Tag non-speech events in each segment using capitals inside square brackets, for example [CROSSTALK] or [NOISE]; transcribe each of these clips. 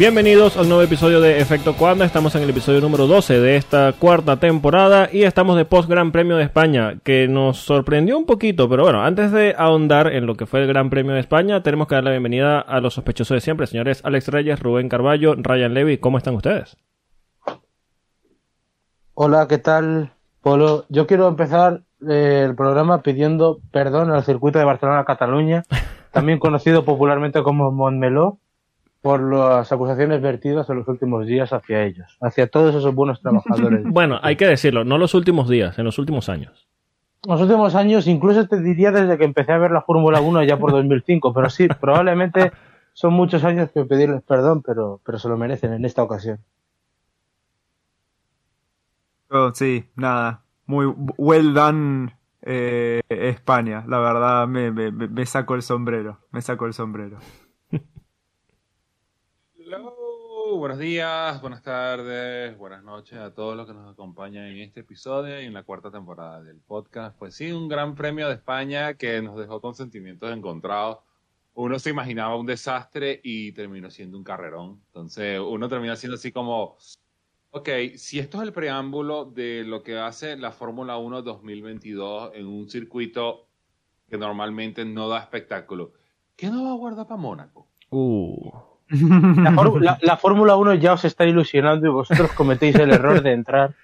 Bienvenidos al nuevo episodio de Efecto Cuanda. Estamos en el episodio número 12 de esta cuarta temporada y estamos de post Gran Premio de España, que nos sorprendió un poquito. Pero bueno, antes de ahondar en lo que fue el Gran Premio de España, tenemos que dar la bienvenida a los sospechosos de siempre, señores Alex Reyes, Rubén Carballo, Ryan Levy. ¿Cómo están ustedes? Hola, ¿qué tal, Polo? Yo quiero empezar eh, el programa pidiendo perdón al circuito de Barcelona-Cataluña, [LAUGHS] también conocido popularmente como Montmeló por las acusaciones vertidas en los últimos días hacia ellos, hacia todos esos buenos trabajadores. [LAUGHS] bueno, hay que decirlo, no los últimos días, en los últimos años. En los últimos años, incluso te diría desde que empecé a ver la Fórmula 1 ya por [LAUGHS] 2005, pero sí, probablemente son muchos años que pedirles perdón, pero, pero se lo merecen en esta ocasión. Oh, sí, nada, muy well done eh, España, la verdad me, me, me saco el sombrero, me saco el sombrero. Buenos días, buenas tardes, buenas noches a todos los que nos acompañan en este episodio y en la cuarta temporada del podcast. Pues sí, un gran premio de España que nos dejó con sentimientos encontrados. Uno se imaginaba un desastre y terminó siendo un carrerón. Entonces uno termina siendo así como, ok, si esto es el preámbulo de lo que hace la Fórmula 1 2022 en un circuito que normalmente no da espectáculo, ¿qué nos va a guardar para Mónaco? Uh. [LAUGHS] La, Fórmula 1 ya os está ilusionando y vosotros cometéis el error de entrar.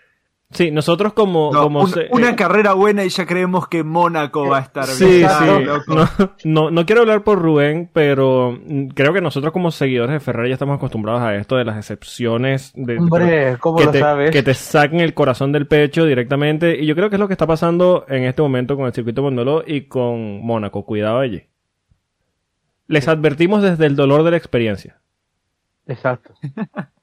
Sí, nosotros como... como una, eh, carrera buena y ya creemos que Mónaco va a estar sí, bien. Sí, no, no, quiero hablar por Rubén, pero creo que nosotros como seguidores de Ferrari ya estamos acostumbrados a esto de las excepciones. De, Hombre, ¿cómo que lo te, sabes? Que te saquen el corazón del pecho directamente. Y yo creo que es lo que está pasando en este momento con el circuito Mondolo y con Mónaco. Cuidado allí. Les advertimos desde el dolor de la experiencia. Exacto. [LAUGHS]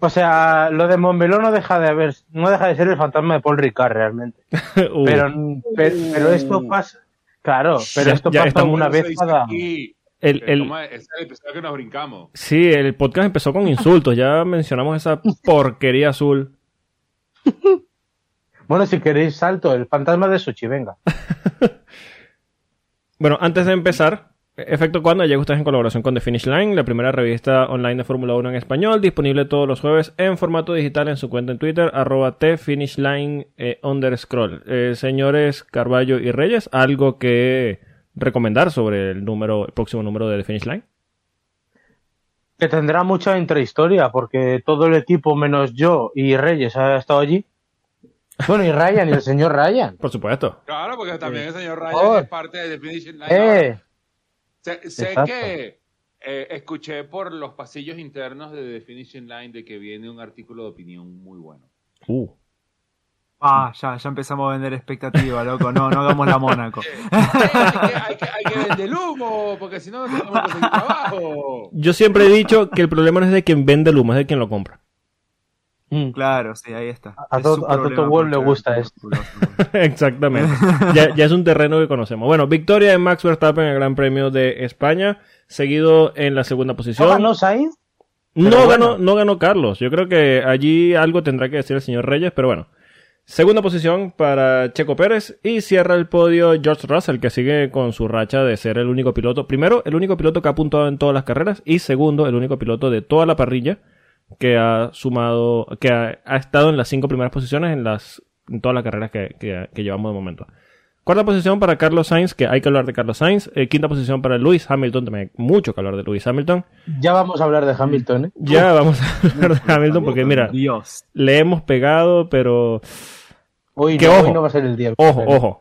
O sea, lo de Montmeló no deja de haber, no deja de ser el fantasma de Paul Ricard realmente. [LAUGHS] Uh. Pero, pero, esto pasa, claro, pero esto pasa una vez cada. El, el, es el episodio que nos brincamos. Sí, el podcast empezó con insultos. Ya mencionamos esa porquería azul. [LAUGHS] Bueno, si queréis salto, el fantasma de Sochi, venga. bueno, antes de empezar, Efecto Cuando llega ustedes en colaboración con The Finish Line, la primera revista online de Fórmula 1 en español, disponible todos los jueves en formato digital en su cuenta en Twitter, arroba tfinishline eh, underscroll. Eh, señores Carballo y Reyes, ¿algo que recomendar sobre el número, el próximo número de The Finish Line? Que tendrá mucha intrahistoria, porque todo el equipo menos yo y Reyes ha estado allí. Bueno, y Ryan, y el señor Ryan. Por supuesto. Claro, porque también el señor Ryan es parte de The Finish Line. Eh. Sé, que eh, escuché por los pasillos internos de The Finishing Line de que viene un artículo de opinión muy bueno. Uh. Ah, ya, ya empezamos a vender expectativa, loco. No, no hagamos la Mónaco. [LAUGHS] hay, que, hay, que, vender humo, porque si no, no tenemos trabajo. Yo siempre he dicho que el problema no es de quien vende el humo, es de quien lo compra. Mm. Claro, sí, ahí está. A, todo World le gusta esto. [LAUGHS] Exactamente. [LAUGHS] ya, ya, es un terreno que conocemos. Bueno, victoria de Max Verstappen en el Gran Premio de España, seguido en la segunda posición. ¿No ganó Sainz? No ganó, no ganó Carlos. Yo creo que allí algo tendrá que decir el señor Reyes, pero bueno. Segunda posición para Checo Pérez y cierra el podio George Russell, que sigue con su racha de ser el único piloto. Primero, el único piloto que ha apuntado en todas las carreras y segundo, el único piloto de toda la parrilla que ha sumado, que ha, estado en las cinco primeras posiciones en las en todas las carreras que, que, llevamos de momento. Cuarta posición para Carlos Sainz, que hay que hablar de Carlos Sainz. Eh, quinta posición para Lewis Hamilton, también hay mucho que hablar de Lewis Hamilton. Ya vamos a hablar de Hamilton, ¿eh? Ya vamos a [LAUGHS] hablar de Hamilton, porque mira, Dios. le hemos pegado, pero... Hoy, que, no, ojo, hoy no va a ser el día. Ojo, ojo.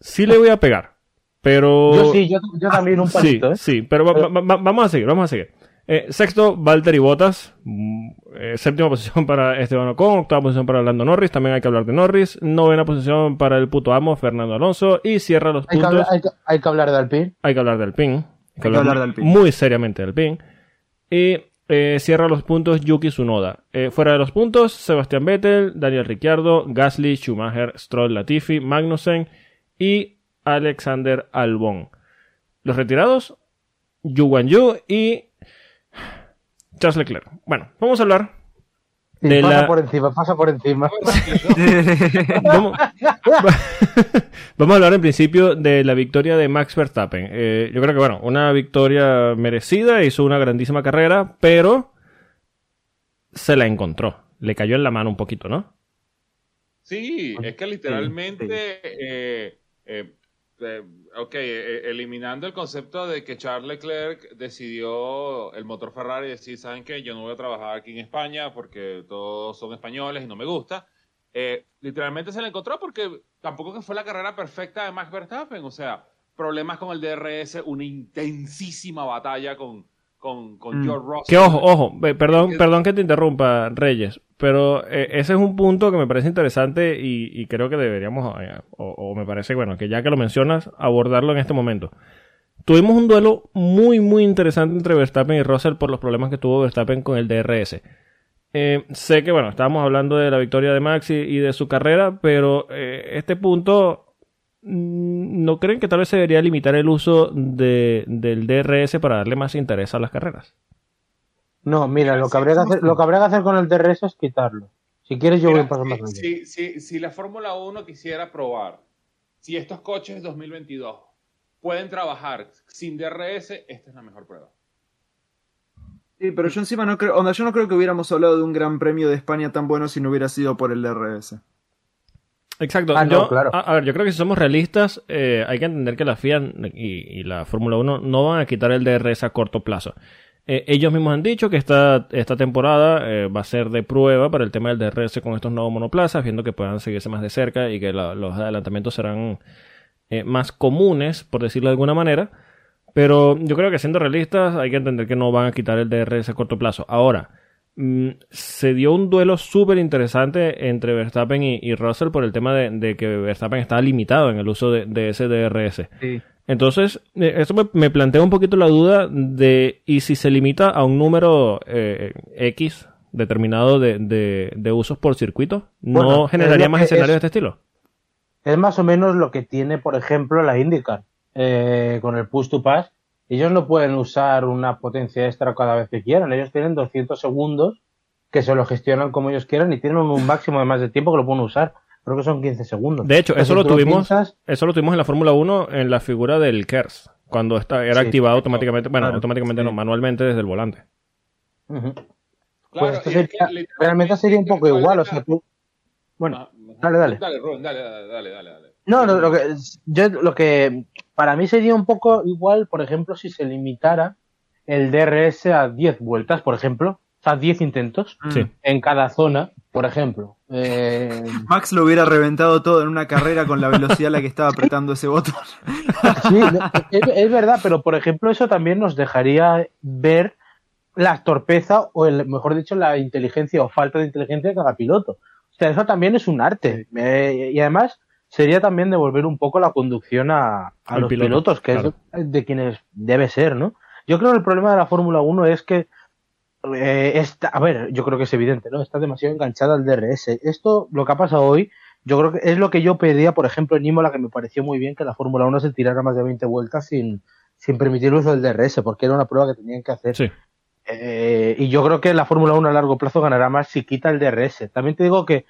Sí le voy a pegar, pero... Yo sí, yo, yo también un palito, sí, ¿eh? Sí, pero, pero... Va, va, vamos a seguir, vamos a seguir. Eh, sexto, Valtteri Bottas. Mm, eh, séptima [LAUGHS] posición para Esteban Ocon. Octava posición para Lando Norris. También hay que hablar de Norris. Novena posición para el puto amo, Fernando Alonso. Y cierra los hay puntos. Que hablar, hay, que, hay, que, hablar de Alpine. Hay que hablar de Alpine. Hay que, hablar, hablar de Alpine. Muy seriamente de Alpine. Y eh, cierra los puntos Yuki Tsunoda. Eh, fuera de los puntos, Sebastián Vettel, Daniel Ricciardo, Gasly, Schumacher, Stroll, Latifi, Magnussen y Alexander Albon. Los retirados, Yu Wan Yu y Charles Leclerc. Bueno, vamos a hablar de pasa la... por encima, pasa por encima. vamos... [LAUGHS] [LAUGHS] vamos, a hablar en principio de la victoria de Max Verstappen. Eh, yo creo que, bueno, una victoria merecida, hizo una grandísima carrera, pero se la encontró. Le cayó en la mano un poquito, ¿no? Sí, es que literalmente, eh, eh, eh, ok, eliminando el concepto de que Charles Leclerc decidió el motor Ferrari decir, ¿saben qué? Yo no voy a trabajar aquí en España porque todos son españoles y no me gusta. literalmente se la encontró porque tampoco que fue la carrera perfecta de Max Verstappen, o sea, problemas con el DRS, una intensísima batalla con, con, con mm. George Russell. Que ojo, ojo, perdón, perdón que te interrumpa, Reyes, pero eh, ese es un punto que me parece interesante y, creo que deberíamos, eh, o, me parece, bueno, que ya que lo mencionas, abordarlo en este momento. Tuvimos un duelo muy, muy interesante entre Verstappen y Russell por los problemas que tuvo Verstappen con el DRS. Eh, sé que, bueno, estábamos hablando de la victoria de Max y, de su carrera, pero este punto ¿no creen que tal vez se debería limitar el uso de, del DRS para darle más interés a las carreras? No, mira, lo que, habría que hacer, lo que habría que hacer con el DRS es quitarlo. Si quieres, yo voy a pasar más si, si, si la Fórmula 1 quisiera probar si estos coches 2022 pueden trabajar sin DRS, esta es la mejor prueba. Sí, pero yo encima no creo, onda, yo no creo que hubiéramos hablado de un Gran Premio de España tan bueno si no hubiera sido por el DRS. Exacto. Ah, yo, a, ver, yo creo que si somos realistas, eh, hay que entender que la FIA y, la Fórmula 1 no van a quitar el DRS a corto plazo. Eh, ellos mismos han dicho que esta, esta temporada eh, va a ser de prueba para el tema del DRS con estos nuevos monoplazas, viendo que puedan seguirse más de cerca y que los adelantamientos serán más comunes, por decirlo de alguna manera. Pero yo creo que siendo realistas hay que entender que no van a quitar el DRS a corto plazo. Ahora, se dio un duelo súper interesante entre Verstappen y, Russell por el tema de, que Verstappen estaba limitado en el uso de, ese DRS. Entonces, eh, eso me, plantea un poquito la duda de, ¿y si se limita a un número eh, X determinado de, usos por circuito? ¿No generaría más escenarios de este estilo? Es más o menos lo que tiene, por ejemplo, la IndyCar eh, con el push to pass ellos no pueden usar una potencia extra cada vez que quieran. Ellos tienen 200 segundos que se lo gestionan como ellos quieran y tienen un máximo de más de tiempo que lo pueden usar. Creo que son 15 segundos. De hecho, eso lo tuvimos eso lo tuvimos en la Fórmula 1 en la figura del KERS, cuando está, era activado automáticamente, bueno, automáticamente no, manualmente desde el volante. pues realmente sería un poco igual, o sea, tú... Bueno, ah, dale, dale. Dale, dale, dale, dale, dale. No, lo que, yo, lo que para mí sería un poco igual, por ejemplo, si se limitara el DRS a 10 vueltas, por ejemplo, o sea, 10 intentos en cada zona, por ejemplo. [LAUGHS] Eh... Max lo hubiera reventado todo en una carrera con la velocidad a la que estaba apretando ese botón. [LAUGHS] Sí, es, verdad, pero por ejemplo, eso también nos dejaría ver la torpeza o, el, mejor dicho, la inteligencia o falta de inteligencia de cada piloto. O sea, eso también es un arte. Eh, y además, sería también devolver un poco la conducción a, los pilotos, que es de quienes debe ser, ¿no? Yo creo que el problema de la Fórmula 1 es que eh, está, a ver, yo creo que es evidente, ¿no? Está demasiado enganchada al DRS. Esto, lo que ha pasado hoy, yo creo que es lo que yo pedía, por ejemplo, en Imola, que me pareció muy bien que la Fórmula 1 se tirara más de 20 vueltas sin, sin permitir el uso del DRS, porque era una prueba que tenían que hacer. Sí. Eh, y yo creo que la Fórmula 1 a largo plazo ganará más si quita el DRS. También te digo que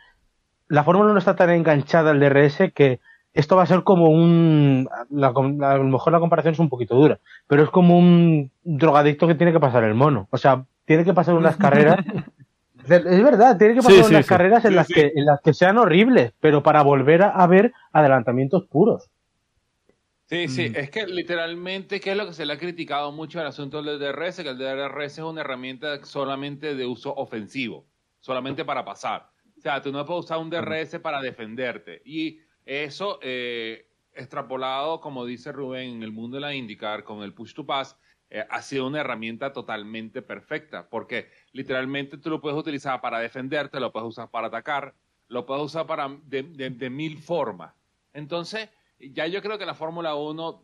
la Fórmula 1 está tan enganchada al DRS que esto va a ser como un. La, a lo mejor la comparación es un poquito dura, pero es como un drogadicto que tiene que pasar el mono. O sea, tiene que pasar unas carreras. [LAUGHS] es verdad, tiene que pasar unas carreras en las, que, en las que sean horribles, pero para volver a, ver adelantamientos puros. Sí, sí, mm. es que literalmente, ¿qué es lo que se le ha criticado mucho al asunto del DRS? Que el DRS es una herramienta solamente de uso ofensivo, solamente para pasar. O sea, tú no puedes usar un DRS para defenderte. Y eso, eh, extrapolado, como dice Rubén, en el mundo de la IndyCar, con el push to pass, eh, ha sido una herramienta totalmente perfecta. Porque literalmente tú lo puedes utilizar para defenderte, lo puedes usar para atacar, lo puedes usar para de, mil formas. Entonces, ya yo creo que la Fórmula 1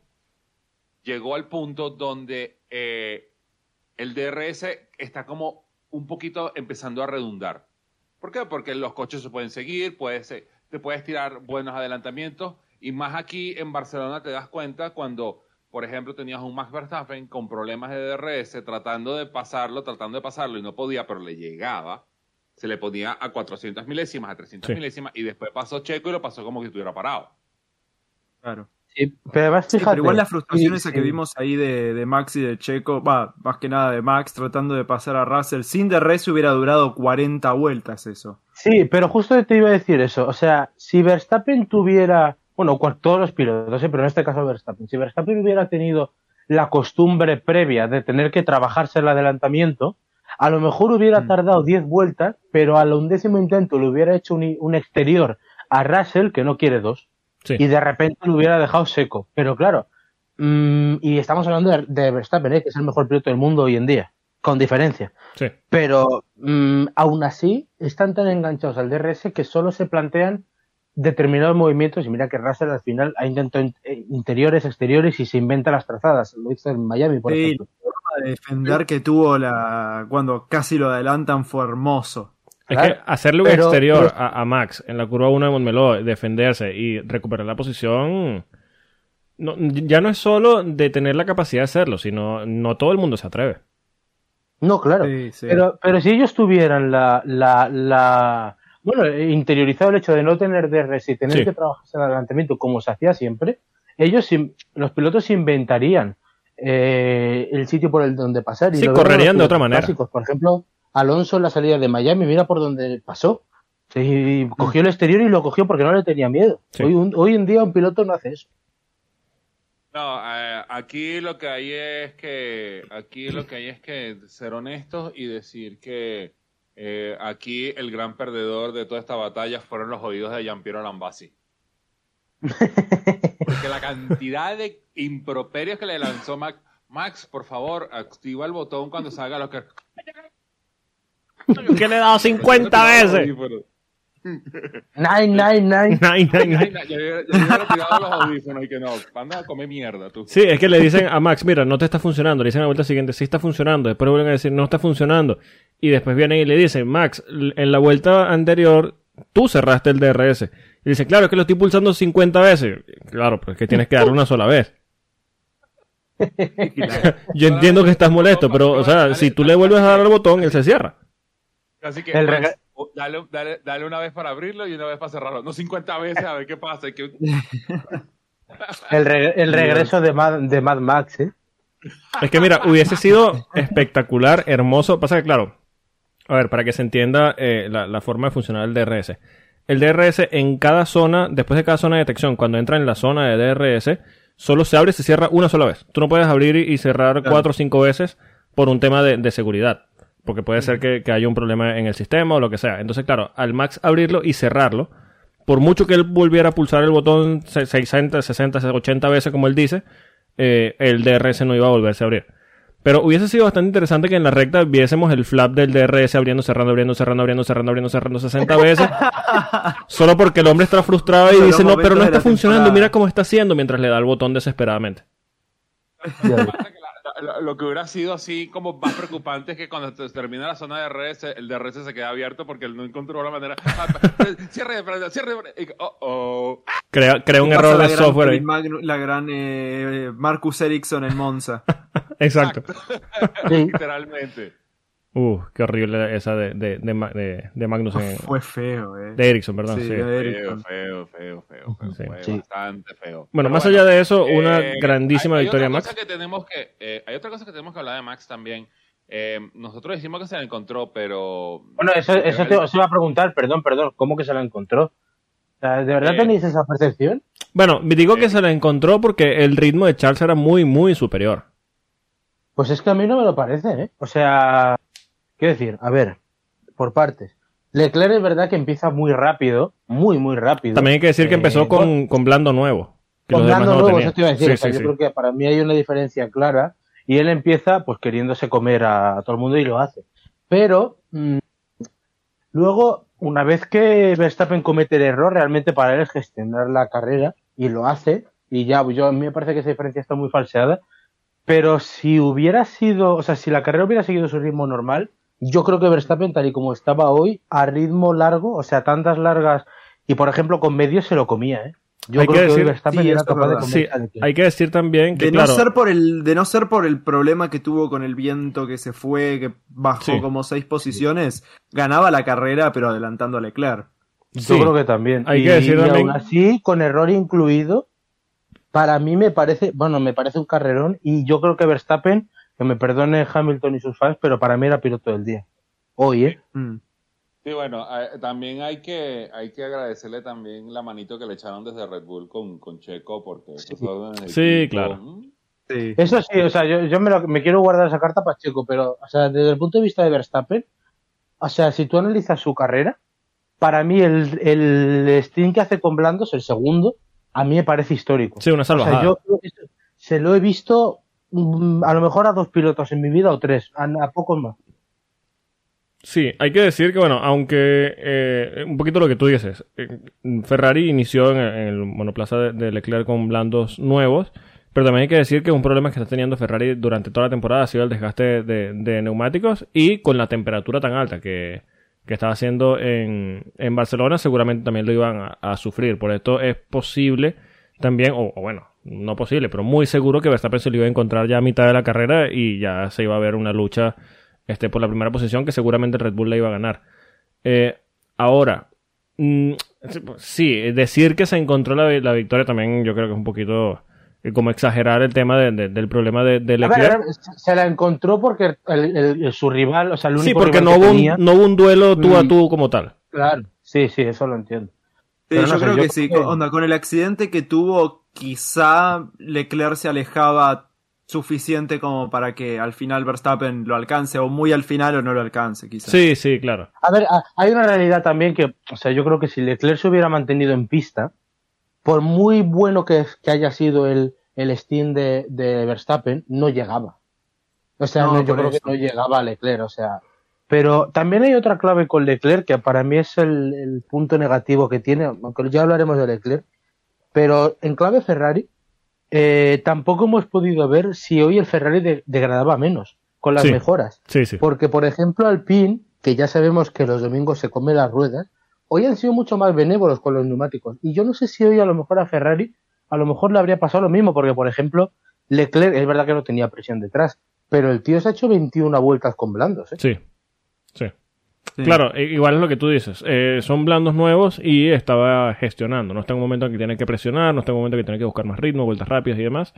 llegó al punto donde eh, el DRS está como un poquito empezando a redundar. ¿Por qué? Porque los coches se pueden seguir, puedes, te puedes tirar buenos adelantamientos y más aquí en Barcelona te das cuenta cuando, por ejemplo, tenías un Max Verstappen con problemas de DRS tratando de pasarlo, tratando de pasarlo y no podía, pero le llegaba. Se le ponía a 400 milésimas, a 300 milésimas y después pasó Checo y lo pasó como que estuviera parado. Claro. Sí, pero además, Sí, fíjate, pero igual la frustración y- esa que sí. vimos ahí de, de Max y de Checo, va, más que nada de Max tratando de pasar a Russell, sin DRS hubiera durado 40 vueltas eso. Sí, pero justo te iba a decir eso. O sea, si Verstappen tuviera, bueno, todos los pilotos, ¿eh? pero en este caso Verstappen, si Verstappen hubiera tenido la costumbre previa de tener que trabajarse el adelantamiento, a lo mejor hubiera Mm. tardado 10 vueltas, pero al undécimo intento le hubiera hecho un, un exterior a Russell que no quiere dos Sí. y de repente lo hubiera dejado seco. Pero claro, mm, y estamos hablando de, de Verstappen, ¿eh? que es el mejor piloto del mundo hoy en día, con diferencia. Sí. Pero mm, aún así están tan enganchados al DRS que solo se plantean determinados movimientos y mira que Russell al final ha intentado in- eh, interiores, exteriores y se inventa las trazadas. Lo hizo en Miami, por Sí. ejemplo. La de defender que tuvo la cuando casi lo adelantan fue hermoso. Es Claro, que hacerle un pero- exterior pero- a, a Max en la curva 1 de Montmeló, defenderse y recuperar la posición, no- ya no es solo de tener la capacidad de hacerlo, sino no todo el mundo se atreve. No, claro. Sí, sí. Pero, pero si ellos tuvieran la, la, la bueno, interiorizado el hecho de no tener DRS y tener Sí. que trabajarse el adelantamiento como se hacía siempre, ellos, los pilotos se inventarían eh, el sitio por el donde pasar. Y Sí, lo vemos en correrían de otra manera. clásicos. Por ejemplo, Alonso en la salida de Miami, mira por donde pasó. Sí, cogió el exterior y lo cogió porque no le tenía miedo. Sí. Hoy, un- hoy en día un piloto no hace eso. No, eh, aquí lo que hay es que aquí lo que hay es que ser honestos y decir que eh, aquí el gran perdedor de toda esta batalla fueron los oídos de Giampiero Lambasi. [LAUGHS] Porque la cantidad de improperios que le lanzó Max, Max, por favor, activa el botón cuando salga lo que [LAUGHS] Que le he dado 50 veces. Nine, nine, nine. [LAUGHS] Nine, nine, nine. Ya hubiera ya hubiera retirado los audífonos y que no, anda a comer mierda tú. Sí, es que le dicen a Max, mira, no te está funcionando. Le dicen a la vuelta siguiente, sí está funcionando. Después vuelven a decir, no está funcionando. Y después vienen y le dicen, Max, en la vuelta anterior, tú cerraste el DRS. Y dice, claro, es que lo estoy pulsando 50 veces. Claro, pero es que tienes que darle una sola vez. [LAUGHS] Yo entiendo que estás molesto, pero, o sea, si tú le vuelves a dar al botón, él se cierra. Así que El o- dale, dale, dale una vez para abrirlo y una vez para cerrarlo. No 50 veces a ver qué pasa. que- [LAUGHS] El, re- el regreso de Mad, de Mad Max, ¿eh? Es que mira, hubiese sido espectacular, hermoso. Pasa que, claro, a ver, para que se entienda eh, la, la forma de funcionar el DRS. El DRS en cada zona, después de cada zona de detección, cuando entra en la zona de DRS, solo se abre y se cierra una sola vez. Tú no puedes abrir y y cerrar Claro. cuatro o cinco veces por un tema de, de seguridad. Porque puede ser que, que haya un problema en el sistema o lo que sea. Entonces, claro, al Max abrirlo y cerrarlo, por mucho que él volviera a pulsar el botón se- 60, 60, 80 veces, como él dice, eh, el DRS no iba a volverse a abrir. Pero hubiese sido bastante interesante que en la recta viésemos el flap del DRS abriendo, cerrando, abriendo, cerrando, abriendo, cerrando, abriendo, cerrando 60 veces. [LAUGHS] solo porque el hombre está frustrado y dice, no, pero no está funcionando, temporada". mira cómo está haciendo mientras le da el botón desesperadamente. [LAUGHS] Lo que hubiera sido así como más preocupante es que cuando te- termina la zona de DRS, el DRS se queda abierto porque él no encontró la manera. Ah, cierre, cierre, Oh, oh. Crea, crea un error de gran software ahí. La gran eh, Marcus Ericsson en Monza. [LAUGHS] Exacto. [LAUGHS] Literalmente. Uh, qué horrible esa de, de, de, de, Magnussen. Fue feo, eh. De Ericsson, perdón. Sí, sí. de Feo, feo, feo, feo, feo. Sí. Fue Sí. bastante feo. Bueno, Pero más allá de eso, una eh, grandísima hay- hay victoria Max. cosa que tenemos que, eh, hay otra cosa que tenemos que hablar de Max también. Eh, nosotros decimos que se la encontró, pero. Bueno, eso, eso te os iba a preguntar, perdón, perdón, ¿cómo que se la encontró? O sea, ¿De verdad Eh. tenéis esa percepción? Bueno, digo que se la encontró porque el ritmo de Charles era muy, muy superior. Pues es que a mí no me lo parece, ¿eh? O sea, quiero decir, a ver, por partes. Leclerc es verdad que empieza muy rápido, muy, muy rápido. También hay que decir que Eh, empezó con, con Blando nuevo. Que con los demás Lando no lo nuevo, eso te iba a decir. Sí, o sea, sí, yo sí. creo que para mí hay una diferencia clara y él empieza pues queriéndose comer a, a todo el mundo y lo hace. Pero mm, luego, una vez que Verstappen comete el error, realmente para él es gestionar la carrera y lo hace. Y ya, yo, a mí me parece que esa diferencia está muy falseada. Pero si hubiera sido, o sea, si la carrera hubiera seguido su ritmo normal, yo creo que Verstappen, tal y como estaba hoy, a ritmo largo, o sea, tantas largas, y por ejemplo con medios se lo comía, ¿eh? Yo Hay creo que decir- Verstappen sí, era capaz de Sí, hay que decir también que, De claro, no ser por el, de no ser por el problema que tuvo con el viento que se fue, que bajó Sí. como seis posiciones, ganaba la carrera, pero adelantando a Leclerc. Yo creo que también. hay y, que decir y también- aún así, con error incluido, para mí me parece, bueno, me parece un carrerón y yo creo que Verstappen, que me perdone Hamilton y sus fans, pero para mí era piloto del día. Hoy, ¿eh? Mm. Sí, bueno, eh, también hay que, hay que agradecerle también la manito que le echaron desde Red Bull con, con Checo, porque Sí, equipo, claro. mm, Sí. Eso sí, o sea, yo, yo me, lo- me quiero guardar esa carta para Checo, pero, o sea, desde el punto de vista de Verstappen, o sea, si tú analizas su carrera, para mí el, el stint que hace con Blandos, el segundo, a mí me parece histórico. Sí, una O sea, salvajada. yo creo que esto- se lo he visto a lo mejor a dos pilotos en mi vida o tres, a, pocos más. Sí, hay que decir que, bueno, aunque eh, un poquito lo que tú dices, eh, Ferrari inició en, en el monoplaza de, de Leclerc con blandos nuevos, pero también hay que decir que un problema que está teniendo Ferrari durante toda la temporada ha sido el desgaste de, de neumáticos y con la temperatura tan alta que, que estaba haciendo en, en Barcelona, seguramente también lo iban a, sufrir. Por esto es posible también, o bueno, no posible, pero muy seguro que Verstappen se lo iba a encontrar ya a mitad de la carrera y ya se iba a ver una lucha este, por la primera posición que seguramente Red Bull la iba a ganar. Eh, ahora, mm, sí, decir que se encontró la, la victoria también yo creo que es un poquito eh, como exagerar el tema de- de- del problema de, de A ver, Leclerc. a ver, se- la encontró porque el, el- el- su rival, o sea, el único sí, porque rival no que hubo, tenía- un, no hubo un duelo tú a Mm. tú como tal. Claro, sí, sí, eso lo entiendo. Sí, yo no sé, creo yo que sí. que- Onda, con el accidente que tuvo, quizá Leclerc se alejaba suficiente como para que al final Verstappen lo alcance, o muy al final o no lo alcance, quizá. Sí, sí, claro. A ver, a- hay una realidad también que, o sea, yo creo que si Leclerc se hubiera mantenido en pista, por muy bueno que, que haya sido el, el Steam de, de Verstappen, no llegaba. O sea, No, no, yo creo eso. que no llegaba a Leclerc, o sea. Pero también hay otra clave con Leclerc que para mí es el, el punto negativo que tiene, aunque ya hablaremos de Leclerc, pero en clave Ferrari, eh, tampoco hemos podido ver si hoy el Ferrari de- degradaba menos con las Sí. mejoras. Sí, sí. Porque, por ejemplo, Alpine, que ya sabemos que los domingos se come las ruedas, hoy han sido mucho más benévolos con los neumáticos. Y yo no sé si hoy a lo mejor a Ferrari, a lo mejor le habría pasado lo mismo, porque, por ejemplo, Leclerc, es verdad que no tenía presión detrás, pero el tío se ha hecho 21 vueltas con blandos. ¿eh? Sí. Sí. Sí. Claro, igual es lo que tú dices. Eh, son blandos nuevos y estaba gestionando. No está en un momento en que tiene que presionar, no está en un momento en que tiene que buscar más ritmo, vueltas rápidas y demás.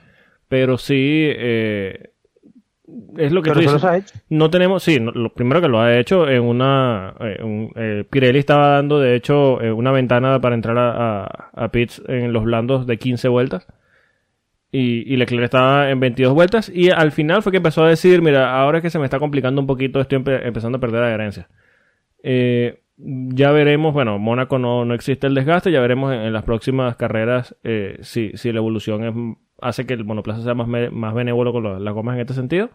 Pero sí, eh, es lo que Pero tú dices. los ha hecho. No tenemos, sí, no- lo primero que lo ha hecho en una. eh, un- eh, Pirelli estaba dando, de hecho, eh, una ventana para entrar a, a, a pits en los blandos de 15 vueltas. Y, y Leclerc estaba en 22 vueltas. Y al final fue que empezó a decir: Mira, ahora es que se me está complicando un poquito, estoy empe- empezando a perder adherencia. Eh, ya veremos, bueno, Mónaco no, no existe el desgaste, ya veremos en, en las próximas carreras eh, si, si la evolución hace que el monoplaza sea más, más benévolo con las gomas en este sentido.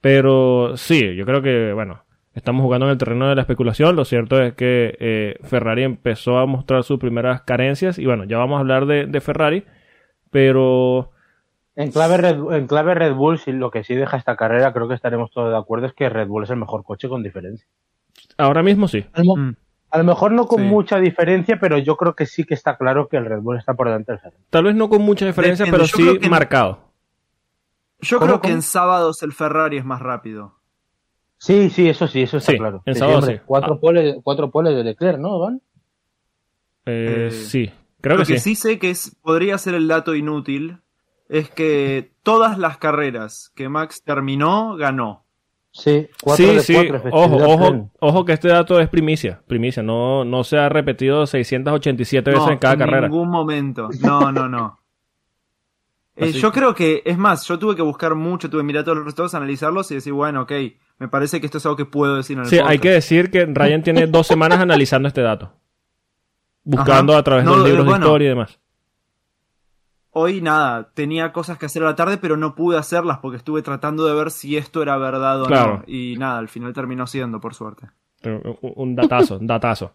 Pero sí, yo creo que, bueno, estamos jugando en el terreno de la especulación. Lo cierto es que eh, Ferrari empezó a mostrar sus primeras carencias y bueno, ya vamos a hablar de, de Ferrari, pero En clave, Red, en clave Red Bull, si lo que sí deja esta carrera, creo que estaremos todos de acuerdo, es que Red Bull es el mejor coche con diferencia. Ahora mismo sí. A lo, Mm. a lo mejor no con Sí. mucha diferencia, pero yo creo que sí que está claro que el Red Bull está por delante del Ferrari. Tal vez no con mucha diferencia, Depende, pero yo sí que- marcado. Yo ¿Cómo, creo que cómo? en sábados el Ferrari es más rápido. Sí, sí, eso sí, eso está Sí, claro. en Sí, sábado hombre, sí. Cuatro, Ah. poles, cuatro poles de Leclerc, ¿no, Van? Eh, Eh, sí, creo Lo que que sí. sí sé que es, podría ser el dato inútil es que todas las carreras que Max terminó, ganó. Sí, cuatro Sí, de sí, cuatro, ojo, ojo, ojo que este dato es primicia, primicia, no, no se ha repetido 687 veces No, en cada carrera. ningún momento. No, no, no. [LAUGHS] Eh, yo creo que, es más, yo tuve que buscar mucho, tuve que mirar todos los resultados, analizarlos y decir, bueno, ok, me parece que esto es algo que puedo decir en el Sí, hay que decir que Ryan tiene [LAUGHS] dos semanas analizando este dato. Buscando Ajá. a través No, de los libros de historia y demás. Hoy nada, tenía cosas que hacer a la tarde, pero no pude hacerlas porque estuve tratando de ver si esto era verdad o Claro. no. Y nada, al final terminó siendo, por suerte. Pero, Un datazo, un datazo.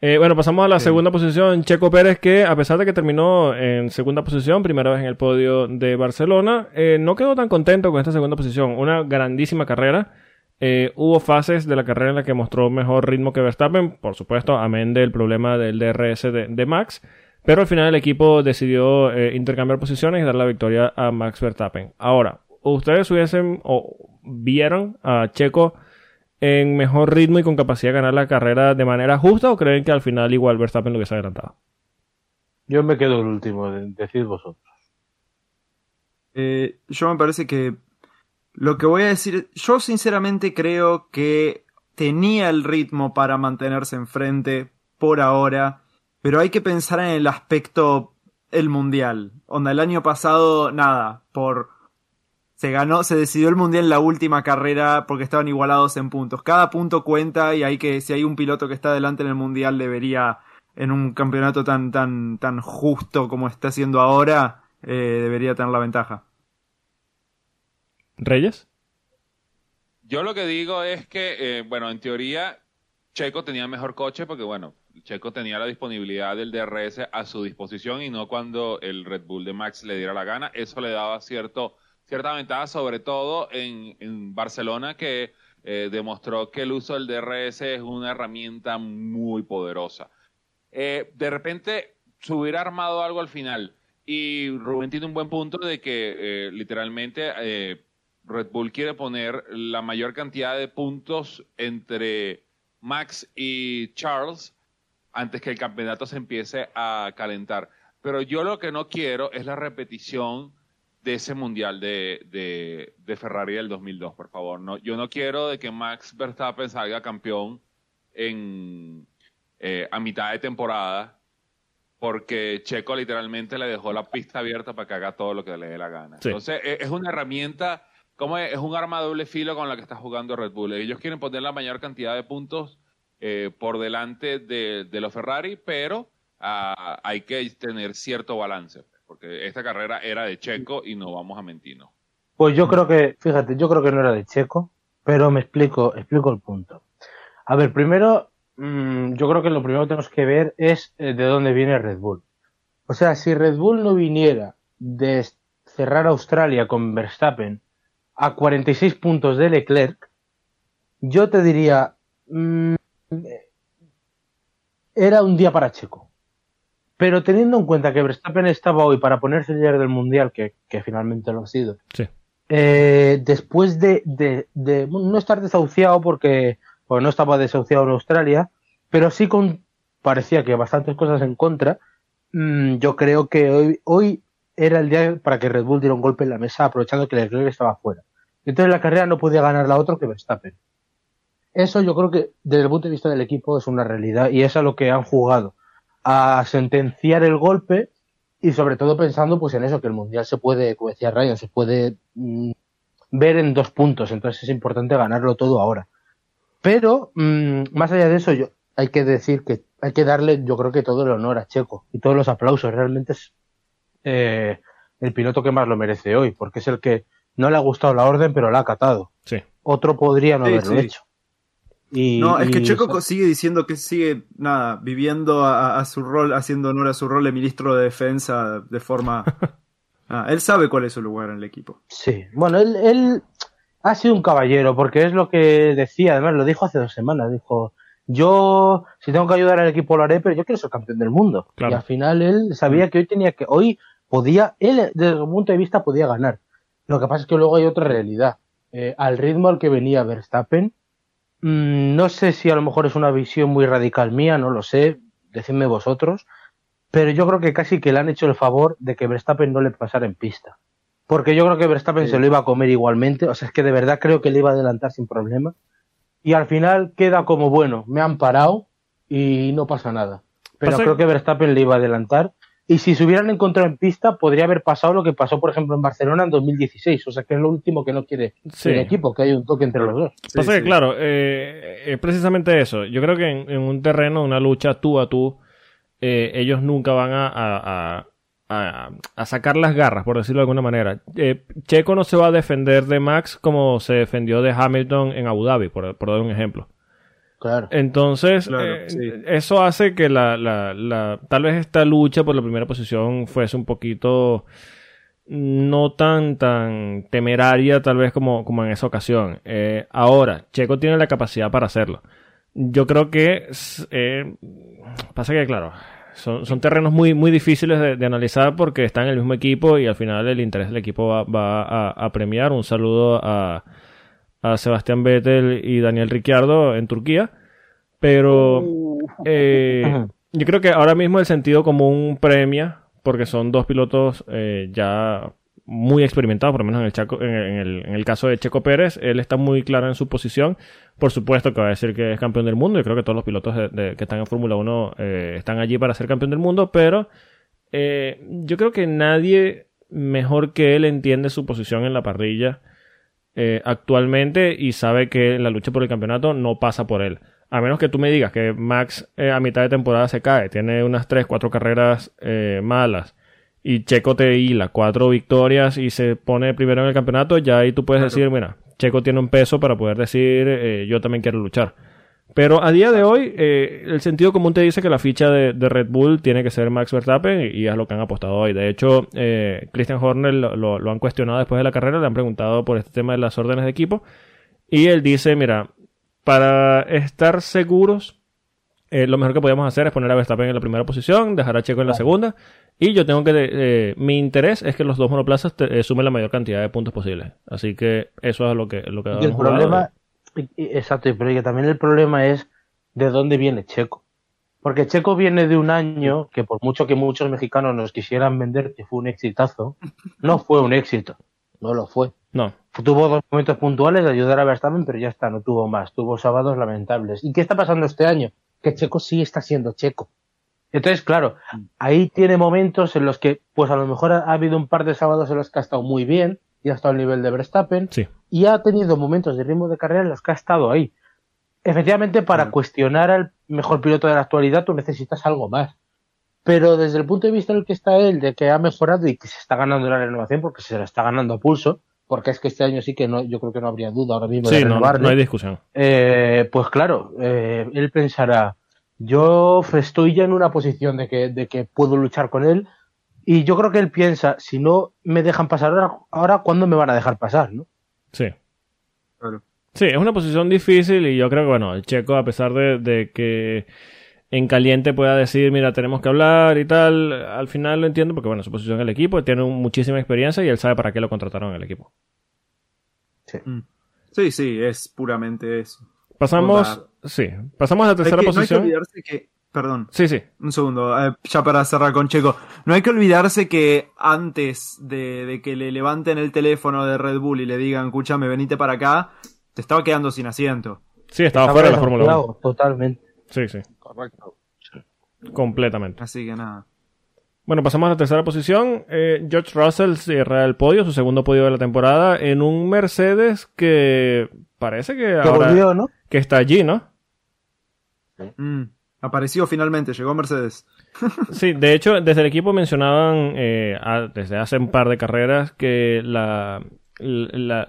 Eh, bueno, pasamos a la Sí. segunda posición. Checo Pérez, que a pesar de que terminó en segunda posición, primera vez en el podio de Barcelona, eh, no quedó tan contento con esta segunda posición. Una grandísima carrera. Eh, hubo fases de la carrera en la que mostró mejor ritmo que Verstappen, por supuesto, amén del problema del DRS de, de Max. Pero al final el equipo decidió eh, intercambiar posiciones y dar la victoria a Max Verstappen. Ahora, ¿ustedes hubiesen o vieron a Checo en mejor ritmo y con capacidad de ganar la carrera de manera justa o creen que al final igual Verstappen lo hubiese adelantado? Yo me quedo el último, de- decid vosotros. Eh, yo me parece que lo que voy a decir, yo sinceramente creo que tenía el ritmo para mantenerse enfrente por ahora, pero hay que pensar en el aspecto el mundial. Onda, el año pasado, nada, por se ganó, se decidió el mundial en la última carrera porque estaban igualados en puntos. Cada punto cuenta y hay que, si hay un piloto que está adelante en el mundial, debería, en un campeonato tan, tan, tan justo como está haciendo ahora, eh, debería tener la ventaja. ¿Reyes? Yo lo que digo es que, eh, bueno, en teoría, Checo tenía mejor coche porque, bueno, Checo tenía la disponibilidad del DRS a su disposición y no cuando el Red Bull de Max le diera la gana. Eso le daba cierto, cierta ventaja, sobre todo en, en Barcelona, que eh, demostró que el uso del DRS es una herramienta muy poderosa. Eh, de repente se hubiera armado algo al final. Y Rubén tiene un buen punto de que eh, literalmente Red Bull quiere poner la mayor cantidad de puntos entre Max y Charles antes que el campeonato se empiece a calentar. Pero yo lo que no quiero es la repetición de ese mundial de, de, de Ferrari del 2002, por favor. No, yo no quiero de que Max Verstappen salga campeón en, eh, a mitad de temporada porque Checo literalmente le dejó la pista abierta para que haga todo lo que le dé la gana. Sí. Entonces, e- es una herramienta, como es? Es un arma de doble filo con la que está jugando Red Bull. Ellos quieren poner la mayor cantidad de puntos eh, por delante de, los Ferrari, pero ah, hay que tener cierto balance, porque esta carrera era de Checo y no vamos a mentirnos. Pues yo creo que, fíjate, yo creo que no era de Checo, pero me explico, explico el punto. A ver, primero, mm, yo creo que lo primero que tenemos que ver es eh, de dónde viene Red Bull. O sea, si Red Bull no viniera de cerrar Australia con Verstappen a 46 puntos de Leclerc, yo te diría, mm, era un día para Checo. Pero teniendo en cuenta que Verstappen estaba hoy para ponerse líder del Mundial, que, que finalmente lo ha sido, Sí. eh, después de, de- de, bueno, no estar desahuciado porque, no estaba desahuciado en Australia, pero sí con parecía que bastantes cosas en contra, mm, yo creo que hoy, hoy era el día para que Red Bull diera un golpe en la mesa aprovechando que Leclerc estaba fuera. Entonces la carrera no podía ganar la otra que Verstappen. Eso yo creo que desde el punto de vista del equipo es una realidad y es a lo que han jugado, a sentenciar el golpe y sobre todo pensando pues en eso, que el Mundial se puede, como decía Ryan, se puede mm, ver en dos puntos, entonces es importante ganarlo todo ahora. Pero, mm, más allá de eso, yo, hay que decir que hay que darle, yo creo que todo el honor a Checo y todos los aplausos, realmente es eh, el piloto que más lo merece hoy, porque es el que no le ha gustado la orden, pero la ha acatado. Sí. Otro podría no Sí, haberlo sí. hecho. Y, No, es que Checo co- sigue diciendo que sigue, nada, viviendo a, a su rol, haciendo honor a su rol de ministro de defensa de forma... [LAUGHS] Ah, él sabe cuál es su lugar en el equipo. Sí, bueno, él, él ha sido un caballero, porque es lo que decía, además lo dijo hace dos semanas, dijo, yo si tengo que ayudar al equipo lo haré, pero yo quiero ser campeón del mundo. Claro. Y al final él sabía que hoy tenía que, hoy podía, él desde su punto de vista podía ganar. Lo que pasa es que luego hay otra realidad. Eh, al ritmo al que venía Verstappen, mm, no sé si a lo mejor es una visión muy radical mía, no lo sé, decidme vosotros, pero yo creo que casi que le han hecho el favor de que Verstappen no le pasara en pista. Porque yo creo que Verstappen Sí. se lo iba a comer igualmente, o sea, es que de verdad creo que le iba a adelantar sin problema. Y al final queda como, bueno, me han parado y no pasa nada. Pero Pasa- creo que Verstappen le iba a adelantar. Y si se hubieran encontrado en pista, podría haber pasado lo que pasó, por ejemplo, en Barcelona en 2016. O sea, que es lo último que no quiere Sí. el equipo, que hay un toque entre los dos. Pasa Sí, que, sí. claro, eh, es precisamente eso. Yo creo que en, en un terreno, una lucha tú a tú, eh, ellos nunca van a, a- a- a- a sacar las garras, por decirlo de alguna manera. Eh, Checo no se va a defender de Max como se defendió de Hamilton en Abu Dhabi, por, por dar un ejemplo. Claro. Entonces, Claro, eh, sí. eso hace que la, la, la- tal vez esta lucha por la primera posición fuese un poquito no tan, tan temeraria tal vez como, como en esa ocasión. Eh, ahora, Checo tiene la capacidad para hacerlo. Yo creo que eh, pasa que, claro, son, son terrenos muy, muy difíciles de, de analizar porque están en el mismo equipo y al final el interés del equipo va, va a, a premiar. Un saludo a, a Sebastián Vettel y Daniel Ricciardo en Turquía. Pero eh, Ujú. yo creo que ahora mismo el sentido común premia porque son dos pilotos eh, ya muy experimentado, por lo menos en el, Chaco, en, el, en el caso de Checo Pérez, él está muy claro en su posición. Por supuesto que va a decir que es campeón del mundo, y creo que todos los pilotos que están en Fórmula 1 eh, están allí para ser campeón del mundo, pero eh, yo creo que nadie mejor que él entiende su posición en la parrilla eh, actualmente y sabe que la lucha por el campeonato no pasa por él. A menos que tú me digas que Max a mitad de temporada se cae, tiene unas 3, 4 carreras malas y Checo te hila cuatro victorias y se pone primero en el campeonato, ya ahí tú puedes decir, mira, Checo tiene un peso para poder decir, eh, yo también quiero luchar. Pero a día de hoy, eh, el sentido común te dice que la ficha de, Red Bull tiene que ser Max Verstappen y, es lo que han apostado hoy. De hecho, eh, Christian Horner lo, lo, han cuestionado después de la carrera, le han preguntado por este tema de las órdenes de equipo y él dice, mira, para estar seguros eh, lo mejor que podemos hacer es poner a Verstappen en la primera posición, dejar a Checo en la segunda. Y yo tengo que. Eh, mi interés es que los dos monoplazas eh, sumen la mayor cantidad de puntos posibles. Así que eso es lo que, lo que y el problema. Exacto, pero que también el problema es de dónde viene Checo. Porque Checo viene de un año que, por mucho que muchos mexicanos nos quisieran vender que fue un exitazo, no fue un éxito. No lo fue. No. Tuvo dos momentos puntuales de ayudar a Verstappen, pero ya está, no tuvo más. Tuvo sábados lamentables. ¿Y qué está pasando este año? que Checo sí está siendo Checo. Entonces, claro, ahí tiene momentos en los que, pues a lo mejor ha, habido un par de sábados en los que ha estado muy bien y ha estado al nivel de Verstappen. Y ha tenido momentos de ritmo de carrera en los que ha estado ahí. Efectivamente, para mm. cuestionar al mejor piloto de la actualidad, tú necesitas algo más. Pero desde el punto de vista en el que está él, de que ha mejorado y que se está ganando la renovación, porque se la está ganando a pulso, porque es que este año sí que no, yo creo que no habría duda ahora mismo de renovarle. No, no hay discusión. Eh, pues claro, eh, él pensará, yo estoy ya en una posición de que, de que puedo luchar con él y yo creo que él piensa, si no me dejan pasar ahora, ahora ¿cuándo me van a dejar pasar? ¿no? Sí. Sí, es una posición difícil y yo creo que, bueno, el checo, a pesar de, de que en caliente pueda decir, mira, tenemos que hablar y tal, al final lo entiendo porque, bueno, su posición en el equipo, tiene muchísima experiencia y él sabe para qué lo contrataron en el equipo. Sí, mm. sí, sí es puramente eso. Pasamos, sí, pasamos a la tercera posición. No hay que olvidarse que, perdón. Sí, sí. Un segundo, eh, ya para cerrar con Checo. No hay que olvidarse que antes de, de, que le levanten el teléfono de Red Bull y le digan, escúchame, venite para acá, te estaba quedando sin asiento. Sí, estaba fuera de la Fórmula 1. Totalmente. Sí, sí. Completamente. Así que nada. Bueno, pasamos a la tercera posición. Eh, George Russell cierra el podio, su segundo podio de la temporada, en un Mercedes que parece que ahora que está allí, ¿no? Mm, apareció finalmente, llegó Mercedes. [LAUGHS] sí, de hecho, desde el equipo mencionaban eh, desde hace un par de carreras que la,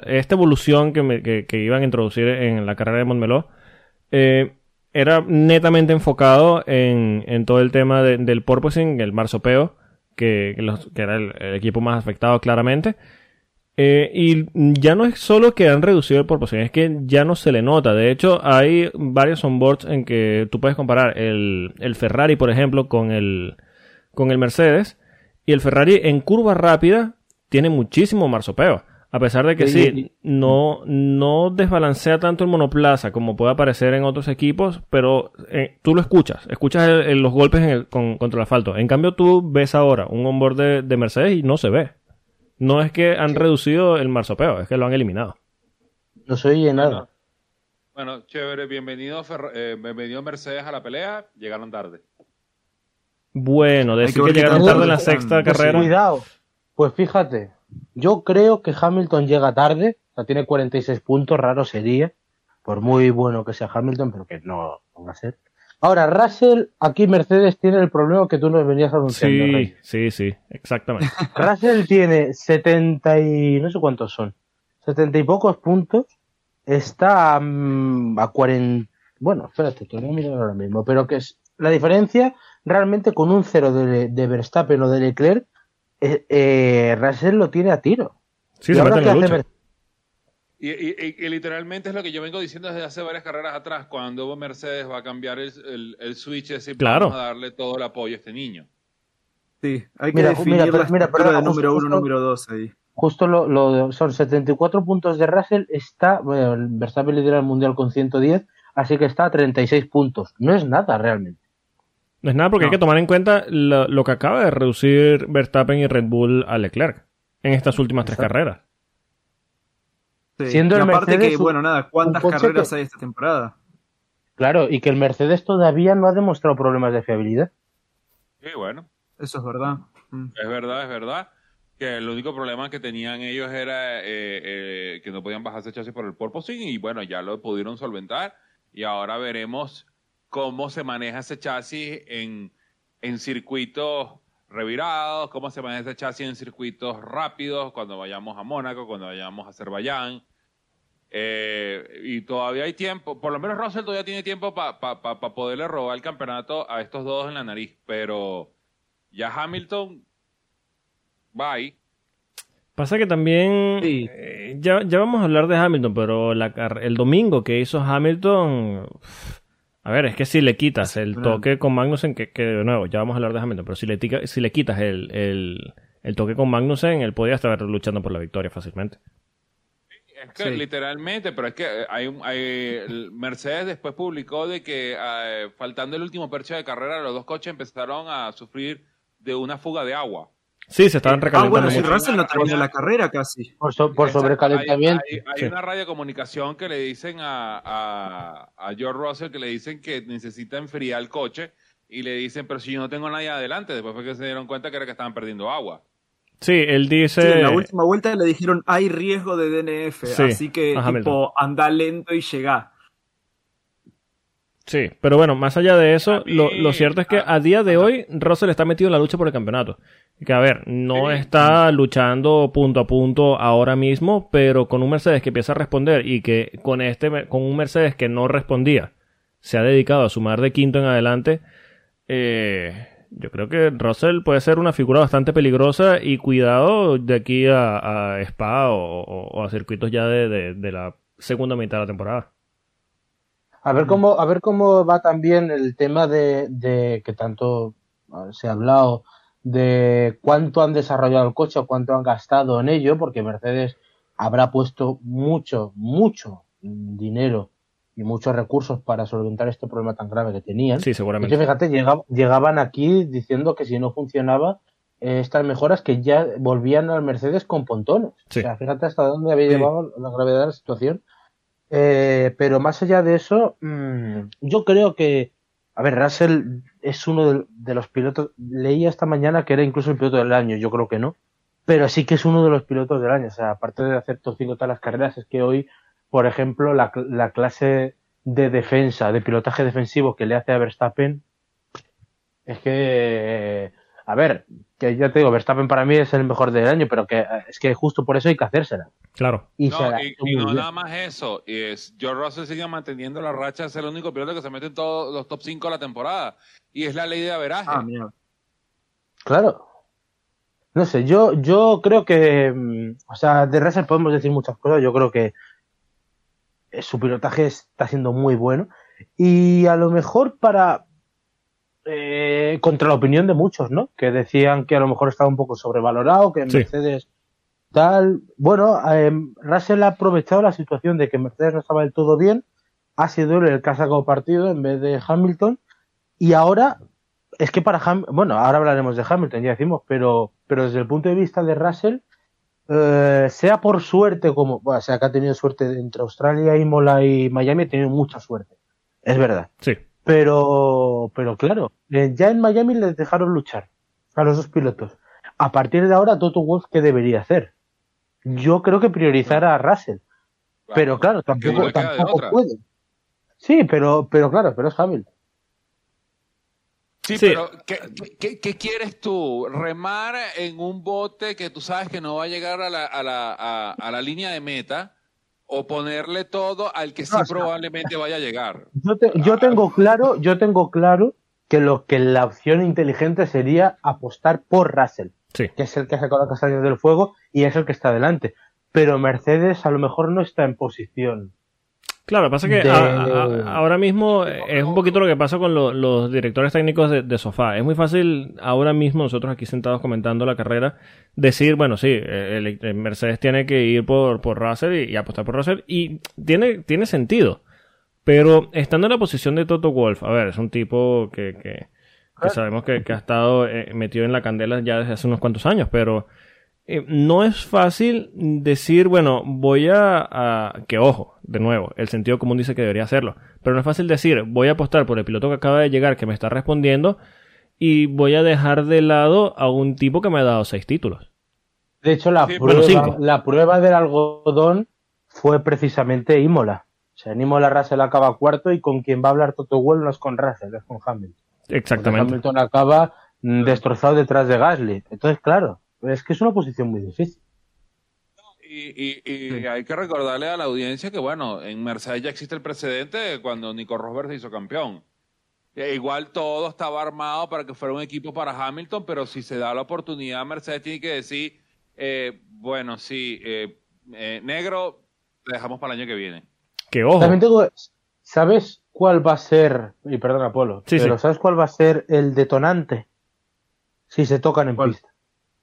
esta evolución que, que, iban a introducir en la carrera de Montmeló eh, era netamente enfocado en, en todo el tema del porpoising, el marsopeo, que, que, era el, equipo más afectado claramente. Eh, y ya no es solo que han reducido el porpoising, es que ya no se le nota. De hecho, hay varios onboards en que tú puedes comparar el, el Ferrari, por ejemplo, con el, con el Mercedes. Y el Ferrari en curva rápida tiene muchísimo marsopeo. A pesar de que sí, no, no desbalancea tanto el monoplaza como puede aparecer en otros equipos, pero eh, tú lo escuchas, escuchas los golpes contra el asfalto. En cambio, tú ves ahora un onboard de, de Mercedes y no se ve. No es que han reducido el marsopeo, es que lo han eliminado. No se oye nada. Bueno, chévere, bienvenido, eh, bienvenido Mercedes a la pelea, llegaron tarde. Bueno, decir que, llegaron tarde en la sexta carrera. Cuidado, pues fíjate, yo creo que Hamilton llega tarde, o sea, tiene 46 puntos, raro sería, por muy bueno que sea Hamilton, pero que no, va a ser. Ahora, Russell, aquí Mercedes tiene el problema que tú nos venías anunciando. Sí, sí, sí, exactamente. [LAUGHS] Russell tiene 70 y no sé cuántos son, 70 y pocos puntos, está mm, a 40, bueno, espérate, te voy a mirar ahora mismo, pero que es la diferencia realmente con un cero de, de Verstappen o de Leclerc eh, eh, Russell lo tiene a tiro. Sí, se mete y, y, y, literalmente es lo que yo vengo diciendo desde hace varias carreras atrás, cuando Mercedes va a cambiar el, el, switch, es claro. vamos a darle todo el apoyo a este niño. Sí, hay que mira, definir mira, la mira, de número uno, número dos ahí. Justo lo, lo, son 74 puntos de Russell, está, bueno, Verstappen lidera el Mundial con 110, así que está a 36 puntos. No es nada realmente. No es nada porque hay que tomar en cuenta lo, que acaba de reducir Verstappen y Red Bull a Leclerc. en estas últimas tres carreras. Sí. Siendo y el aparte Mercedes que, bueno, nada, ¿cuántas carreras que- hay esta temporada? Claro, y que el Mercedes todavía no ha demostrado problemas de fiabilidad. Sí, bueno. Eso es verdad. Mm. Es verdad, es verdad. Que el único problema que tenían ellos era eh, eh, que no podían bajarse chasis por el porpoising y bueno, ya lo pudieron solventar y ahora veremos cómo se maneja ese chasis en, en circuitos revirados, cómo se maneja ese chasis en circuitos rápidos cuando vayamos a Mónaco, cuando vayamos a Azerbaiyán. Eh, y todavía hay tiempo, por lo menos Russell todavía tiene tiempo para poderle robar el campeonato a estos dos en la nariz, pero ya Hamilton, bye. Pasa que también, Sí. eh, ya, ya vamos a hablar de Hamilton, pero la, el domingo que hizo Hamilton, a ver, es que si le quitas el toque con Magnussen, que, que de nuevo, ya vamos a hablar de Hamilton, pero si le, tica- si le quitas el, el, el toque con Magnussen, él podía estar luchando por la victoria fácilmente. Es que Sí. literalmente, pero es que eh, hay, un- hay Mercedes después publicó de que eh, faltando el último percho de carrera, los dos coches empezaron a sufrir de una fuga de agua. Sí, se estaban Ah, recalentando bueno, si. Russell no terminó la carrera casi. Por, so- por Exacto. sobrecalentamiento. Hay, hay- hay Sí. una radiocomunicación que le dicen a, a, a George Russell que le dicen que necesita enfriar el coche y le dicen, pero si yo no tengo nadie adelante, después fue que se dieron cuenta que era que estaban perdiendo agua. Sí, él Sí, dice... en la última vuelta le dijeron hay riesgo de DNF, Sí, así que tipo anda lento y llega. Sí, pero bueno, más allá de eso, mí- lo, lo cierto es que a día de hoy Russell está metido en la lucha por el campeonato. Que a ver, no Sí. está luchando punto a punto ahora mismo, pero con un Mercedes que empieza a responder y que con este con un Mercedes que no respondía, se ha dedicado a sumar de quinto en adelante, eh, yo creo que Russell puede ser una figura bastante peligrosa y cuidado de aquí a, a Spa o, o- o a circuitos ya de, de- de la segunda mitad de la temporada. A ver cómo, a ver cómo va también el tema de, de que tanto ah, se ha hablado de cuánto han desarrollado el coche o cuánto han gastado en ello, porque Mercedes habrá puesto mucho, mucho dinero y muchos recursos para solventar este problema tan grave que tenían. Sí, seguramente. que fíjate, llegab- llegaban aquí diciendo que si no funcionaba eh, estas mejoras que ya volvían al Mercedes con pontones. Sí. O sea, fíjate hasta dónde había Sí. llevado la gravedad de la situación. Eh, pero más allá de eso, mm, yo creo que, a ver, Russell es uno de, los pilotos, leía esta mañana que era incluso el piloto del año, yo creo que no, pero sí que es uno de los pilotos del año. O sea, aparte de hacer top 5 todas las carreras, es que hoy, por ejemplo, la, la clase de defensa, de pilotaje defensivo que le hace a Verstappen, es que, a ver, que ya te digo, Verstappen para mí es el mejor del año, pero que eh, es que justo por eso hay que hacérsela. Claro. Y No, la y, no nada más eso. Y es, George Russell sigue manteniendo la racha de ser el único piloto que se mete en todos los top 5 de la temporada. Y es la ley de averaje. Ah, mira. Claro. No sé, yo, yo creo que, mm, o sea, de Russell podemos decir muchas cosas. Yo creo que eh, su pilotaje está siendo muy bueno. Y a lo mejor para, eh, contra la opinión de muchos, ¿no? Que decían que a lo mejor estaba un poco sobrevalorado, que Sí. Mercedes tal. Bueno, eh, Russell ha aprovechado la situación de que Mercedes no estaba del todo bien, ha sido el que ha sacado partido en vez de Hamilton, y ahora es que para Ham bueno, ahora hablaremos de Hamilton, ya decimos, pero, pero desde el punto de vista de Russell, eh, sea por suerte como, bueno, o sea, que ha tenido suerte entre Australia, Imola y Miami, ha tenido mucha suerte, es verdad. Sí. Pero, pero claro, eh, ya en Miami les dejaron luchar a los dos pilotos. A partir de ahora, Toto Wolff, ¿qué debería hacer? Yo creo que priorizar a Russell. Pero claro, tampoco, puede. Sí, pero, pero claro, pero es Hamilton. Sí, Sí. pero ¿qué, qué, qué quieres tú? ¿Remar en un bote que tú sabes que no va a llegar a la, a la, a, a la línea de meta? ¿O ponerle todo al que sí No, o sea- probablemente vaya a llegar? Yo, te- yo tengo claro, yo tengo claro que lo que la opción inteligente sería apostar por Russell, Sí. que es el que ha sacado la castaña del fuego y es el que está adelante. Pero Mercedes a lo mejor no está en posición. Claro, pasa que de- a- a- ahora mismo es un poquito lo que pasa con lo- los directores técnicos de, de sofá. Es muy fácil ahora mismo nosotros aquí sentados comentando la carrera decir, bueno, sí, el, el Mercedes tiene que ir por, por Russell y, y apostar por Russell y tiene, tiene sentido. Pero estando en la posición de Toto Wolf, a ver, es un tipo que, que, que sabemos que, que ha estado eh, metido en la candela ya desde hace unos cuantos años, pero eh, no es fácil decir, bueno, voy a, Que ojo, de nuevo, el sentido común dice que debería hacerlo. Pero no es fácil decir, voy a apostar por el piloto que acaba de llegar, que me está respondiendo, y voy a dejar de lado a un tipo que me ha dado seis títulos. De hecho, la, prueba, la prueba del algodón fue precisamente Imola. O sea, en Imola Russell acaba cuarto y con quien va a hablar Toto Wolff no es con Russell, es con Hamilton. Exactamente. Hamilton acaba destrozado detrás de Gasly. Entonces, claro, es que es una posición muy difícil. Y, hay que recordarle a la audiencia que, bueno, en Mercedes ya existe el precedente cuando Nico Rosberg se hizo campeón. E igual todo estaba armado para que fuera un equipo para Hamilton, pero si se da la oportunidad, Mercedes tiene que decir, eh, bueno, sí, eh, eh, negro, le dejamos para el año que viene. Que ojo. También tengo, ¿sabes cuál va a ser, y perdona Polo, pero ¿sabes cuál va a ser el detonante si se tocan en pista?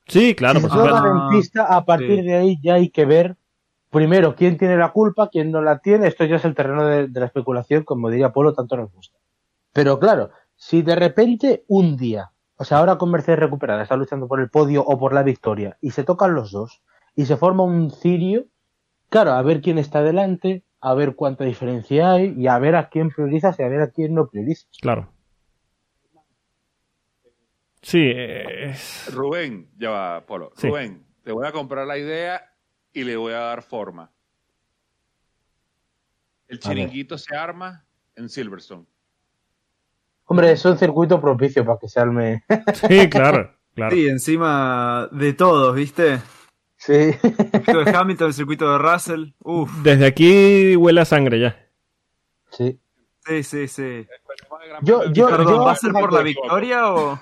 Sí, claro. Si se tocan en pista, a partir de ahí ya hay que ver primero quién tiene la culpa, quién no la tiene. Esto ya es el terreno de, la especulación, como diría Polo, tanto nos gusta. Pero claro, si de repente un día, o sea, ahora con Mercedes recuperada, está luchando por el podio o por la victoria, y se tocan los dos, y se forma un cirio, claro, a ver quién está delante, a ver cuánta diferencia hay, y a ver a quién priorizas y a ver a quién no priorizas. Claro. Sí, es... Rubén, ya va, Polo. Rubén, te voy a comprar la idea y le voy a dar forma. El chiringuito se arma en Silverstone. Hombre, es un circuito propicio para que se arme. [LAUGHS] sí, claro, claro. Sí, encima de todos, ¿viste? Sí. El circuito de Hamilton, el circuito de Russell. Uf. Desde aquí huele a sangre ya. Sí. Sí, sí, sí. Yo, yo, ¿va a ser por la victoria o...?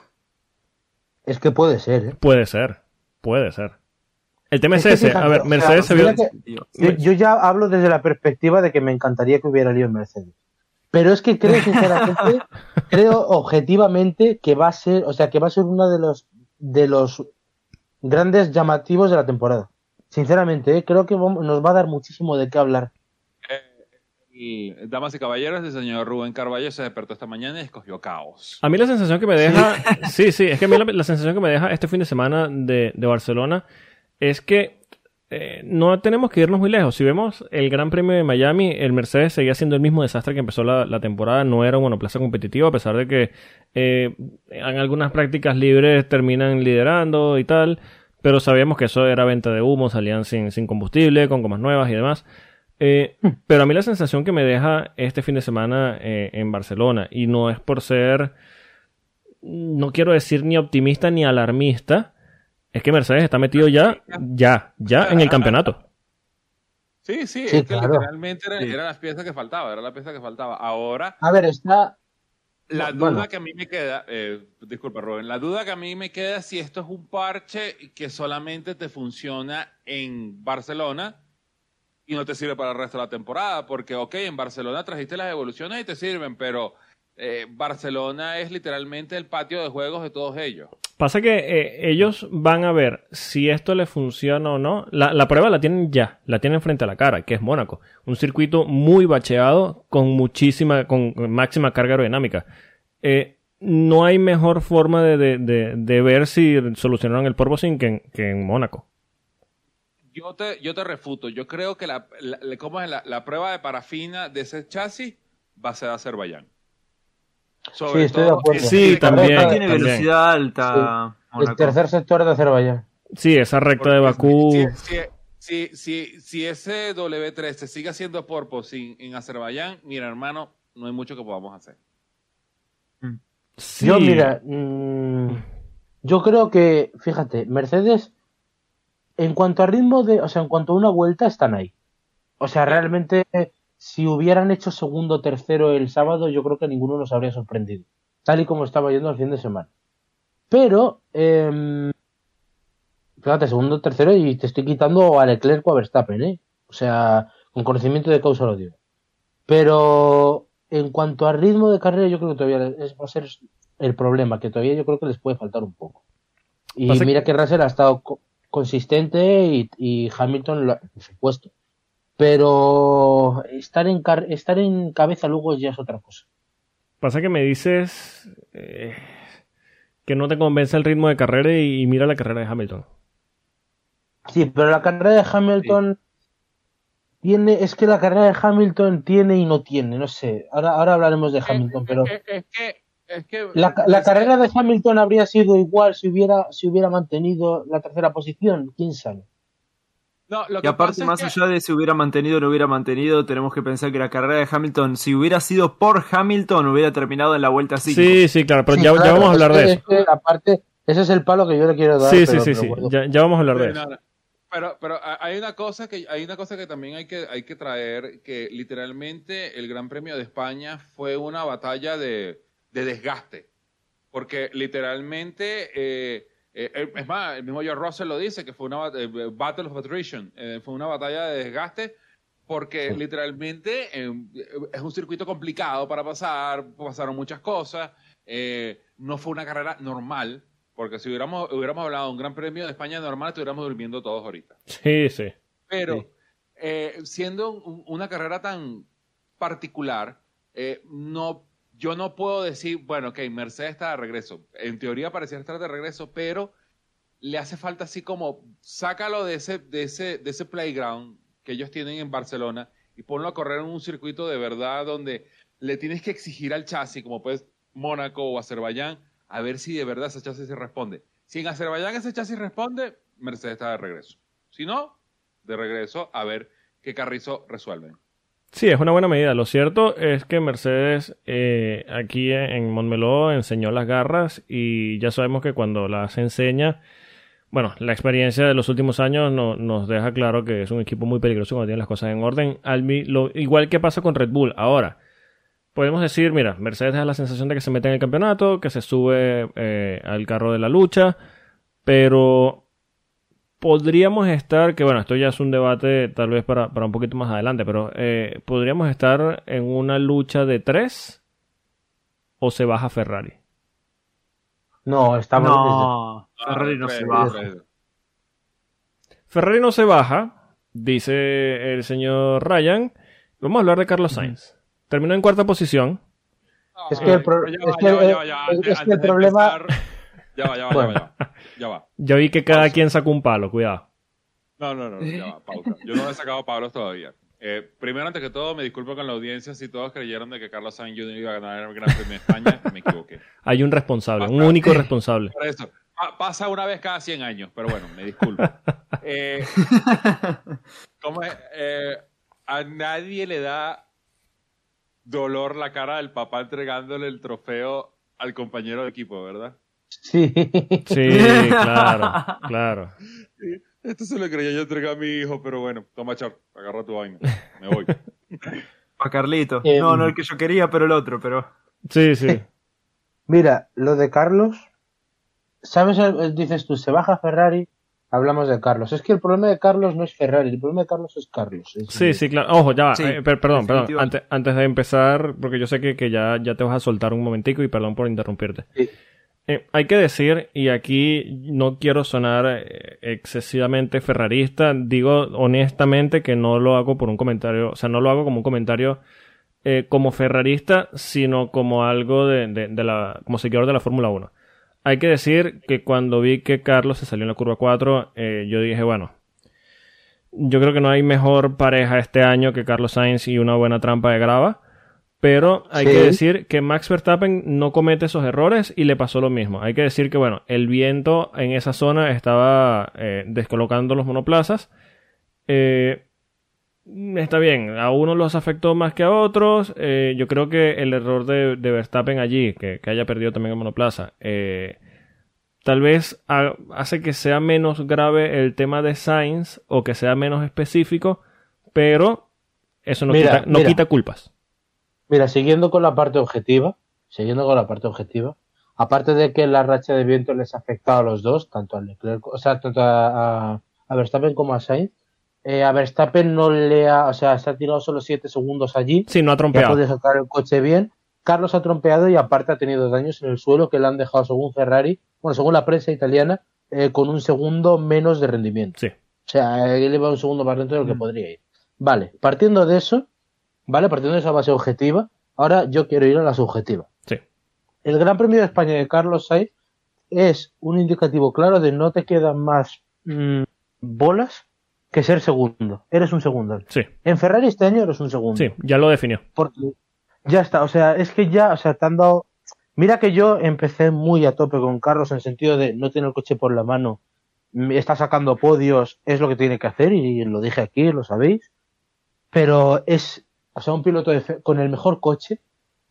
Es que puede ser, ¿eh? Puede ser, puede ser. El tema es, ese. a ver, Mercedes se vio... yo, ya hablo desde la perspectiva de que me encantaría que hubiera lío en Mercedes. Pero es que creo sinceramente, [LAUGHS] creo objetivamente que va a ser, o sea, que va a ser uno de los de los grandes llamativos de la temporada. Sinceramente, ¿eh? creo que nos va a dar muchísimo de qué hablar. Damas y caballeros, el señor Rubén Carballo se despertó esta mañana y escogió caos. A mí la sensación que me deja, sí, [LAUGHS] sí, es que a mí la, sensación que me deja este fin de semana de, de Barcelona es que eh, no tenemos que irnos muy lejos. Si vemos el Gran Premio de Miami, el Mercedes seguía siendo el mismo desastre que empezó la, temporada. No era un monoplaza competitivo, a pesar de que eh, en algunas prácticas libres terminan liderando y tal. Pero sabíamos que eso era venta de humo, salían sin, sin combustible, con gomas nuevas y demás. Eh, hmm. pero a mí la sensación que me deja este fin de semana en Barcelona, y no es por ser, no quiero decir ni optimista ni alarmista, es que Mercedes está metido ya, ya, ya en el campeonato. Sí, sí, es que literalmente era, la pieza que faltaba, era la pieza que faltaba. Ahora. A ver, está. La duda que a mí me queda, eh, disculpa Rubén, la duda que a mí me queda si esto es un parche que solamente te funciona en Barcelona y no te sirve para el resto de la temporada, porque ok, en Barcelona trajiste las evoluciones y te sirven, pero eh, Barcelona es literalmente el patio de juegos de todos ellos. Pasa que eh, ellos van a ver si esto les funciona o no. La, prueba la tienen ya, la tienen frente a la cara, que es Mónaco. Un circuito muy bacheado con muchísima, con máxima carga aerodinámica. Eh, no hay mejor forma de, ver si solucionaron el porpoising que que en Mónaco. Yo te, yo te refuto. Yo creo que la, ¿cómo es la, prueba de parafina de ese chasis va a ser Azerbaiyán sí, estoy de acuerdo. Sí, también. tiene velocidad alta. El tercer sector de Azerbaiyán. Sí, esa recta de Bakú. Si, si, si, ese W3 se sigue haciendo porpoise en Azerbaiyán, mira, hermano, no hay mucho que podamos hacer. Yo, mira, mm, yo creo que, fíjate, Mercedes, en cuanto a ritmo de, o sea, en cuanto a una vuelta, están ahí. O sea, realmente si hubieran hecho segundo o tercero el sábado, yo creo que ninguno nos habría sorprendido, tal y como estaba yendo el fin de semana. Pero, eh, fíjate, segundo o tercero y te estoy quitando a Leclerc o a Verstappen, ¿eh? O sea, con conocimiento de causa lo digo. Pero en cuanto a ritmo de carrera, yo creo que todavía va a ser el problema, que todavía yo creo que les puede faltar un poco. Y mira que... Russell ha estado consistente y, y Hamilton, por supuesto pero estar en, estar en cabeza luego ya es otra cosa. Pasa que me dices eh, que no te convence el ritmo de carrera y, mira la carrera de Hamilton. Sí, pero la carrera de Hamilton tiene, es que la carrera de Hamilton tiene y no tiene, no sé. Ahora, ahora hablaremos de Hamilton, pero Es, es que, es que la, la carrera de Hamilton habría sido igual si hubiera, si hubiera mantenido la tercera posición, quién sabe. no, lo Y aparte, más que- allá de si hubiera mantenido o no hubiera mantenido, tenemos que pensar que la carrera de Hamilton, si hubiera sido por Hamilton, hubiera terminado en la vuelta 5. Sí, sí, claro, pero Sí, ya, ya vamos a hablar de eso. aparte, ese es el palo que yo le quiero dar. Sí, sí, pero- sí, pero sí. Ya, ya vamos a hablar de eso. no. Pero, pero ha- hay una cosa que hay una cosa que también hay que hay que traer que literalmente el Gran Premio de España fue una batalla de, de desgaste porque literalmente eh, eh, es más el mismo George Russell lo dice que fue una eh, battle of attrition eh, fue una batalla de desgaste porque literalmente eh, es un circuito complicado para pasar pasaron muchas cosas eh, no fue una carrera normal porque si hubiéramos, hubiéramos hablado de un gran premio de España normal, estuviéramos durmiendo todos ahorita. Sí, sí. Pero Sí. eh, siendo un- una carrera tan particular, eh, no, yo no puedo decir, bueno, ok, Mercedes está de regreso. En teoría parecía estar de regreso, pero le hace falta así como, sácalo de ese, de ese, de ese playground que ellos tienen en Barcelona y ponlo a correr en un circuito de verdad donde le tienes que exigir al chasis, como pues Mónaco o Azerbaiyán, a ver si de verdad ese chasis se responde. Si en Azerbaiyán ese chasis responde, Mercedes está de regreso. Si no, de regreso a ver qué carrizo resuelven. Sí, es una buena medida. Lo cierto es que Mercedes eh, aquí en Montmeló enseñó las garras y ya sabemos que cuando las enseña, bueno, la experiencia de los últimos años no- nos deja claro que es un equipo muy peligroso cuando tiene las cosas en orden. Al mi- lo- igual que pasa con Red Bull. Ahora, podemos decir, mira, Mercedes da la sensación de que se mete en el campeonato, que se sube eh, al carro de la lucha, pero podríamos estar, que bueno, esto ya es un debate tal vez para, para un poquito más adelante, pero eh, podríamos estar en una lucha de tres o se baja Ferrari. No, estamos. No, Ferrari no Ah, se tres, baja. Ferrari no se baja, dice el señor Ryan. Vamos a hablar de Carlos Sainz. Terminó en cuarta posición. Es que el problema- Ya va, ya va, ya va, ya va. Yo vi que cada quien sacó un palo, cuidado. No, no, no, ya va, pausa. Yo no he sacado a Pablo todavía. Eh, primero, antes que todo, me disculpo con la audiencia si todos creyeron de que Carlos Sainz Jr. iba a ganar el Gran Premio de España. [LAUGHS] Me equivoqué. Hay un responsable, un único responsable. Por eso, pa- pasa una vez cada 100 años, pero bueno, me disculpo. [LAUGHS] Eh, ¿cómo es? Eh, a nadie le da dolor la cara del papá entregándole el trofeo al compañero de equipo, ¿verdad? Sí. Sí, claro, claro. Esto se lo creía yo entregar a mi hijo, pero bueno, toma char, agarra tu vaina, me voy. [LAUGHS] A Carlito. Eh, no, no el que yo quería, pero el otro, pero. Sí, sí. [LAUGHS] Mira, lo de Carlos, ¿sabes? Dices tú, se baja Ferrari, hablamos de Carlos. Es que el problema de Carlos no es Ferrari, el problema de Carlos es Carlos. Es- Sí, sí, claro. Ojo, ya va. Sí, Eh, per- perdón, perdón. Antes, antes de empezar, porque yo sé que, que ya, ya te vas a soltar un momentico y perdón por interrumpirte. Sí. Eh, hay que decir, y aquí no quiero sonar eh, excesivamente ferrarista, digo honestamente que no lo hago por un comentario, o sea, no lo hago como un comentario eh, como ferrarista, sino como algo de, la, como seguidor de la Fórmula 1. Hay que decir que cuando vi que Carlos se salió en la curva 4, eh, yo dije, bueno, yo creo que no hay mejor pareja este año que Carlos Sainz y una buena trampa de grava. Pero hay Sí. que decir que Max Verstappen no comete esos errores y le pasó lo mismo. Hay que decir que, bueno, el viento en esa zona estaba eh, descolocando los monoplazas. Eh, está bien, a unos los afectó más que a otros. Eh, yo creo que el error de, de Verstappen allí, que, que haya perdido también el monoplaza, tal vez ha- hace que sea menos grave el tema de Sainz o que sea menos específico, pero eso no, Mira, quita, no mira. quita culpas. Mira, siguiendo con la parte objetiva, siguiendo con la parte objetiva, aparte de que la racha de viento les ha afectado a los dos, tanto a Leclerc, o sea, tanto a, a- a Verstappen como a Sainz, eh, a Verstappen no le ha, o sea, se ha tirado solo 7 segundos allí, Sí, no ha trompeado. puede sacar el coche bien. Carlos ha trompeado y aparte ha tenido daños en el suelo que le han dejado, según Ferrari, bueno, según la prensa italiana, eh, con un segundo menos de rendimiento. Sí. O sea, él iba un segundo más lento de lo que Mm. podría ir. Vale, partiendo de eso, ¿vale? Partiendo de esa base objetiva, ahora yo quiero ir a la subjetiva. Sí. El Gran Premio de España de Carlos Sainz es un indicativo claro de no te quedan más mm, bolas que ser segundo. Eres un segundo. Sí, En Ferrari este año eres un segundo. sí, ya lo definió. Porque ya está, o sea, es que ya, o sea, te han dado... Mira que yo empecé muy a tope con Carlos en el sentido de no tener el coche por la mano, me está sacando podios, es lo que tiene que hacer y lo dije aquí, lo sabéis. Pero es, o sea, un piloto de fe- con el mejor coche,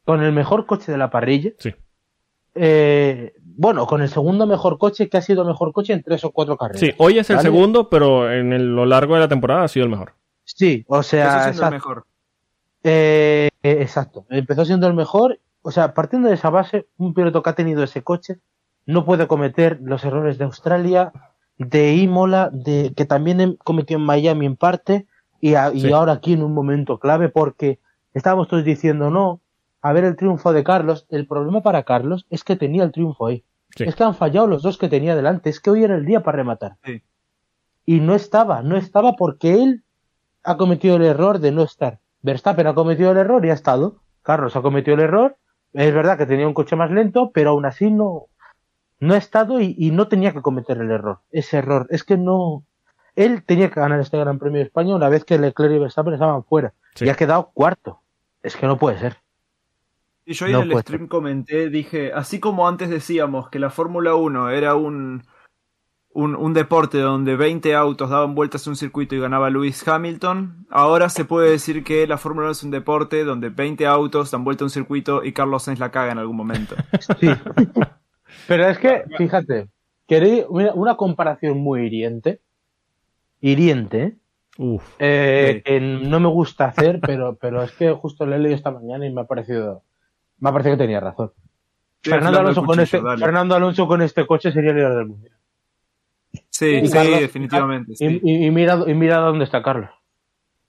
con el mejor coche de la parrilla, Sí. eh, bueno, con el segundo mejor coche que ha sido mejor coche en tres o cuatro carreras. Sí, hoy es el ¿Vale? segundo, pero en el- lo largo de la temporada ha sido el mejor. Sí, o sea, siendo el exacto. mejor. Eh, eh, exacto. Empezó siendo el mejor. O sea, partiendo de esa base, un piloto que ha tenido ese coche no puede cometer los errores de Australia, de Imola, de que también em- cometió en Miami en parte y, a- y Sí. ahora aquí en un momento clave porque estábamos todos diciendo no. A ver el triunfo de Carlos. El problema para Carlos es que tenía el triunfo ahí. Sí. Es que han fallado los dos que tenía delante. Es que hoy era el día para rematar. Sí. Y no estaba, no estaba porque él ha cometido el error de no estar. Verstappen ha cometido el error y ha estado. Carlos ha cometido el error. Es verdad que tenía un coche más lento, pero aún así no, no ha estado y, y no tenía que cometer el error. Ese error. Es que no. Él tenía que ganar este Gran Premio de España una vez que Leclerc y Verstappen estaban fuera. Sí. Y ha quedado cuarto. Es que no puede ser. Y yo ahí No en el stream comenté, dije, así como antes decíamos que la Fórmula 1 era un, un, un deporte donde 20 autos daban vueltas en un circuito y ganaba Lewis Hamilton, ahora se puede decir que la Fórmula 1 es un deporte donde 20 autos dan vuelta a un circuito y Carlos Sainz la caga en algún momento. [LAUGHS] Sí. Pero es que, fíjate, queréis una, una comparación muy hiriente. Hiriente, ¿eh? Uf. Eh, que no me gusta hacer, [LAUGHS] pero, pero es que justo lo he leído esta mañana y me ha parecido, me ha parecido que tenía razón. Fernando Alonso, con este, dale. Fernando Alonso con este coche sería el líder del mundial. Sí, Y sí, Carlos- definitivamente. Y, sí. y- y mira, y mira dónde está Carlos.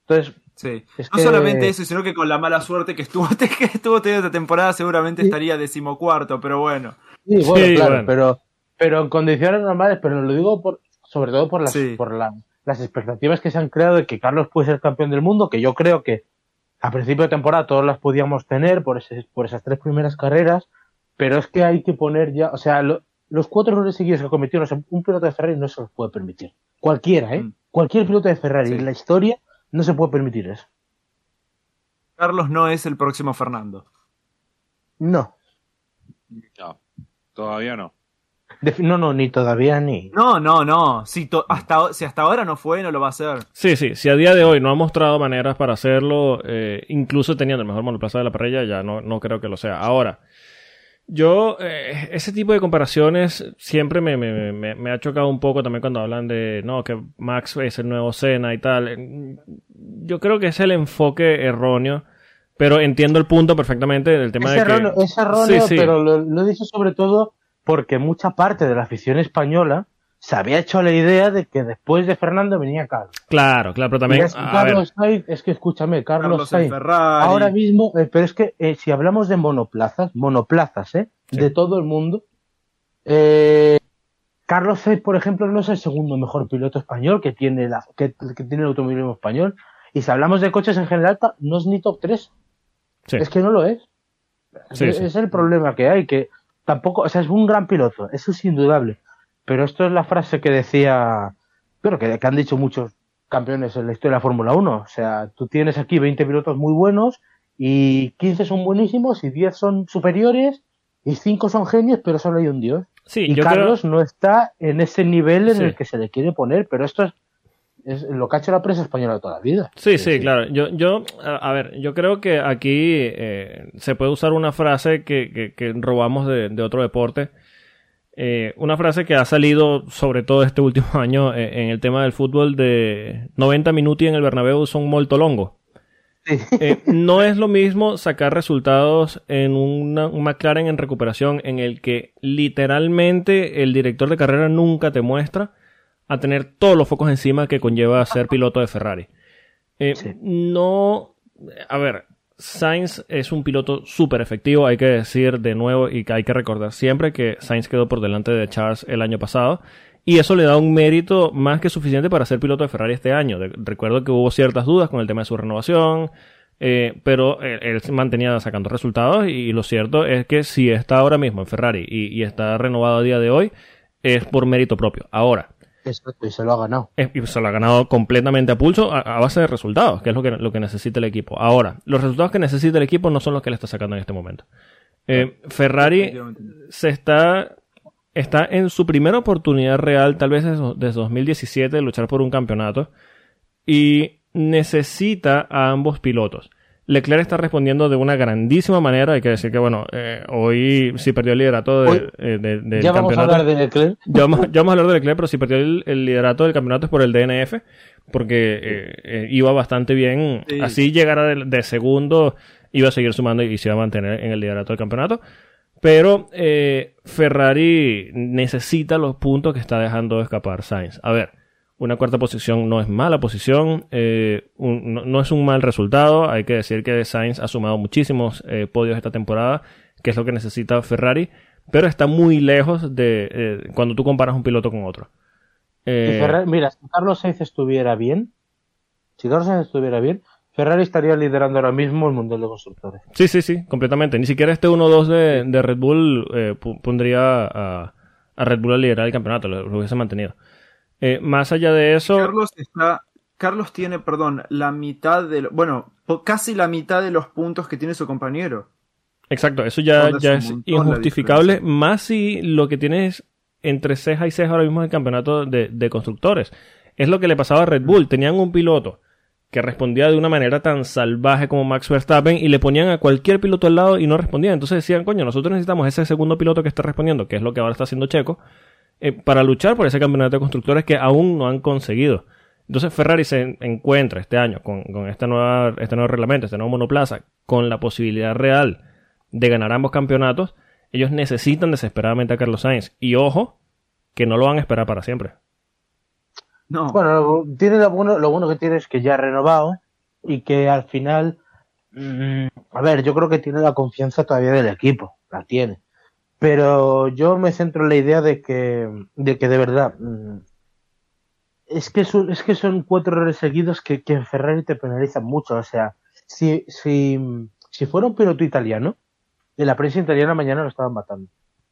Entonces, Sí. Es no que- solamente eso, sino que con la mala suerte que estuvo, [LAUGHS] que estuvo teniendo esta temporada seguramente Sí. estaría decimocuarto, pero bueno. sí, bueno, Sí, claro, bueno. pero, pero en condiciones normales, pero lo digo por, sobre todo por las, Sí. por la- las expectativas que se han creado de que Carlos puede ser campeón del mundo, que yo creo que a principio de temporada todos las podíamos tener por, ese- por esas tres primeras carreras, pero es que hay que poner ya, o sea, lo- los cuatro errores seguidos que cometió no un piloto de Ferrari no se los puede permitir. Cualquiera, ¿eh? Mm. Cualquier piloto de Ferrari Sí. en la historia no se puede permitir eso. Carlos no es el próximo Fernando. No. No, todavía no. No, no, ni todavía ni. No, no, no. Si, to- hasta, si hasta ahora no fue, no lo va a hacer. Sí, sí, si a día de hoy no ha mostrado maneras para hacerlo, eh, incluso teniendo el mejor monoplaza de la parrilla, ya no, no creo que lo sea. Ahora, yo, eh, ese tipo de comparaciones siempre me, me, me, me ha chocado un poco también cuando hablan de, no, que Max es el nuevo Senna y tal. Yo creo que es el enfoque erróneo, pero entiendo el punto perfectamente del tema Es de erróneo, que... es erróneo, Sí, sí. pero lo, lo dice sobre todo porque mucha parte de la afición española se había hecho la idea de que después de Fernando venía Carlos. Claro, claro, pero también... es que Carlos Sainz, es que escúchame, Carlos, Carlos Sainz, Ferrari. ahora mismo, eh, pero es que eh, si hablamos de monoplazas, monoplazas, ¿eh? Sí. De todo el mundo, eh, Carlos Sainz, por ejemplo, no es el segundo mejor piloto español que tiene, la, que, que tiene el automovilismo español. Y si hablamos de coches en general, no es ni top 3. sí. Es que no lo es. Sí, es, sí. es el problema que hay, que tampoco, o sea, es un gran piloto, eso es indudable. Pero esto es la frase que decía, pero que, que han dicho muchos campeones en la historia de la Fórmula 1. O sea, tú tienes aquí 20 pilotos muy buenos y 15 son buenísimos y 10 son superiores y 5 son genios, pero solo hay un dios. Sí, y yo creo- Carlos no está en ese nivel en Sí. el que se le quiere poner, pero esto es, es lo que ha hecho la prensa española toda la vida. Sí, sí, claro. Yo, yo, a, ver, yo creo que aquí eh, se puede usar una frase que, que, que robamos de, de otro deporte. Eh, una frase que ha salido sobre todo este último [LAUGHS] año eh, en el tema del fútbol de 90 minutos en el Bernabéu son molto longo. Sí. No es lo mismo sacar resultados en una, un McLaren en recuperación en el que literalmente el director de carrera nunca te muestra a tener todos los focos encima que conlleva ser piloto de Ferrari. Eh, Sí. No, a ver, Sainz es un piloto súper efectivo, hay que decir de nuevo y que hay que recordar siempre que Sainz quedó por delante de Charles el año pasado y eso le da un mérito más que suficiente para ser piloto de Ferrari este año. De- recuerdo que hubo ciertas dudas con el tema de su renovación, eh, pero él, él se mantenía sacando resultados y, lo cierto es que si está ahora mismo en Ferrari y, y está renovado a día de hoy es por mérito propio. Ahora, Exacto, y se lo ha ganado. Y se lo ha ganado completamente a pulso a, base de resultados, que es lo que, lo que necesita el equipo. Ahora, los resultados que necesita el equipo no son los que le está sacando en este momento. Eh, Ferrari se está, está en su primera oportunidad real, tal vez desde 2017, de luchar por un campeonato. Y necesita a ambos pilotos. Leclerc está respondiendo de una grandísima manera. Hay que decir que, bueno, eh, hoy sí perdió el liderato de, eh, del ¿Ya vamos a hablar de Leclerc? Ya vamos, a hablar de Leclerc, pero si perdió el, liderato del campeonato es por el DNF, porque eh, iba bastante bien. Así llegara de, segundo, iba a seguir sumando y se iba a mantener en el liderato del campeonato. Pero Ferrari necesita los puntos que está dejando escapar Sainz. A ver, una cuarta posición no es mala posición, eh, no, es un mal resultado. Hay que decir que Sainz ha sumado muchísimos eh, podios esta temporada, que es lo que necesita Ferrari, pero está muy lejos de eh, cuando tú comparas un piloto con otro. mira, si Carlos Sainz estuviera bien, si Carlos Sainz estuviera bien, Ferrari estaría liderando ahora mismo el Mundial de Constructores. Sí, sí, sí, completamente. Ni siquiera este 1-2 de, de, Red Bull pondría a, Red Bull a liderar el campeonato, lo hubiese mantenido. Eh, más allá de eso. Carlos está. Carlos tiene, perdón, la mitad de. Bueno, casi la mitad de los puntos que tiene su compañero. Exacto, eso ya, ya es injustificable. Más si lo que tiene es entre ceja y ceja ahora mismo el campeonato de, constructores. Es lo que le pasaba a Red Bull. Tenían un piloto que respondía de una manera tan salvaje como Max Verstappen y le ponían a cualquier piloto al lado y no respondía. Entonces decían, coño, nosotros necesitamos ese segundo piloto que está respondiendo, que es lo que ahora está haciendo Checo, eh, para luchar por ese campeonato de constructores que aún no han conseguido. Entonces Ferrari se encuentra este año con, esta nueva, este nuevo reglamento, este nuevo monoplaza, con la posibilidad real de ganar ambos campeonatos. Ellos necesitan desesperadamente a Carlos Sainz. Y ojo, que no lo van a esperar para siempre. No. Bueno, tiene lo bueno, lo bueno que tiene es que ya ha renovado y que al final, mm, a ver, yo creo que tiene la confianza todavía del equipo, la tiene. Pero yo me centro en la idea de que, de que de verdad, mm, es que, son, es que son cuatro errores seguidos que, que en Ferrari te penalizan mucho. O sea, si, si, si fuera un piloto italiano, en la prensa italiana mañana lo estaban matando.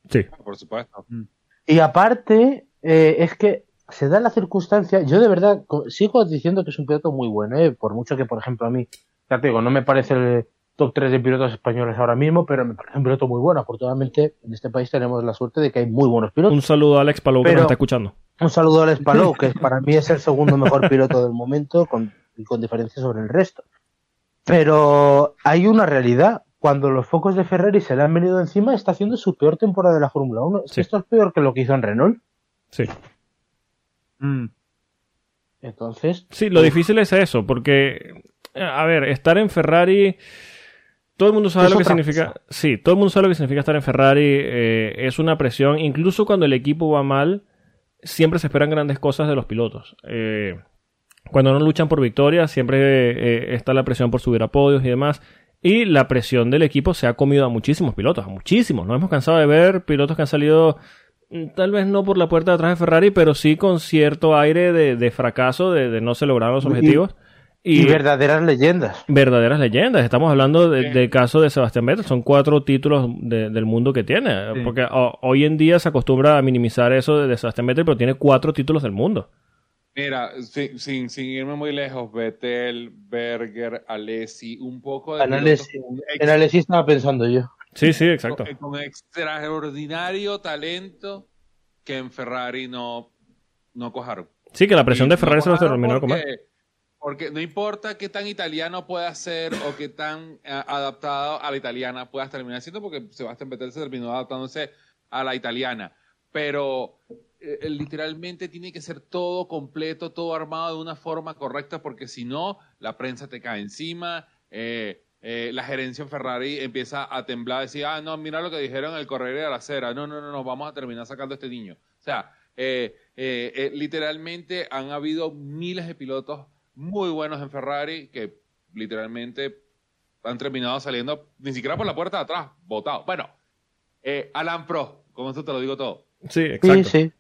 Sí. Por supuesto. Mm. Y aparte, eh, es que se da la circunstancia, yo de verdad sigo diciendo que es un piloto muy bueno, eh, por mucho que, por ejemplo, a mí, ya te digo, no me parece el, top 3 de pilotos españoles ahora mismo, pero me parece un piloto muy bueno. Afortunadamente, en este país tenemos la suerte de que hay muy buenos pilotos. Un saludo a Alex Palou que nos está escuchando. Un saludo a Alex Palou, que [LAUGHS] para mí es el segundo mejor piloto del momento con, y con diferencia sobre el resto. Pero hay una realidad. Cuando los focos de Ferrari se le han venido encima, está haciendo su peor temporada de la Fórmula 1. Esto es peor que lo que hizo en Renault. Sí. Mm. Entonces. Sí, lo difícil es eso, porque, a ver, estar en Ferrari todo el mundo sabe lo que significa. Sí, todo el mundo sabe lo que significa estar en Ferrari. Eh, es una presión. Incluso cuando el equipo va mal, siempre se esperan grandes cosas de los pilotos. Eh, cuando no luchan por victoria, siempre eh, está la presión por subir a podios y demás. Y la presión del equipo se ha comido a muchísimos pilotos, a muchísimos. Nos hemos cansado de ver pilotos que han salido, mm, tal vez no por la puerta de atrás de Ferrari, pero sí con cierto aire de, fracaso, de, de, no se lograr los objetivos. Y, verdaderas leyendas. Verdaderas leyendas. Estamos hablando del caso de Sebastián Vettel. Son cuatro títulos del mundo que tiene. Porque hoy en día se acostumbra a minimizar eso de, Sebastián Vettel, pero tiene cuatro títulos del mundo. Mira, sin, sin, irme muy lejos, Vettel, Berger, Alessi, un poco de... En Alessi, en Alessi estaba pensando yo. Sí, sí, exacto. Con, extraordinario talento que en Ferrari no, no cojaron. Sí, que la presión de Ferrari se lo terminó de comer porque no importa qué tan italiano pueda ser o qué tan eh, adaptado a la italiana puedas terminar siendo, porque Sebastián Vettel se terminó adaptándose a la italiana. Pero eh, eh, literalmente tiene que ser todo completo, todo armado de una forma correcta, porque si no, la prensa te cae encima. la gerencia en Ferrari empieza a temblar, decir, ah, no, mira lo que dijeron en el corredor de la acera, no, no, no, no, vamos a terminar sacando a este niño. O sea, literalmente han habido miles de pilotos muy buenos en Ferrari que literalmente han terminado saliendo ni siquiera por la puerta de atrás, votados. Bueno, eh, Alan Pro, con eso te lo digo todo. Sí, exacto. Sí,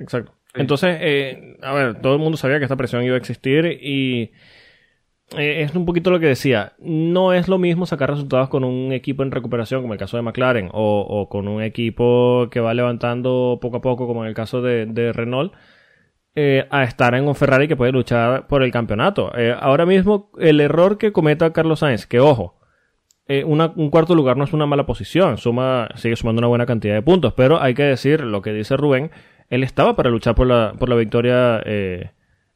Exacto. Entonces, eh, a ver, todo el mundo sabía que esta presión iba a existir y eh, es un poquito lo que decía. No es lo mismo sacar resultados con un equipo en recuperación, como el caso de McLaren, o, con un equipo que va levantando poco a poco, como en el caso de Renault, eh, a estar en un Ferrari que puede luchar por el campeonato. Eh, ahora mismo, el error que cometa Carlos Sainz, que ojo, eh, una- un cuarto lugar no es una mala posición, suma, sigue sumando una buena cantidad de puntos, pero hay que decir lo que dice Rubén, él estaba para luchar por la, por la victoria eh,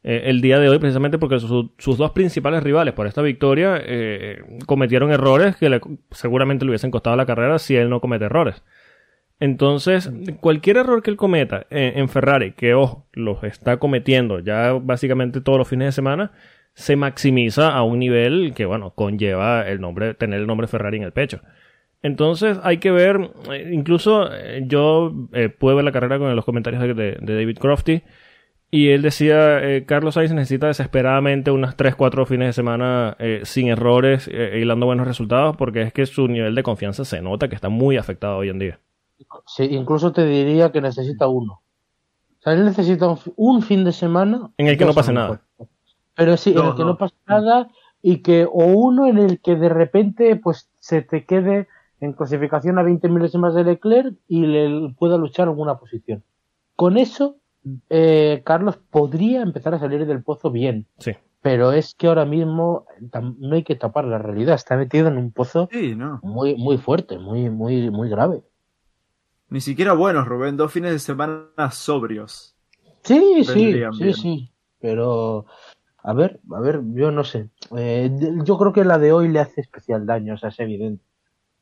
eh, el día de hoy precisamente porque su- sus dos principales rivales por esta victoria eh, cometieron errores que le- seguramente le hubiesen costado la carrera si él no comete errores. Entonces, cualquier error que él cometa en, Ferrari, que ojo, los está cometiendo ya básicamente todos los fines de semana, se maximiza a un nivel que, bueno, conlleva el nombre, tener el nombre Ferrari en el pecho. Entonces hay que ver, eh, incluso eh, yo eh, pude ver la carrera con los comentarios de, de- David Crofty y él decía, Carlos Sainz necesita desesperadamente unas 3-4 fines de semana eh, sin errores y dando buenos resultados porque es que su nivel de confianza se nota que está muy afectado hoy en día. Sí, incluso te diría que necesita uno. O sea, él necesita un, fi- un fin de semana. En el que no pase nada. Pero sí, en el que no. no pase nada y que, o uno en el que de repente pues se te quede en clasificación a 20 milésimas de Leclerc y le pueda luchar alguna posición. Con eso, eh, Carlos podría empezar a salir del pozo bien. Sí. Pero es que ahora mismo no hay que tapar la realidad. Está metido en un pozo Sí, no. muy, muy fuerte, muy, muy, muy grave. Ni siquiera buenos, Rubén. Dos fines de semana sobrios. Sí, sí, sí, sí. Pero, a ver, a ver, yo no sé. Eh, yo creo que la de hoy le hace especial daño, o sea, es evidente.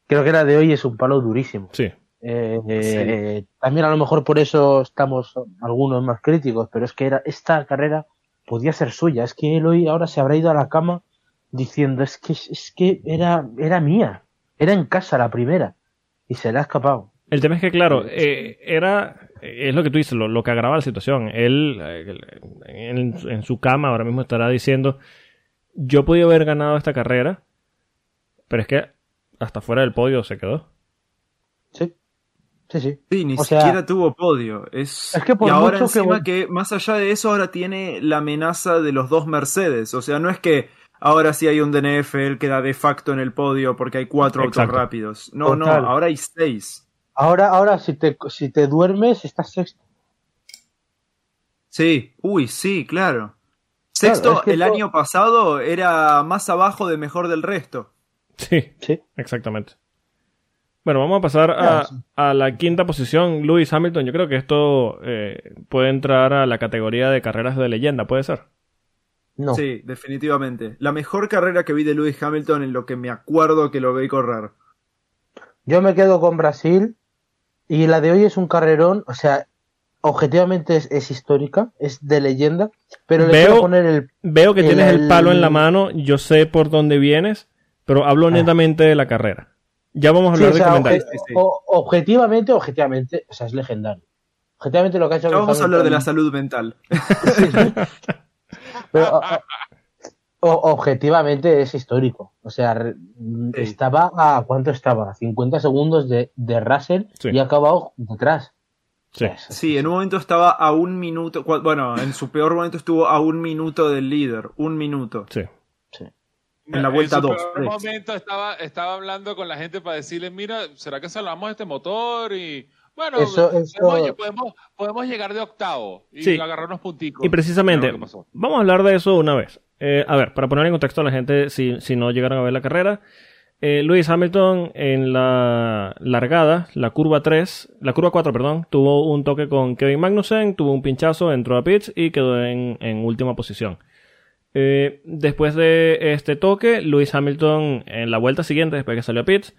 Creo que la de hoy es un palo durísimo. Sí. Eh, eh, también a lo mejor por eso estamos algunos más críticos, pero es que era esta carrera podía ser suya. Es que él hoy ahora se habrá ido a la cama diciendo es que es que era era mía, era en casa la primera y se le ha escapado. El tema es que, claro, eh, era. Es lo que tú dices, lo, lo que agrava la situación. Él, eh, en, en su cama, ahora mismo estará diciendo: Yo podía haber ganado esta carrera, pero es que hasta fuera del podio se quedó. Sí, sí, sí. Sí, ni O sea- siquiera tuvo podio. Es... Es que por y ahora mucho encima que, más allá de eso, ahora tiene la amenaza de los dos Mercedes. O sea, no es que ahora sí hay un DNF, él queda de facto en el podio porque hay cuatro Exacto. autos rápidos. No, Total. no, ahora hay seis. Ahora, ahora si te, si te duermes, estás sexto. Sí, uy, sí, claro. Sexto, es que el esto- año pasado era más abajo de mejor del resto. Sí, Sí. exactamente. Bueno, vamos a pasar a, Claro, sí. a la quinta posición. Lewis Hamilton, yo creo que esto eh, puede entrar a la categoría de carreras de leyenda, ¿puede ser? No. Sí, definitivamente. La mejor carrera que vi de Lewis Hamilton en lo que me acuerdo que lo vi correr. Yo me quedo con Brasil y la de hoy es un carrerón, o sea, objetivamente es, es histórica, es de leyenda, pero le Veo- quiero poner el... Veo que El- tienes el palo en la mano, yo sé por dónde vienes, pero hablo Ah. netamente de la carrera. Ya vamos a Sí, hablar o de sea, comentarios. obje- sí, sí. o- objetivamente, objetivamente, o sea, es legendario. Objetivamente lo que ha hecho Ya vamos a hablar de la salud mental. [LAUGHS] [LAUGHS] Pero, o- o- o- objetivamente es histórico. O sea, Sí. estaba a ¿cuánto estaba? 50 segundos de, de Russell Sí. y ha acabado detrás. Sí. Sí, en un momento estaba a un minuto. Bueno, en su peor momento estuvo a un minuto del líder. Un minuto. Sí. En la vuelta su dos, peor momento estaba, estaba hablando con la gente para decirle, mira, ¿será que salvamos este motor? Y bueno, Eso- eso- Podemos, podemos, podemos llegar de octavo y Sí. agarrarnos punticos. Y precisamente, vamos a hablar de eso una vez. Eh, a ver, para poner en contexto a la gente, si, si no llegaron a ver la carrera, eh, Lewis Hamilton en la largada, la curva 3, la curva 4, perdón, tuvo un toque con Kevin Magnussen, tuvo un pinchazo, entró a pits y quedó en, en última posición. Eh, después de este toque, Lewis Hamilton en la vuelta siguiente, después que salió a pits,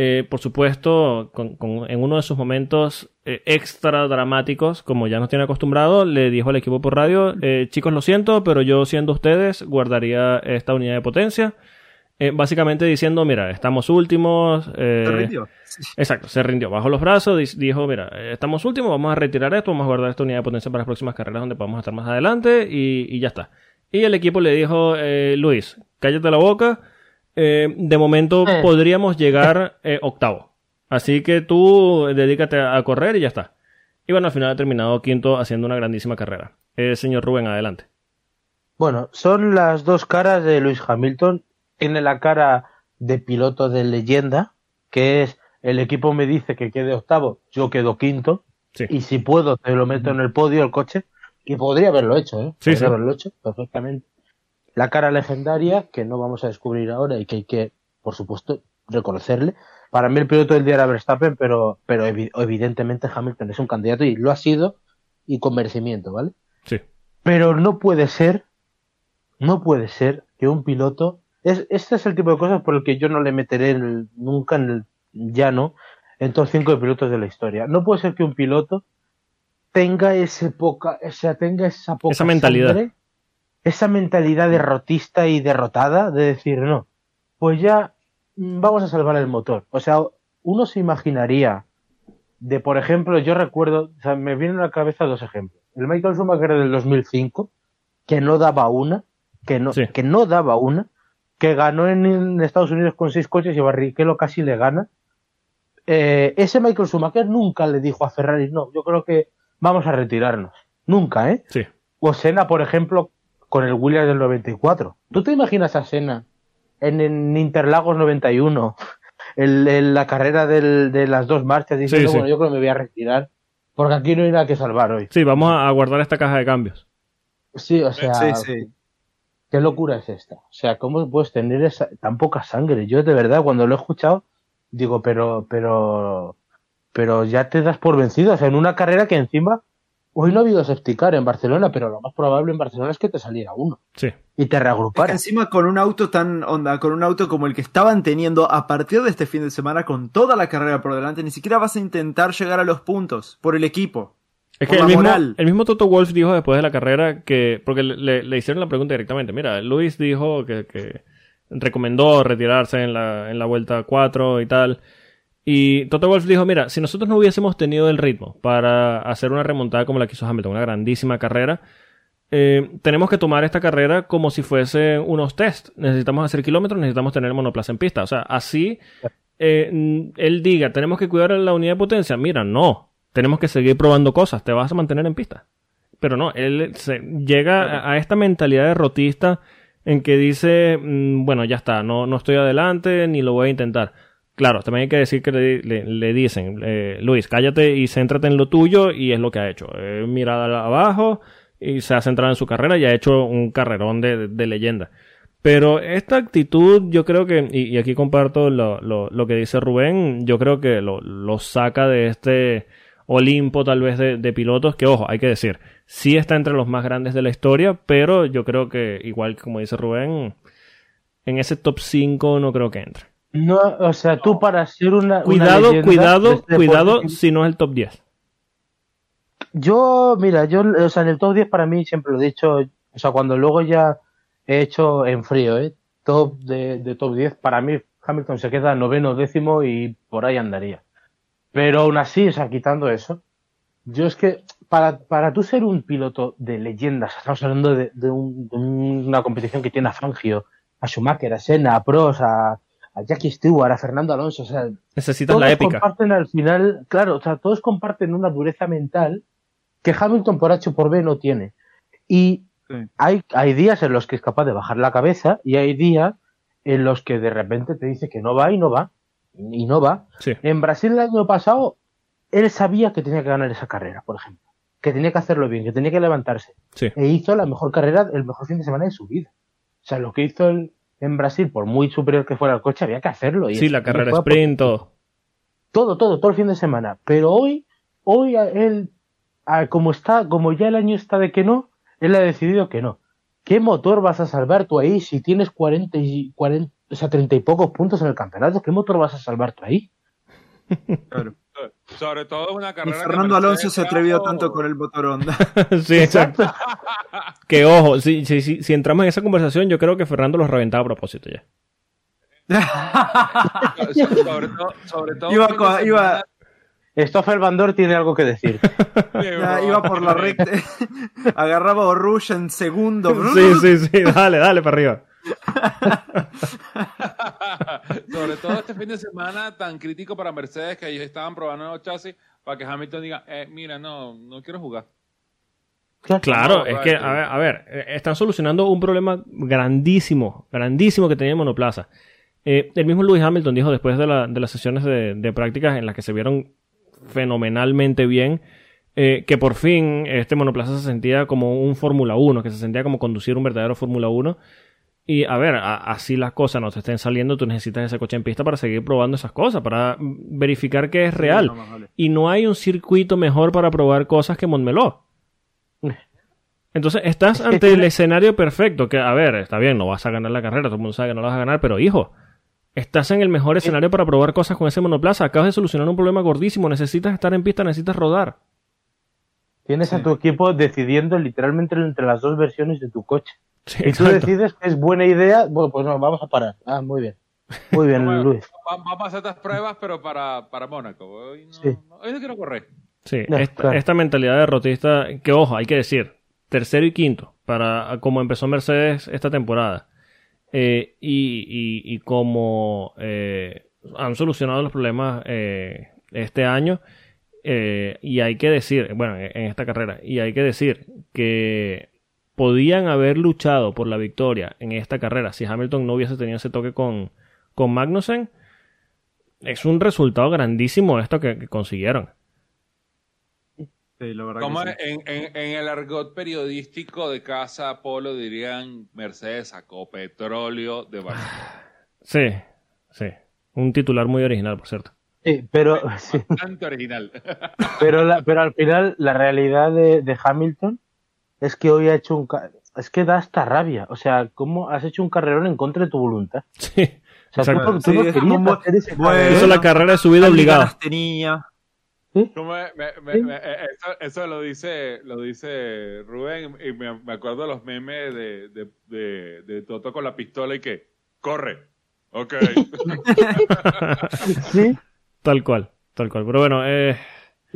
eh, por supuesto, con- con- en uno de sus momentos eh, extra dramáticos, como ya nos tiene acostumbrado, le dijo al equipo por radio, eh, chicos, lo siento, pero yo siendo ustedes guardaría esta unidad de potencia. Eh, básicamente diciendo, mira, estamos últimos. eh, ¿Se rindió? Sí. Exacto, se rindió, bajó los brazos, dijo, mira, eh, estamos últimos, vamos a retirar esto, vamos a guardar esta unidad de potencia para las próximas carreras donde podamos estar más adelante y, y ya está. Y el equipo le dijo, eh, Luis, cállate la boca, eh, de momento Eh. podríamos llegar eh, octavo. Así que tú dedícate a correr y ya está. Y bueno, al final ha terminado quinto haciendo una grandísima carrera. Eh, señor Rubén, adelante. Bueno, son las dos caras de Lewis Hamilton. Tiene la cara de piloto de leyenda, que es el equipo me dice que quede octavo, yo quedo quinto, Sí. y si puedo te lo meto en el podio el coche. que podría haberlo hecho, ¿eh? Sí, podría sí. haberlo hecho perfectamente. La cara legendaria, que no vamos a descubrir ahora y que hay que, por supuesto, reconocerle. Para mí el piloto del día era Verstappen, pero, pero evi- evidentemente Hamilton es un candidato y lo ha sido y con merecimiento, ¿vale? Sí. Pero no puede ser, no puede ser que un piloto, es, este es el tipo de cosas por el que yo no le meteré el- nunca en el llano en todos cinco pilotos de la historia. No puede ser que un piloto tenga ese poca, o sea, tenga esa poca Esa mentalidad. sangre, esa mentalidad derrotista y derrotada de decir no, pues ya mm, vamos a salvar el motor. O sea, uno se imaginaría de, por ejemplo, yo recuerdo, o sea, me vienen a la cabeza dos ejemplos. El Michael Schumacher del 2005, que no daba una, que no, Sí. que no daba una, que ganó en, en Estados Unidos con seis coches y Barrichello casi le gana. Eh, ese Michael Schumacher nunca le dijo a Ferrari, no, yo creo que vamos a retirarnos. Nunca, ¿eh? Sí. O Senna, por ejemplo, con el Williams del 94. ¿Tú te imaginas a Senna en, en Interlagos 91, en, en la carrera del- de las dos marchas, diciendo, Sí, sí. bueno, yo creo que me voy a retirar, porque aquí no hay nada que salvar hoy? Sí, vamos a guardar esta caja de cambios. Sí, o sea, Sí, sí. ¿qué locura es esta? O sea, ¿cómo puedes tener esa, tan poca sangre? Yo de verdad, cuando lo he escuchado, digo, pero, pero, pero ya te das por vencido. O sea, en una carrera que encima, hoy no ha habido safety car en Barcelona, pero lo más probable en Barcelona es que te saliera uno Sí. y te Es que reagrupara. encima con un auto tan onda, con un auto como el que estaban teniendo a partir de este fin de semana, con toda la carrera por delante, ni siquiera vas a intentar llegar a los puntos por el equipo. Es que el mismo, el mismo Toto Wolf dijo después de la carrera que, porque le- le, le hicieron la pregunta directamente, mira, Luis dijo que, que recomendó retirarse en la, en la vuelta 4 y tal. Y Toto Wolf dijo, mira, si nosotros no hubiésemos tenido el ritmo para hacer una remontada como la que hizo Hamilton, una grandísima carrera, eh, tenemos que tomar esta carrera como si fuese unos test. Necesitamos hacer kilómetros, necesitamos tener monoplaza en pista. O sea, así eh, él diga, tenemos que cuidar la unidad de potencia. Mira, no. Tenemos que seguir probando cosas. Te vas a mantener en pista. Pero no, él llega a, a esta mentalidad derrotista en que dice, mm, bueno, ya está, no, no estoy adelante ni lo voy a intentar. Claro, también hay que decir que le, dicen, eh, Luis, cállate y céntrate en lo tuyo y es lo que ha hecho. Eh, mirada abajo y se ha centrado en su carrera y ha hecho un carrerón de, leyenda. Pero esta actitud, yo creo que, y, aquí comparto lo, que dice Rubén, yo creo que lo, lo saca de este Olimpo tal vez de, de pilotos, que ojo, hay que decir, sí está entre los más grandes de la historia, pero yo creo que, igual que como dice Rubén, en ese top 5 no creo que entre. No, o sea, tú para ser una. Cuidado, cuidado, este cuidado deporte- si no es el top 10. Yo, mira, yo, o sea, en el top 10 para mí siempre lo he dicho, o sea, cuando luego ya he hecho en frío, ¿eh? Top de, de top 10, para mí Hamilton se queda noveno, décimo y por ahí andaría. Pero aún así, o sea, quitando eso, yo es que para, para tú ser un piloto de leyendas, estamos hablando de, de un- de una competición que tiene a Fangio, a Schumacher, a Senna, a Prost, a, a Jackie Stewart, a Fernando Alonso, o sea, Necesitas todos la épica. comparten al final, claro, o sea, todos comparten una dureza mental que Hamilton por H o por B no tiene. Y Sí. hay, hay días en los que es capaz de bajar la cabeza y hay días en los que de repente te dice que no va y no va. Y no va. Sí. En Brasil el año pasado, él sabía que tenía que ganar esa carrera, por ejemplo. Que tenía que hacerlo bien, que tenía que levantarse. Sí. E hizo la mejor carrera, el mejor fin de semana de su vida. O sea, lo que hizo él en Brasil, por muy superior que fuera el coche, había que hacerlo. Y Sí, la carrera sprint, todo. todo, todo, todo el fin de semana. Pero hoy, hoy a él, a- como está, como ya el año está de que no, él ha decidido que no. ¿Qué motor vas a salvar tú ahí si tienes 40 y 40, o sea, 30 y pocos puntos en el campeonato? ¿Qué motor vas a salvar tú ahí? Claro. Sobre todo una Ni carrera. que Fernando Alonso se atrevió tanto con el motor Honda. [LAUGHS] sí, exacto. [LAUGHS] Que ojo, si, si, si, si entramos en esa conversación, yo creo que Fernando los reventaba a propósito ya. [LAUGHS] Sobre todo, sobre todo Iba con- iba- Stoffel Van Dor tiene algo que decir. Ya, iba por la recta, agarraba a Rouge en segundo. Sí, sí, sí, dale, dale para arriba. [LAUGHS] Sobre todo este fin de semana tan crítico para Mercedes que ellos estaban probando nuevos chasis para que Hamilton diga, eh, mira, no, no quiero jugar. Claro, No, es que, a ver, a ver, eh, están solucionando un problema grandísimo, grandísimo que tenía el monoplaza. Eh, el mismo Lewis Hamilton dijo después de, la- de las sesiones de, de prácticas en las que se vieron fenomenalmente bien, eh, que por fin este monoplaza se sentía como un Fórmula 1, que se sentía como conducir un verdadero Fórmula 1. Y a ver, así las cosas no te estén saliendo, tú necesitas ese coche en pista para seguir probando esas cosas, para verificar que es real. Y no hay un circuito mejor para probar cosas que Montmeló. Entonces estás ante el escenario perfecto, que a ver, está bien, no vas a ganar la carrera, todo el mundo sabe que no la vas a ganar, pero hijo, estás en el mejor escenario para probar cosas con ese monoplaza, acabas de solucionar un problema gordísimo, necesitas estar en pista, necesitas rodar. Tienes a tu equipo decidiendo literalmente entre las dos versiones de tu coche. Y tú decides que es buena idea, bueno, pues no, vamos a parar. Ah, muy bien. Muy bien, Luis. Vamos a hacer estas pruebas, pero para, para Mónaco. Hoy no, hoy no quiero correr. Sí, esta, esta, mentalidad derrotista, que ojo, hay que decir, tercero y quinto, para como empezó Mercedes esta temporada. Eh, y, y, como eh, han solucionado los problemas eh, este año, y hay que decir, bueno, en esta carrera, y hay que decir que podían haber luchado por la victoria en esta carrera si Hamilton no hubiese tenido ese toque con, con Magnussen. Es un resultado grandísimo esto que consiguieron. Como en, el argot periodístico de casa Apolo dirían Mercedes sacó petróleo de Barcelona. [SIGHS] Sí, sí. Un titular muy original, por cierto. Sí, pero. Bastante [LAUGHS] original. [LAUGHS] Pero, pero al final, la realidad de, Hamilton es que hoy ha hecho un. Es que da hasta rabia. O sea, ¿cómo has hecho un carrerón en contra de tu voluntad? [LAUGHS] Sí. O sea, tú, no querías hacer ese Hizo la carrera de su vida obligada. Tenía eso, lo dice lo dice Rubén y me, acuerdo de los memes de, Toto con la pistola y que corre. Ok. [LAUGHS] sí. Tal cual, tal cual. Pero bueno, eh,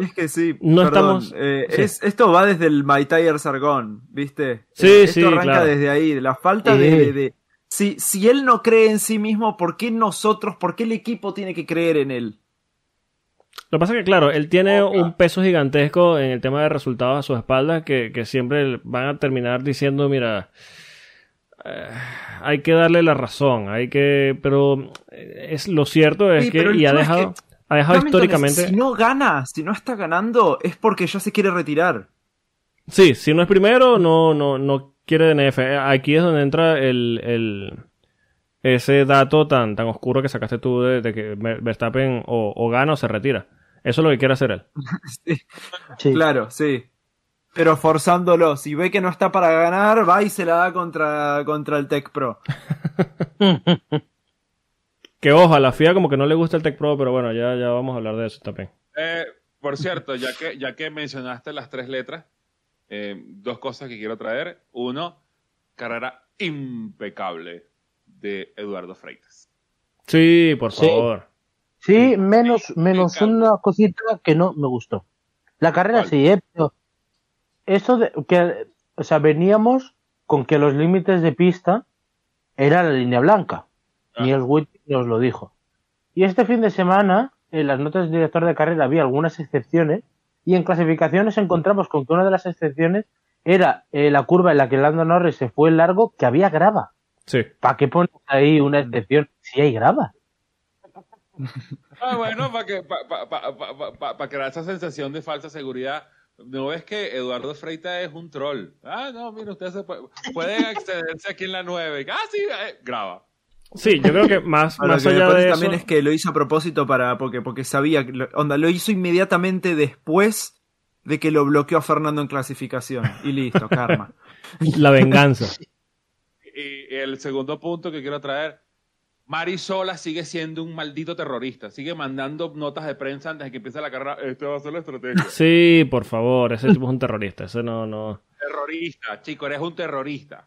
es que sí, no estamos. Eh, esto va desde el My Tire Sargón, ¿viste? Sí, eh, esto sí. arranca desde ahí, la falta de, de, si, si él no cree en sí mismo, ¿por qué nosotros, por qué el equipo tiene que creer en él? Lo que pasa es que, claro, él tiene un peso gigantesco en el tema de resultados a su espalda que, siempre van a terminar diciendo, mira, eh, hay que darle la razón, hay que... Pero eh, es lo cierto es que... Y ha dejado, ha dejado históricamente... Si no gana, si no está ganando, es porque ya se quiere retirar. Sí, si no es primero, no, no, no quiere DNF. Aquí es donde entra el ese dato tan, tan oscuro que sacaste tú de, que Verstappen o, gana o se retira. Eso es lo que quiere hacer él. [LAUGHS] sí. Claro, sí. Pero forzándolo. Si ve que no está para ganar, va y se la da contra, contra el Tech Pro. [LAUGHS] que ojo, a la FIA como que no le gusta el Tech Pro, pero bueno, ya, ya vamos a hablar de eso también. Eh, por cierto, ya que, ya que mencionaste las tres letras, eh, dos cosas que quiero traer. Uno, carrera impecable de Eduardo Freitas. Sí, por favor. Sí, menos, menos una cosita que no me gustó. La carrera sí, ¿eh? pero eso de que, o sea, veníamos con que los límites de pista era la línea blanca. Ni el Witt nos lo dijo. Y este fin de semana, en las notas del director de carrera había algunas excepciones y en clasificaciones encontramos con que una de las excepciones era eh, la curva en la que Lando Norris se fue largo que había grava. Sí. ¿Para qué pones ahí una excepción si hay grava? Ah, bueno, para que, para crear esa sensación de falsa seguridad. No es que Eduardo Freita es un troll. Ah, no, mira, ustedes pueden accederse aquí en la 9. Ah, sí, eh, graba. Sí, yo creo que más, más allá de eso... También es que lo hizo a propósito para porque, porque sabía, que onda, lo hizo inmediatamente después de que lo bloqueó a Fernando en clasificación. Y listo, karma. La venganza. [LAUGHS] Y el segundo punto que quiero traer, Marisola sigue siendo un maldito terrorista, sigue mandando notas de prensa antes de que empiece la carrera, este va a ser la estrategia. Sí, por favor, ese tipo es un terrorista, ese no, no... Terrorista, chico, eres un terrorista.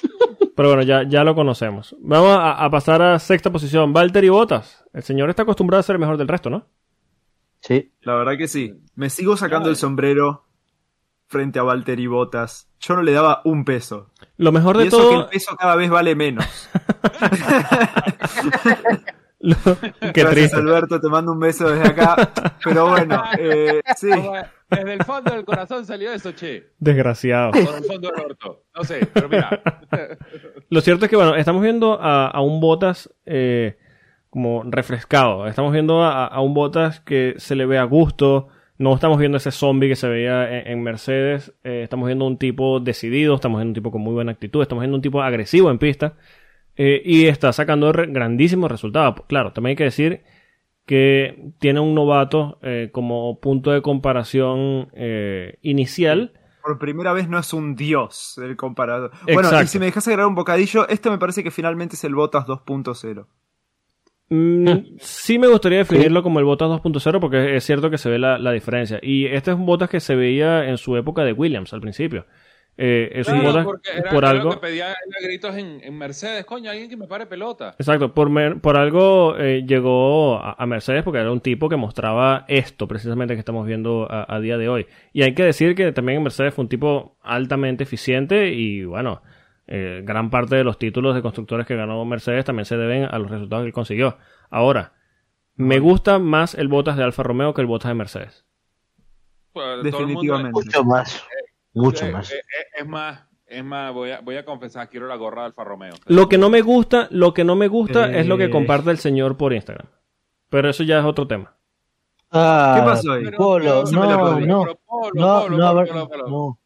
[LAUGHS] Pero bueno, ya, ya lo conocemos. Vamos a, pasar a sexta posición. Valtteri Botas. El señor está acostumbrado a ser el mejor del resto, ¿no? Sí. La verdad que sí. Me sigo sacando el sombrero frente a Valtteri Botas. Yo no le daba un peso. Lo mejor de y eso todo. que el peso cada vez vale menos. [LAUGHS] [LAUGHS] Qué triste. Alberto, te mando un beso desde acá. Pero bueno, eh, sí. Desde el fondo del corazón salió eso, che. Desgraciado. Por el fondo del orto. No sé, pero mira. [LAUGHS] Lo cierto es que, bueno, estamos viendo a, un Botas eh, como refrescado. Estamos viendo a, a, un Botas que se le ve a gusto, No estamos viendo ese zombie que se veía en, Mercedes. Eh, estamos viendo un tipo decidido, estamos viendo un tipo con muy buena actitud, estamos viendo un tipo agresivo en pista. Eh, y está sacando grandísimos resultados. Claro, también hay que decir que tiene un novato eh, como punto de comparación inicial. Por primera vez no es un dios el comparador. Bueno, y si me dejas agregar un bocadillo, este me parece que finalmente es el Botas 2.0. Mm, sí me gustaría definirlo como el Botas 2.0 porque es cierto que se ve la, diferencia. Y este es un Botas que se veía en su época de Williams al principio. Eh, es un Botas por algo. que pedía gritos en, Mercedes, coño, alguien que me pare pelota. Exacto, por, por algo eh, llegó a, Mercedes porque era un tipo que mostraba esto precisamente que estamos viendo a día de hoy. Y hay que decir que también en Mercedes fue un tipo altamente eficiente y bueno eh, gran parte de los títulos de constructores que ganó Mercedes también se deben a los resultados que él consiguió. Ahora, me gusta más el Botas de Alfa Romeo que el Botas de Mercedes. Pues, Definitivamente. Mucho más. Eh, Mucho eh, más. es más, es más, voy a, voy a confesar, quiero la gorra de Alfa Romeo. Lo que no me gusta, lo que no me gusta es lo que comparte el señor por Instagram. Pero eso ya es otro tema. Ah, ¿Qué pasó ahí? Polo, no, no, no, no, no,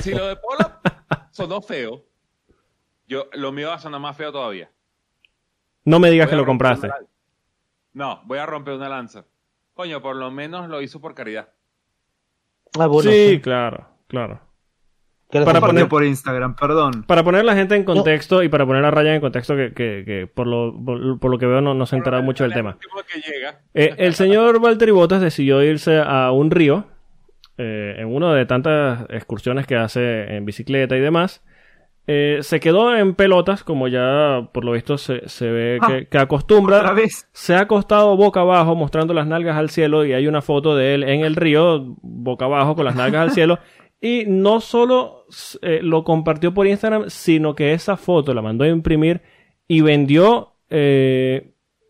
Si lo de Polo [LAUGHS] sonó feo. Yo, lo mío va a sonar más feo todavía. No me digas que lo compraste. No, voy a romper una lanza. Coño, por lo menos lo hizo por caridad. Ah, sí, claro, claro. Para poner por Instagram, perdón. Para poner la gente en contexto y para poner a Ryan en contexto que, que, por, lo, por, lo que veo no, no se ha enterado mucho del tema. Eh, el señor Valtteri Bottas decidió irse a un río eh, en una de tantas excursiones que hace en bicicleta y demás, eh, se quedó en pelotas, como ya por lo visto se, ve ah, que, acostumbra. Se ha acostado boca abajo mostrando las nalgas al cielo y hay una foto de él en el río, boca abajo con las nalgas al [LAUGHS] cielo. Y no solo eh, lo compartió por Instagram, sino que esa foto la mandó a imprimir y vendió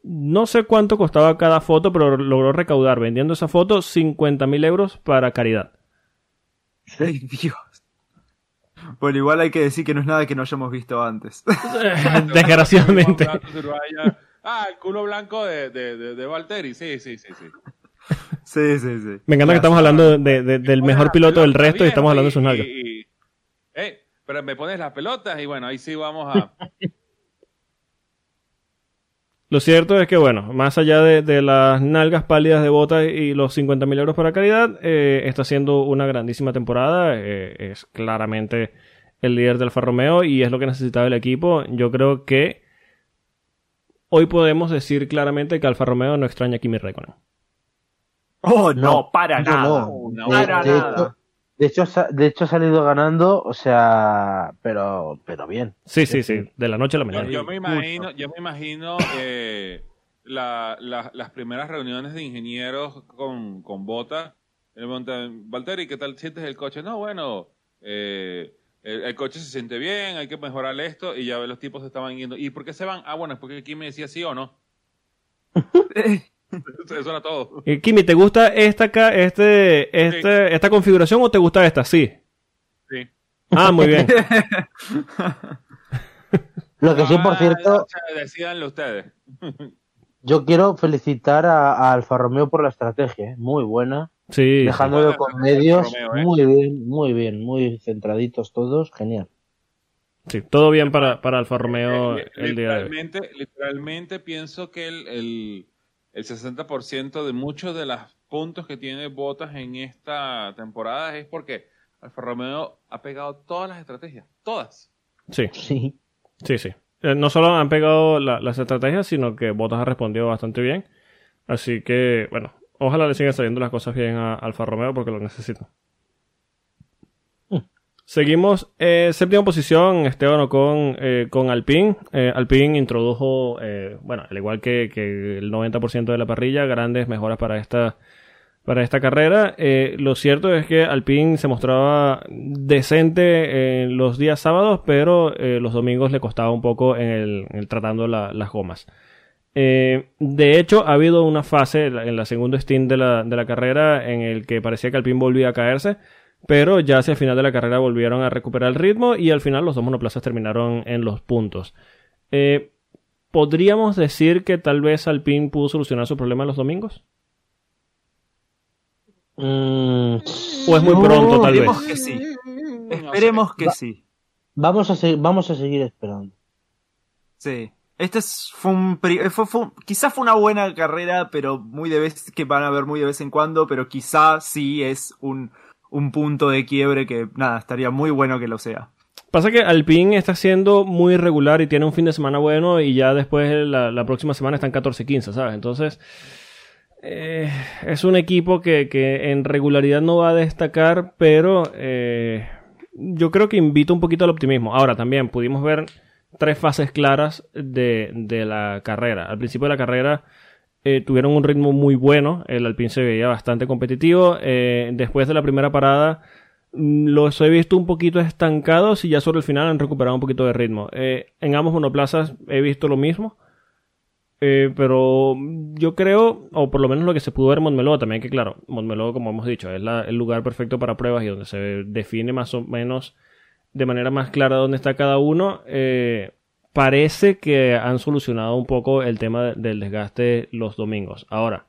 no sé cuánto costaba cada foto, pero logró recaudar vendiendo esa foto 50 mil euros para caridad. ¡Ay, Dios! Bueno, igual hay que decir que no es nada que no hayamos visto antes. [LAUGHS] Desgraciadamente. ah, el culo blanco de, de, de, Valtteri. Sí, sí, sí, sí. Sí, sí, sí. Me encanta que estamos hablando del mejor piloto del resto y estamos hablando de sus nalgas. eh, pero me pones las pelotas y bueno, ahí sí vamos a... [LAUGHS] Lo cierto es que, bueno, más allá de, las nalgas pálidas de botas y los 50.000 euros para caridad, eh, está haciendo una grandísima temporada. Eh, es claramente el líder del Alfa Romeo y es lo que necesitaba el equipo. Yo creo que hoy podemos decir claramente que Alfa Romeo no extraña a Kimi Räikkönen. Oh, no, para nada. para nada. De hecho, de hecho ha salido ganando, o sea, pero, pero bien. Sí, sí, sí, de la noche a la mañana. Yo, me imagino, yo me imagino eh, las primeras reuniones de ingenieros con, con Bota. Valtteri, ¿qué tal sientes el coche? No, bueno, eh, el, coche se siente bien, hay que mejorar esto, y ya los tipos se estaban yendo. ¿Y por qué se van? Ah, bueno, es porque aquí me decía sí o no. [LAUGHS] Eso era todo. Eh, Kimi, ¿te gusta esta, este, este, esta configuración o te gusta esta? Sí. Sí. Ah, muy bien. [LAUGHS] Lo que sí, por cierto. Decidanlo ustedes. [LAUGHS] yo quiero felicitar a, Alfa Romeo por la estrategia, ¿eh? muy buena. Sí. Dejándolo con medios. ¿eh? Muy bien, muy bien, muy centraditos todos, genial. Sí, todo bien para, para Alfa Romeo el día de hoy. Literalmente pienso que el el 60% de muchos de los puntos que tiene Botas en esta temporada es porque Alfa Romeo ha pegado todas las estrategias, todas. Sí. Sí. Sí, sí. Eh, no solo han pegado las estrategias, sino que Botas ha respondido bastante bien. Así que, bueno, ojalá le sigan saliendo las cosas bien a Alfa Romeo porque lo necesito. Seguimos, eh, séptima posición, Esteban Ocon eh, con Alpine. Eh, Alpine introdujo, eh, bueno, al igual que, el 90% de la parrilla, grandes mejoras para esta, para esta carrera. Eh, lo cierto es que Alpine se mostraba decente en los días sábados, pero los domingos le costaba un poco en el, tratando las gomas. de hecho, ha habido una fase en la segunda stint de la, de la carrera en el que parecía que Alpine volvía a caerse pero ya hacia el final de la carrera volvieron a recuperar el ritmo y al final los dos monoplazas terminaron en los puntos. Eh, ¿Podríamos decir que tal vez Alpine pudo solucionar su problema los domingos? Mm, ¿O es muy No, pronto, tal Esperemos vez? que sí. Sé. Esperemos que sí. vamos, a se- vamos a seguir esperando. Sí. Este es, fue un, eh, fue, fue- quizás fue una buena carrera, pero muy de vez, que van a ver muy de vez en cuando, pero quizá sí es un, un punto de quiebre que, nada, estaría muy bueno que lo sea. Pasa que Alpine está siendo muy regular y tiene un fin de semana bueno y ya después la, próxima semana están 14-15, ¿sabes? Entonces, eh, es un equipo que, que en regularidad no va a destacar, pero eh, yo creo que invita un poquito al optimismo. Ahora, también pudimos ver tres fases claras de, de la carrera. Al principio de la carrera eh, tuvieron un ritmo muy bueno, el Alpine se veía bastante competitivo. Eh, después de la primera parada mm, los he visto un poquito estancados y ya sobre el final han recuperado un poquito de ritmo. Eh, en ambos monoplazas he visto lo mismo. Eh, pero yo creo, o por lo menos lo que se pudo ver en Montmeló también, que claro, Montmeló, como hemos dicho, es el lugar perfecto para pruebas y donde se define más o menos de manera más clara dónde está cada uno. Parece que han solucionado un poco el tema de- del desgaste los domingos. Ahora,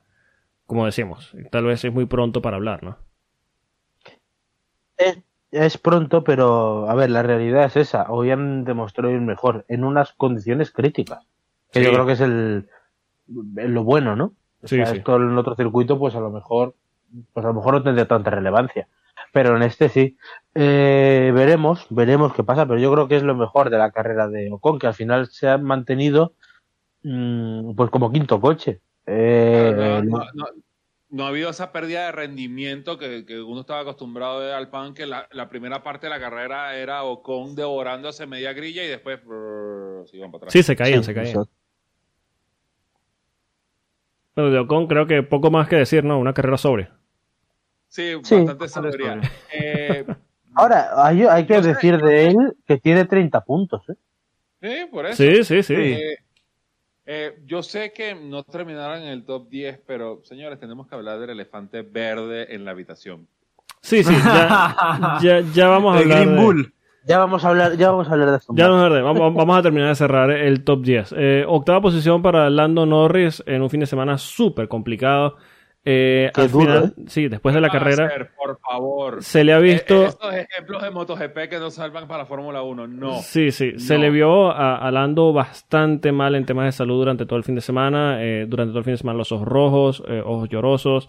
como decimos, tal vez es muy pronto para hablar, ¿no? Es, es pronto, pero a ver, la realidad es esa. Hoy han demostrado ir mejor en unas condiciones críticas. Que Sí. yo creo que es el, el- lo bueno, ¿no? O Sí, sea, sí. esto en otro circuito, pues a lo mejor, pues a lo mejor no tendría tanta relevancia. Pero en este sí. Eh, veremos, veremos qué pasa, pero yo creo que es lo mejor de la carrera de Ocon, que al final se ha mantenido mm, pues como quinto coche. Eh, Claro, no, no- no- no ha habido esa pérdida de rendimiento que, que uno estaba acostumbrado de Alpan, que la, la primera parte de la carrera era Ocon devorándose media grilla y después brrr, se iban para atrás. Sí, se caían, sí, se caían. eso. Bueno, de Ocon creo que poco más que decir, ¿no? Una carrera sobre. Sí, Sí, bastante sabiduría. Eh, [LAUGHS] Ahora, hay, hay que sé, decir yo de sé. él que tiene 30 puntos. ¿eh? sí, por eso. Sí, sí, sí. Eh, eh, yo sé que no terminaron en el top 10, pero señores, tenemos que hablar del elefante verde en la habitación. Sí, sí, ya, [LAUGHS] ya, ya vamos a El hablar. Green de- Bull. Ya vamos a hablar, ya vamos a hablar de esto. Ya vamos a, vamos, vamos a terminar de cerrar el top 10. Eh, octava posición para Lando Norris en un fin de semana súper complicado. Eh, al duro, final, sí, después de la ¿Qué va a carrera, hacer, por favor. se le ha Eh, visto. estos ejemplos de MotoGP que no salvan para Fórmula 1, no. Sí, sí, se le vio a, a Lando bastante mal en temas de salud durante todo el fin de semana. eh, durante todo el fin de semana los ojos rojos, eh, ojos llorosos.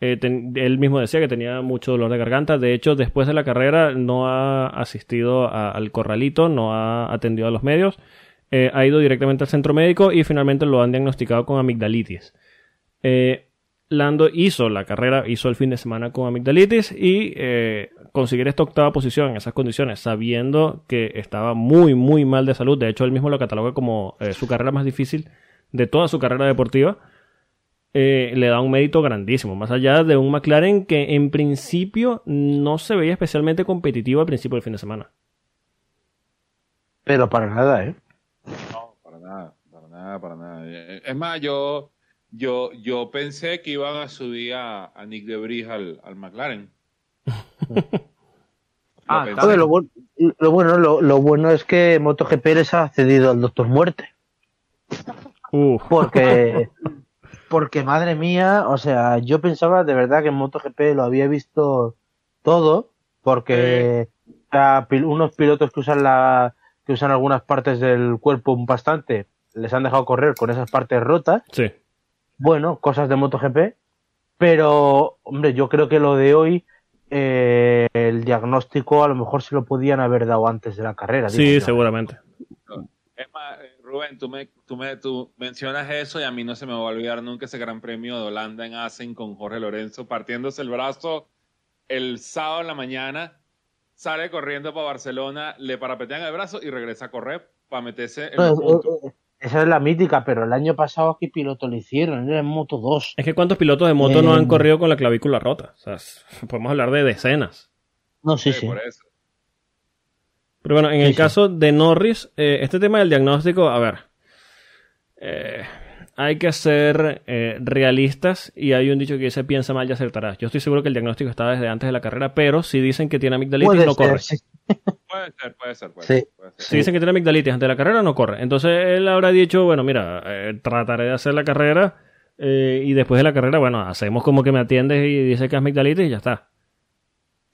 Eh, ten- él mismo decía que tenía mucho dolor de garganta. De hecho, después de la carrera no ha asistido a- al corralito, no ha atendido a los medios. Eh, ha ido directamente al centro médico y finalmente lo han diagnosticado con amigdalitis. Eh, Lando hizo la carrera, hizo el fin de semana con amigdalitis y eh, conseguir esta octava posición en esas condiciones, sabiendo que estaba muy, muy mal de salud. De hecho, él mismo lo cataloga como eh, su carrera más difícil de toda su carrera deportiva. eh, le da un mérito grandísimo, más allá de un McLaren que en principio no se veía especialmente competitivo al principio del fin de semana. Pero para nada, ¿eh? No, para nada, para nada, para nada. Eh, Es más, yo, yo, yo pensé que iban a subir a, a Nick de Vries al, al McLaren. [LAUGHS] Ah, lo, bu- lo bueno, lo, lo bueno es que MotoGP les ha cedido al Doctor Muerte. Uf, Porque, [LAUGHS] porque madre mía, o sea, yo pensaba de verdad que en MotoGP lo había visto todo, porque unos pilotos que usan la, que usan algunas partes del cuerpo bastante, les han dejado correr con esas partes rotas. sí. Bueno, cosas de MotoGP, pero, hombre, yo creo que lo de hoy, eh, el diagnóstico a lo mejor se lo podían haber dado antes de la carrera. Sí, seguramente. Es más, eh, Rubén, tú, me, tú, me, tú mencionas eso y a mí no se me va a olvidar nunca ese gran premio de Holanda en Assen con Jorge Lorenzo partiéndose el brazo el sábado en la mañana, sale corriendo para Barcelona, le parapetean el brazo y regresa a correr para meterse en No, eh, puntos. eh, esa es la mítica, pero el año pasado, ¿qué piloto le hicieron? Era en Moto 2. Es que cuántos pilotos de moto no Eh, han corrido con la clavícula rota. O sea, [LAUGHS] podemos hablar de decenas. No, sí, Sí, sí. por eso. Pero bueno, en Sí, el sí. caso de Norris, eh, este tema del diagnóstico, a ver, eh, hay que ser eh, realistas y hay un dicho que dice piensa mal y acertarás. Yo estoy seguro que el diagnóstico estaba desde antes de la carrera, pero si dicen que tiene amigdalitis, Puede no ser, corre. sí. [LAUGHS] Puede ser, puede ser, puede Sí. ser. puede ser. Si dicen que tiene amigdalitis antes de la carrera, no corre. Entonces él habrá dicho, bueno, mira, eh, trataré de hacer la carrera, Eh, y después de la carrera, bueno, hacemos como que me atiendes y dice que es amigdalitis y ya está.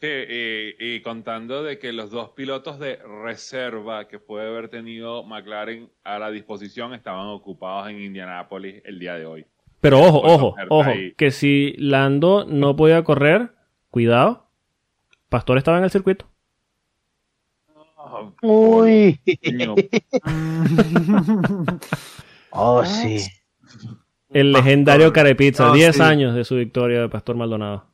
Sí, y, y contando de que los dos pilotos de reserva que puede haber tenido McLaren a la disposición estaban ocupados en Indianápolis el día de hoy. Pero ojo, Por ojo, ojo, ahí. que si Lando no podía correr, cuidado, Pastor estaba en el circuito. Oh, Uy. [LAUGHS] Oh, sí. El legendario Carepizza, No, 10 sí. años de su victoria de Pastor Maldonado.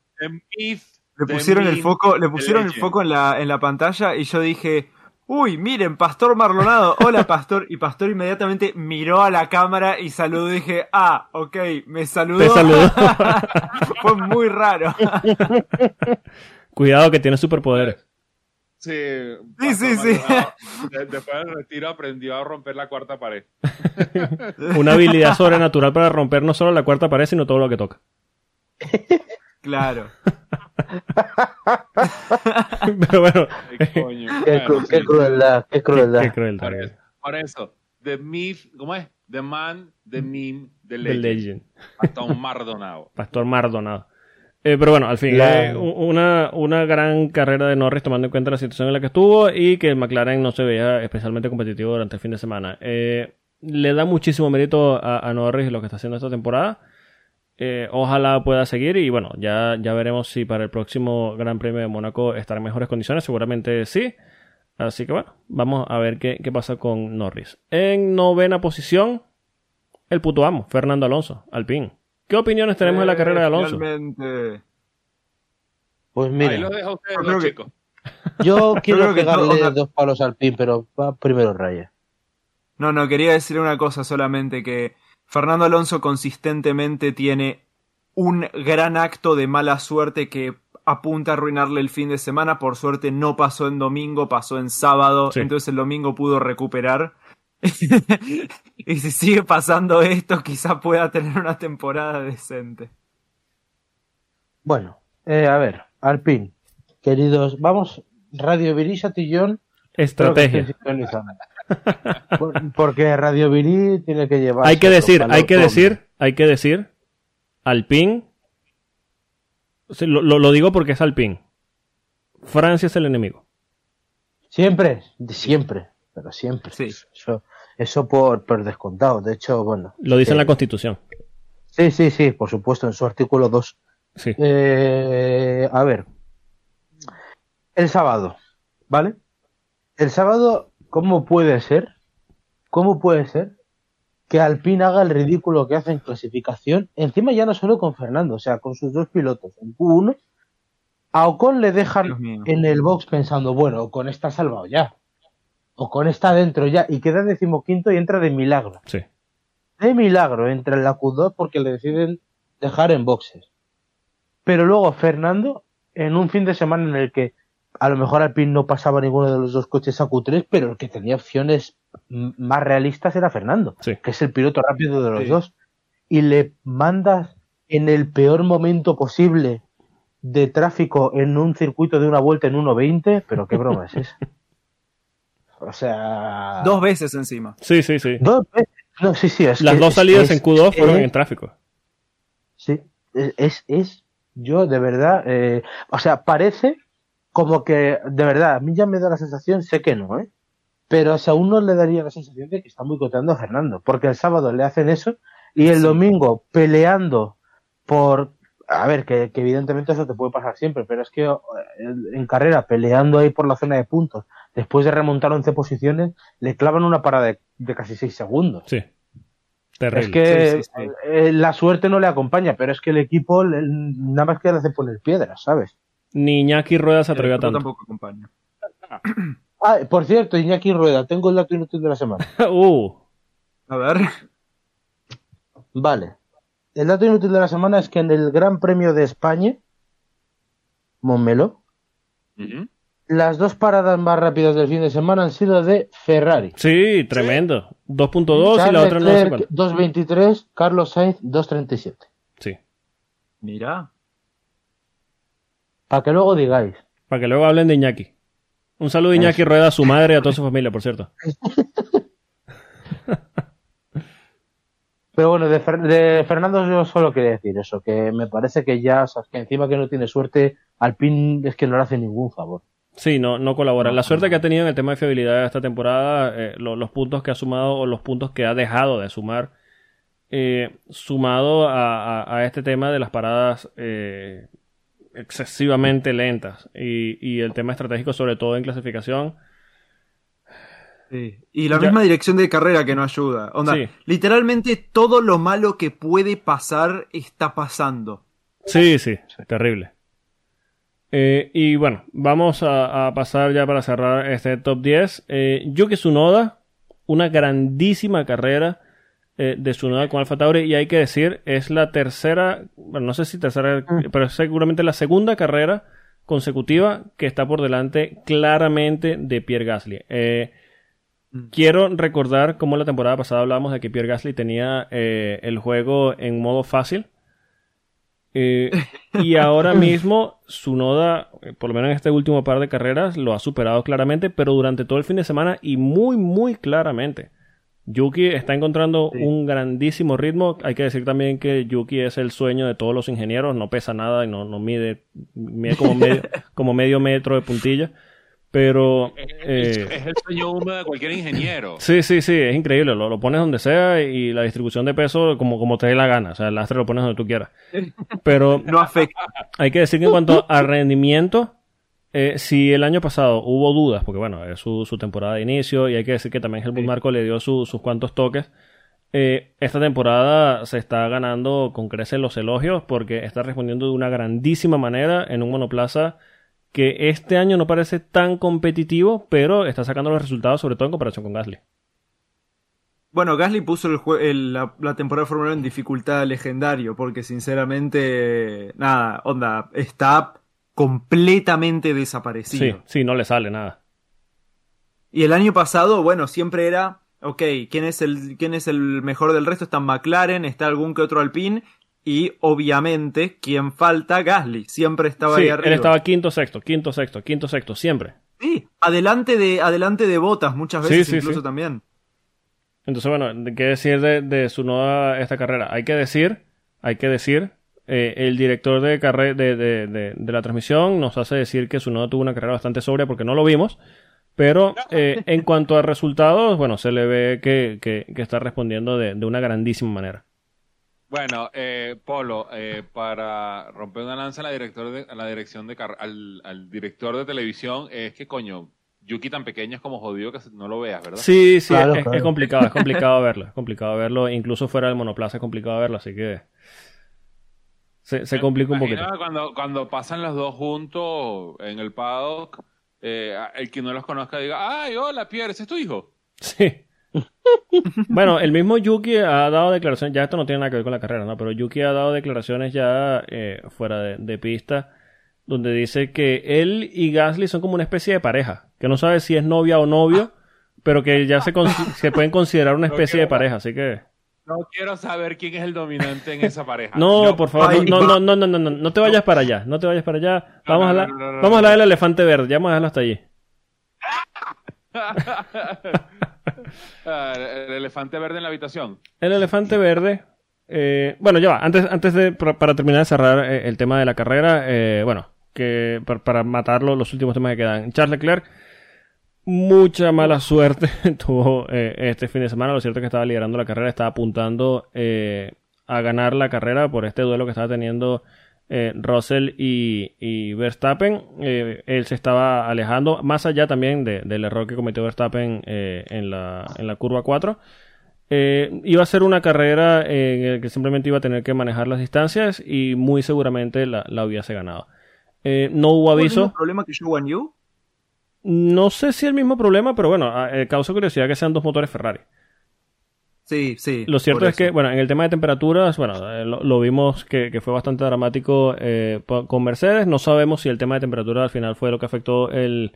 Myth, Le pusieron el foco, le pusieron el foco en la, en la pantalla y yo dije, uy, miren, Pastor Marlonado, hola Pastor, y Pastor inmediatamente miró a la cámara y saludó y dije, ah, ok, me saludó. Te saludó. [LAUGHS] Fue muy raro. Cuidado que tiene superpoderes. Sí, Sí, sí, sí. Después del retiro aprendió a romper la cuarta pared. [LAUGHS] Una habilidad sobrenatural para romper no solo la cuarta pared, sino todo lo que toca. [LAUGHS] Claro. [LAUGHS] Pero bueno, Ay, coño. Qué, cru- qué crueldad, qué crueldad. qué cruel. Por eso, por eso, The Myth, ¿cómo es? The Man, The Meme, The The Legend. Pastor Mardonado. [LAUGHS] Pastor Mardonado. Eh, pero bueno, al fin, La- eh, una, una gran carrera de Norris tomando en cuenta la situación en la que estuvo y que el McLaren no se veía especialmente competitivo durante el fin de semana. Eh, le da muchísimo mérito a, a Norris lo que está haciendo esta temporada. Eh, ojalá pueda seguir y bueno, ya, ya veremos si para el próximo Gran Premio de Mónaco estará en mejores condiciones. Seguramente sí. Así que bueno, vamos a ver qué, qué pasa con Norris. En novena posición, el puto amo, Fernando Alonso, Alpine. ¿Qué opiniones tenemos de la carrera de Alonso? Realmente. Pues Ahí mira, lo dejo Yo los creo que- chicos. yo [LAUGHS] quiero que pegarle todo- dos palos al pin, pero va primero Raya. No, no, quería decir una cosa solamente, que Fernando Alonso consistentemente tiene un gran acto de mala suerte que apunta a arruinarle el fin de semana. Por suerte no pasó en domingo, pasó en sábado, Sí. entonces el domingo pudo recuperar. [LAUGHS] y si sigue pasando esto, quizá pueda tener una temporada decente. Bueno, eh, a ver, Alpin, queridos, vamos, Radio que estén Estrategia. Por- Porque Radio Virí tiene que llevar. Hay que decir, hay que decir, hay que decir, Alpine, sí, lo, lo- lo digo porque es Alpine. Francia es el enemigo. Siempre, siempre, pero siempre. Sí. Eso, eso por, por descontado. De hecho, bueno. Lo dice en eh, la Constitución. Sí, sí, sí, por supuesto, en su artículo 2. Sí. Eh, a ver. El sábado, ¿vale? El sábado, ¿cómo puede ser? ¿Cómo puede ser que Alpine haga el ridículo que hace en clasificación? Encima ya no solo con Fernando, o sea, con sus dos pilotos. En Q1, a Ocon le dejan en el box pensando, bueno, Ocon está salvado ya. Ocon está dentro ya y queda decimoquinto y entra de milagro Sí. de milagro entra en la Q2 porque le deciden dejar en boxes. Pero luego Fernando, en un fin de semana en el que a lo mejor Alpine no pasaba ninguno de los dos coches a Q3, pero el que tenía opciones más realistas era Fernando, Sí. que es el piloto rápido de los Sí. dos. Y le mandas en el peor momento posible de tráfico en un circuito de una vuelta en 1.20, pero qué broma es esa. [LAUGHS] O sea... Dos veces encima. Sí, sí, sí. Dos veces. No, sí, sí, es Las que- dos salidas es- en Q2 fueron es- en tráfico. Sí, es, es, es- yo de verdad, eh, o sea, parece como que, de verdad, a mí ya me da la sensación, sé que no, ¿eh? Pero o sea, a uno le daría la sensación de que está boicoteando a Fernando, porque el sábado le hacen eso y el Sí. domingo peleando por, a ver, que, que evidentemente eso te puede pasar siempre, pero es que eh, en carrera peleando ahí por la zona de puntos, después de remontar 11 posiciones, le clavan una parada de, de casi 6 segundos. Sí. Terrible. Es que Sí, sí, sí. eh, la suerte no le acompaña, pero es que el equipo nada más que le hace poner piedras, ¿sabes? Ni Iñaki Rueda se atrevió a Yo tanto. tampoco acompaña. Ah, por cierto, Iñaki Rueda, tengo el dato inútil de la semana. [LAUGHS] uh, A ver. Vale. El dato inútil de la semana es que en el Gran Premio de España, Montmeló, Ujú. las dos paradas más rápidas del fin de semana han sido de Ferrari. sí, tremendo. 2.2 y la otra no sé Leclerc, cuál. 2.23, Carlos Sainz 2.37. Sí. Mira. Para que luego digáis. Para que luego hablen de Iñaki. Un saludo a Iñaki Rueda, a su madre y a toda su familia, por cierto. [LAUGHS] Pero bueno, de, de, Fernando yo solo quería decir eso, que me parece que ya, o sea, que encima que no tiene suerte, Alpine es que no le hace ningún favor. Sí, no, no colabora. La suerte que ha tenido en el tema de fiabilidad esta temporada, eh, los puntos que ha sumado o los puntos que ha dejado de sumar, eh, sumado a, este tema de las paradas eh, excesivamente lentas y, y, el tema estratégico, sobre todo en clasificación. Sí. Y la misma dirección de carrera que no ayuda. Onda, literalmente todo lo malo que puede pasar está pasando. Sí, sí, terrible. Eh, y bueno, vamos a, pasar ya para cerrar este top 10. Eh, Yuki Tsunoda, una grandísima carrera eh, de Tsunoda con Alfa Tauri y hay que decir, es la tercera, bueno, no sé si tercera, mm. pero seguramente la segunda carrera consecutiva que está por delante claramente de Pierre Gasly. Eh, mm. Quiero recordar cómo la temporada pasada hablábamos de que Pierre Gasly tenía el juego en modo fácil eh, y ahora [LAUGHS] mismo su noda, eh, por lo menos en este último par de carreras, lo ha superado claramente, pero durante todo el fin de semana y muy, muy claramente. Yuki está encontrando un grandísimo ritmo. Hay que decir también que Yuki es el sueño de todos los ingenieros, no pesa nada y no, no mide, mide como, medio, [LAUGHS] como medio metro de puntilla. Pero. es, eh, el sueño húmedo de cualquier ingeniero. Sí, sí, sí, es increíble. Lo, lo, pones donde sea y la distribución de peso como, como te dé la gana. O sea, el lastre lo pones donde tú quieras. [LAUGHS] Pero. no afecta. Hay que decir que en cuanto a rendimiento, eh, si el año pasado hubo dudas, porque bueno, es su, su temporada de inicio y hay que decir que también el Marco le dio sus cuantos toques. Eh, esta temporada se está ganando con creces los elogios porque está respondiendo de una grandísima manera en un monoplaza que este año no parece tan competitivo, pero está sacando los resultados, sobre todo en comparación con Gasly. Bueno, Gasly puso el, la, temporada de Fórmula 1 en dificultad legendario, porque sinceramente, nada, onda, está completamente desaparecido. Sí, sí, no le sale nada. Y el año pasado, bueno, siempre era, ok, ¿quién es el, quién es el mejor del resto? Está McLaren, está algún que otro Alpine, y obviamente, ¿quién falta? Gasly. Siempre estaba ahí arriba. Él estaba quinto, sexto, quinto, sexto, quinto, sexto, siempre. Sí, adelante de, adelante de botas, muchas veces incluso también. Entonces, bueno, ¿qué decir de, su nueva esta carrera? Hay que decir, hay que decir, eh, el director de, de, de, la transmisión nos hace decir que su nueva tuvo una carrera bastante sobria porque no lo vimos. Pero eh, [LAUGHS] en cuanto a resultados, bueno, se le ve que, que, que está respondiendo de, una grandísima manera. Bueno, eh, Polo, eh, para romper una lanza a la, director de, la dirección de al, director de televisión, es que coño, Yuki tan pequeño es como jodido que no lo veas, ¿verdad? Sí, sí, es, complicado, es complicado [LAUGHS] verlo, es complicado verlo, incluso fuera del monoplaza es complicado verlo, así que se, complica un poquito. Cuando, cuando pasan los dos juntos en el paddock, eh, el que no los conozca diga, ay, hola Pierre, ¿ese es tu hijo? Sí [LAUGHS] bueno, el mismo Yuki ha dado declaraciones, ya esto no tiene nada que ver con la carrera, ¿no? Pero Yuki ha dado declaraciones ya eh, fuera de, pista, donde dice que él y Gasly son como una especie de pareja, que no sabe si es novia o novio, pero que ya se, se pueden considerar una especie de pareja, así que... No quiero saber quién es el dominante en esa pareja. No, por favor, no, no, no, no, no, no, no te vayas para allá, no te vayas para allá. Vamos a hablar, vamos a hablar del elefante verde, ya vamos a dejarlo hasta allí. [LAUGHS] Ah, el elefante verde en la habitación. El elefante verde. Eh, bueno, ya va. Antes, antes de, para, terminar de cerrar eh, el tema de la carrera, eh, bueno, que para, matarlo, los últimos temas que quedan. Charles Leclerc, mucha mala suerte [LAUGHS] tuvo este fin de semana. Lo cierto es que estaba liderando la carrera, estaba apuntando a ganar la carrera por este duelo que estaba teniendo eh, Russell y, Verstappen, eh, él se estaba alejando, más allá también del error que cometió Verstappen eh, en, la, en, la, curva 4. iba a ser una carrera en la que simplemente iba a tener que manejar las distancias y muy seguramente la, la hubiese ganado. no hubo aviso. ¿El problema que yo No sé si el mismo problema, pero bueno, causa curiosidad que sean dos motores Ferrari. Sí, sí. Lo cierto es que, bueno, en el tema de temperaturas, bueno, eh, lo, vimos que, fue bastante dramático eh, con Mercedes. No sabemos si el tema de temperatura al final fue lo que afectó el,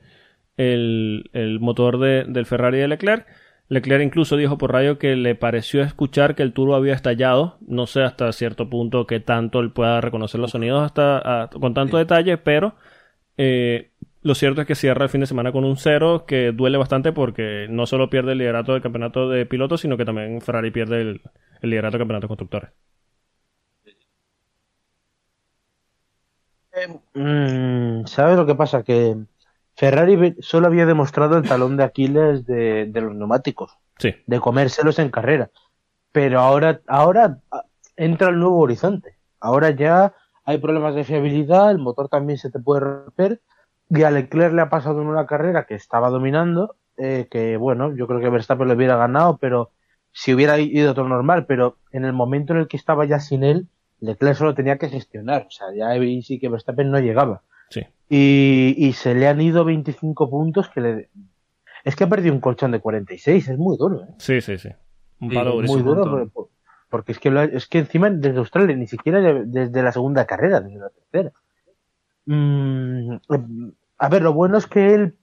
el, motor de, del Ferrari de Leclerc. Leclerc incluso dijo por radio que le pareció escuchar que el turbo había estallado. No sé hasta cierto punto que tanto él pueda reconocer los sonidos hasta con tanto detalle, pero eh, lo cierto es que cierra el fin de semana con un cero que duele bastante porque no solo pierde el liderato del campeonato de pilotos, sino que también Ferrari pierde el liderato del campeonato de constructores. Mm, ¿Sabes lo que pasa? Que Ferrari solo había demostrado el talón de Aquiles de, de los neumáticos, Sí, de comérselos en carrera. Pero ahora, ahora ah, entra el nuevo horizonte. Ahora ya hay problemas de fiabilidad, el motor también se te puede romper. Y a Leclerc le ha pasado en una carrera que estaba dominando, eh, que bueno, yo creo que Verstappen le hubiera ganado, pero si hubiera ido todo normal, pero en el momento en el que estaba ya sin él, Leclerc solo tenía que gestionar. O sea, ya sí que Verstappen no llegaba. sí. Y, y se le han ido 25 puntos que le... Es que ha perdido un colchón de 46, es muy duro, ¿eh? Sí, sí, sí. Un Sí, palo muy Muy duro, montón. porque, porque es que, lo ha- es que encima desde Australia, ni siquiera de- desde la segunda carrera, desde la tercera. Mm, a ver, lo bueno es que él,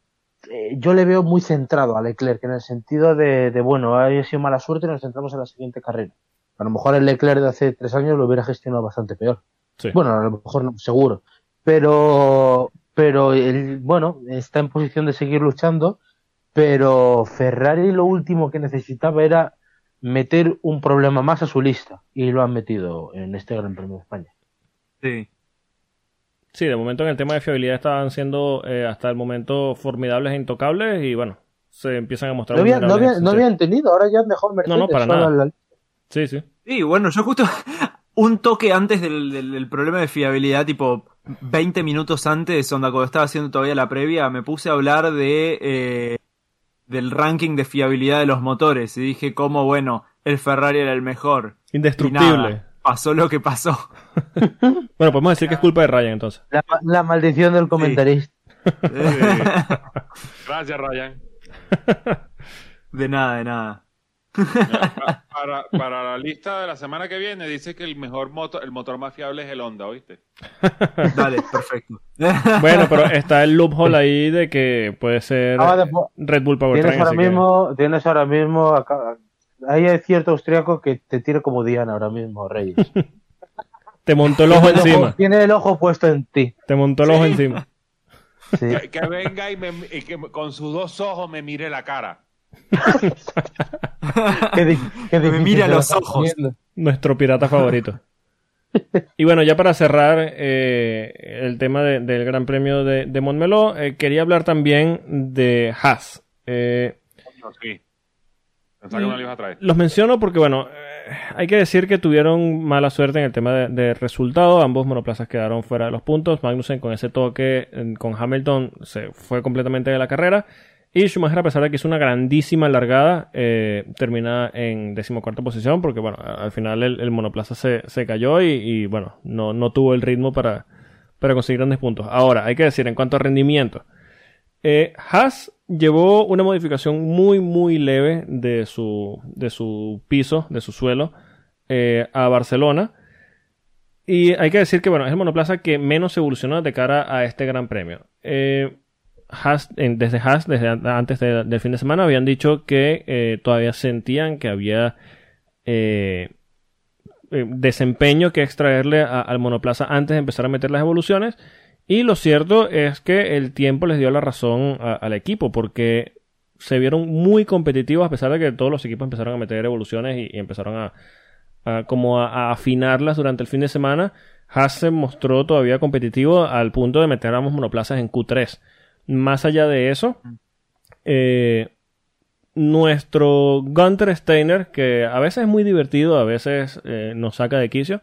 eh, yo le veo muy centrado a Leclerc, en el sentido de, de bueno, ha sido mala suerte, nos centramos en la siguiente carrera. A lo mejor el Leclerc de hace tres años lo hubiera gestionado bastante peor. Sí. Bueno, a lo mejor no, seguro. Pero, pero él, bueno, está en posición de seguir luchando. Pero Ferrari lo último que necesitaba era meter un problema más a su lista. Y lo han metido en este Gran Premio de España. Sí. Sí, de momento en el tema de fiabilidad estaban siendo eh, hasta el momento formidables e intocables y bueno, se empiezan a mostrar No, había- no, había- no habían tenido, ahora ya han dejado Mercedes. No, no, para nada. Sí, sí. Sí, bueno, yo justo [LAUGHS] un toque antes del, del- del problema de fiabilidad, tipo 20 minutos antes, onda, cuando estaba haciendo todavía la previa, me puse a hablar de eh, del ranking de fiabilidad de los motores y dije cómo, bueno, el Ferrari era el mejor. Y Indestructible. Pasó lo que pasó. [LAUGHS] Bueno, podemos decir que es culpa de Ryan entonces. La, la maldición del comentarista. [LAUGHS] Gracias, Ryan. De nada, de nada. [LAUGHS] Para, para la lista de la semana que viene, dice que el mejor motor, el motor más fiable es el Honda, ¿oíste? Dale, perfecto. Bueno, pero está el loophole ahí de que puede ser Ah, después- Red Bull Tienes Powertrain. ahora así que- mismo, tienes ahora mismo, acá- hay cierto austriaco que te tira como Diana ahora mismo, Reyes. [LAUGHS] Te montó el ojo Tiene el ojo- encima. Tiene el ojo puesto en ti. Te montó el ojo encima. Sí. Que, que venga y, me, y que con sus dos ojos me mire la cara. [LAUGHS] Qué di- qué Me difícil mira los ojos. Nuestro pirata favorito. [LAUGHS] Y bueno, ya para cerrar eh, el tema de- del Gran Premio de, de Montmeló, eh, quería hablar también de Haas. Eh, sí. Los menciono porque, bueno, eh, hay que decir que tuvieron mala suerte en el tema de, resultado. Ambos monoplazas quedaron fuera de los puntos. Magnussen con ese toque con Hamilton se fue completamente de la carrera. Y Schumacher, a pesar de que hizo una grandísima largada, eh, termina en decimocuarta posición porque, bueno, al final el, monoplaza se, se cayó y, y, bueno, no, no tuvo el ritmo para, para conseguir grandes puntos. Ahora, hay que decir, en cuanto a rendimiento, eh, Haas llevó una modificación muy, muy leve de su, de su piso, de su suelo, eh, a Barcelona. Y hay que decir que, bueno, es el monoplaza que menos evolucionó de cara a este gran premio. Eh, desde Haas, desde an- antes de- del fin de semana, habían dicho que eh, todavía sentían que había desempeño que extraerle al monoplaza antes de empezar a meter las evoluciones. Y lo cierto es que el tiempo les dio la razón a- al equipo, porque se vieron muy competitivos a pesar de que todos los equipos empezaron a meter evoluciones y, y empezaron a, a como a, a afinarlas durante el fin de semana. Haas se mostró todavía competitivo al punto de meter ambos monoplazas en Q3. Más allá de eso, eh, nuestro Gunter Steiner, que a veces es muy divertido, a veces eh, nos saca de quicio,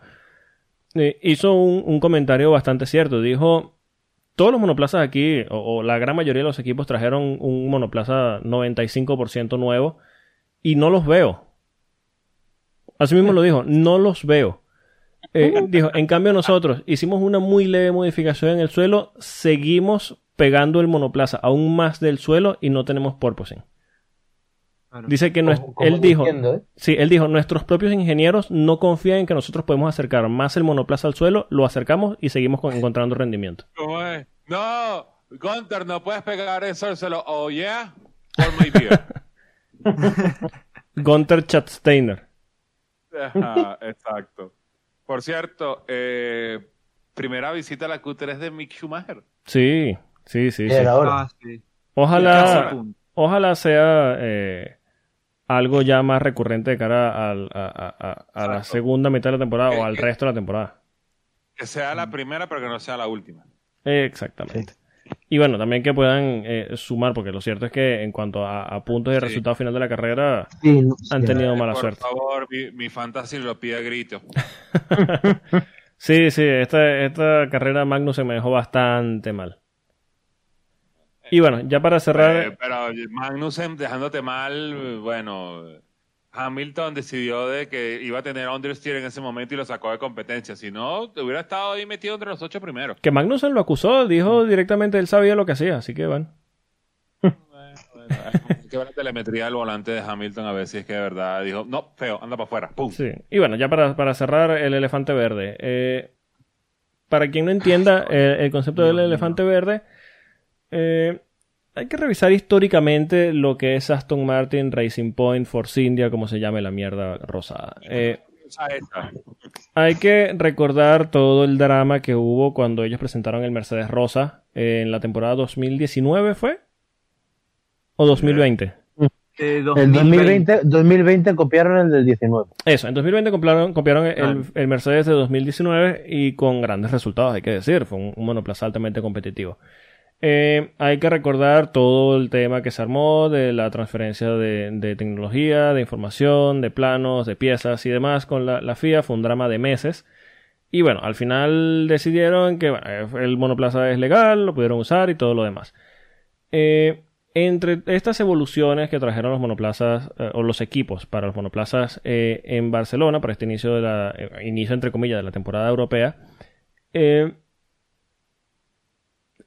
eh, hizo un, un comentario bastante cierto. Dijo, todos los monoplazas aquí, o, o la gran mayoría de los equipos trajeron un monoplaza 95% nuevo y no los veo. Así mismo lo dijo, no los veo. Eh, [LAUGHS] dijo, en cambio nosotros hicimos una muy leve modificación en el suelo, seguimos pegando el monoplaza aún más del suelo y no tenemos porpoising. Claro. Dice que Como- como él dijo, ¿eh? sí, él dijo, nuestros propios ingenieros no confían en que nosotros podemos acercar más el monoplaza al suelo, lo acercamos y seguimos con- encontrando rendimiento. ¿Cómo es? No, Gunter, no puedes pegar eso al suelo. Oh, yeah, for my beer. Gunter Chatsteiner. Ajá, exacto. Por cierto, eh, primera visita a la Q3 de Mick Schumacher. Sí, sí, sí. Ah, sí. Ojalá, ojalá sea eh, algo ya más recurrente de cara al- a, a- a- a la segunda mitad de la temporada o al resto de la temporada. Que sea la primera, pero que no sea la última. Exactamente. Y bueno, también que puedan eh, sumar, porque lo cierto es que en cuanto a, a puntos y Sí. resultado final de la carrera, Sí, no- han sí, tenido mala Por suerte. favor, mi, mi fantasy lo pide a grito. [LAUGHS] Sí, sí, esta, esta carrera Magnus se me dejó bastante mal. Y bueno, ya para cerrar, Eh, pero Magnussen dejándote mal, bueno, Hamilton decidió de que iba a tener understeer en ese momento y lo sacó de competencia. Si no, hubiera estado ahí metido entre los ocho primeros. que Magnussen lo acusó, dijo directamente él sabía lo que hacía, así que bueno. Bueno, bueno, [LAUGHS] hay que ver la telemetría del volante de Hamilton a ver si es que de verdad dijo, no, feo, anda para afuera. ¡Pum! Sí. Y bueno, ya para, para cerrar el elefante verde. eh, para quien no entienda eh, el concepto del elefante verde, eh, hay que revisar históricamente lo que es Aston Martin, Racing Point, Force India, como se llame la mierda rosada. Eh, hay que recordar todo el drama que hubo cuando ellos presentaron el Mercedes Rosa eh, en la temporada 2019, ¿fue? ¿O 2020? Eh, El 2020. 2020, 2020 copiaron el del 19. Eso, en 2020 copiaron, copiaron el, el Mercedes de 2019 y con grandes resultados, hay que decir. Fue un, un monoplaza altamente competitivo. Eh, hay que recordar todo el tema que se armó de la transferencia de, tecnología, de información, de planos, de piezas y demás con la, la FIA. Fue un drama de meses. Y bueno, al final decidieron que eh, el monoplaza es legal, lo pudieron usar y todo lo demás. Eh, entre estas evoluciones que trajeron los monoplazas o los equipos para los monoplazas en Barcelona para este inicio de la inicio entre comillas de la temporada europea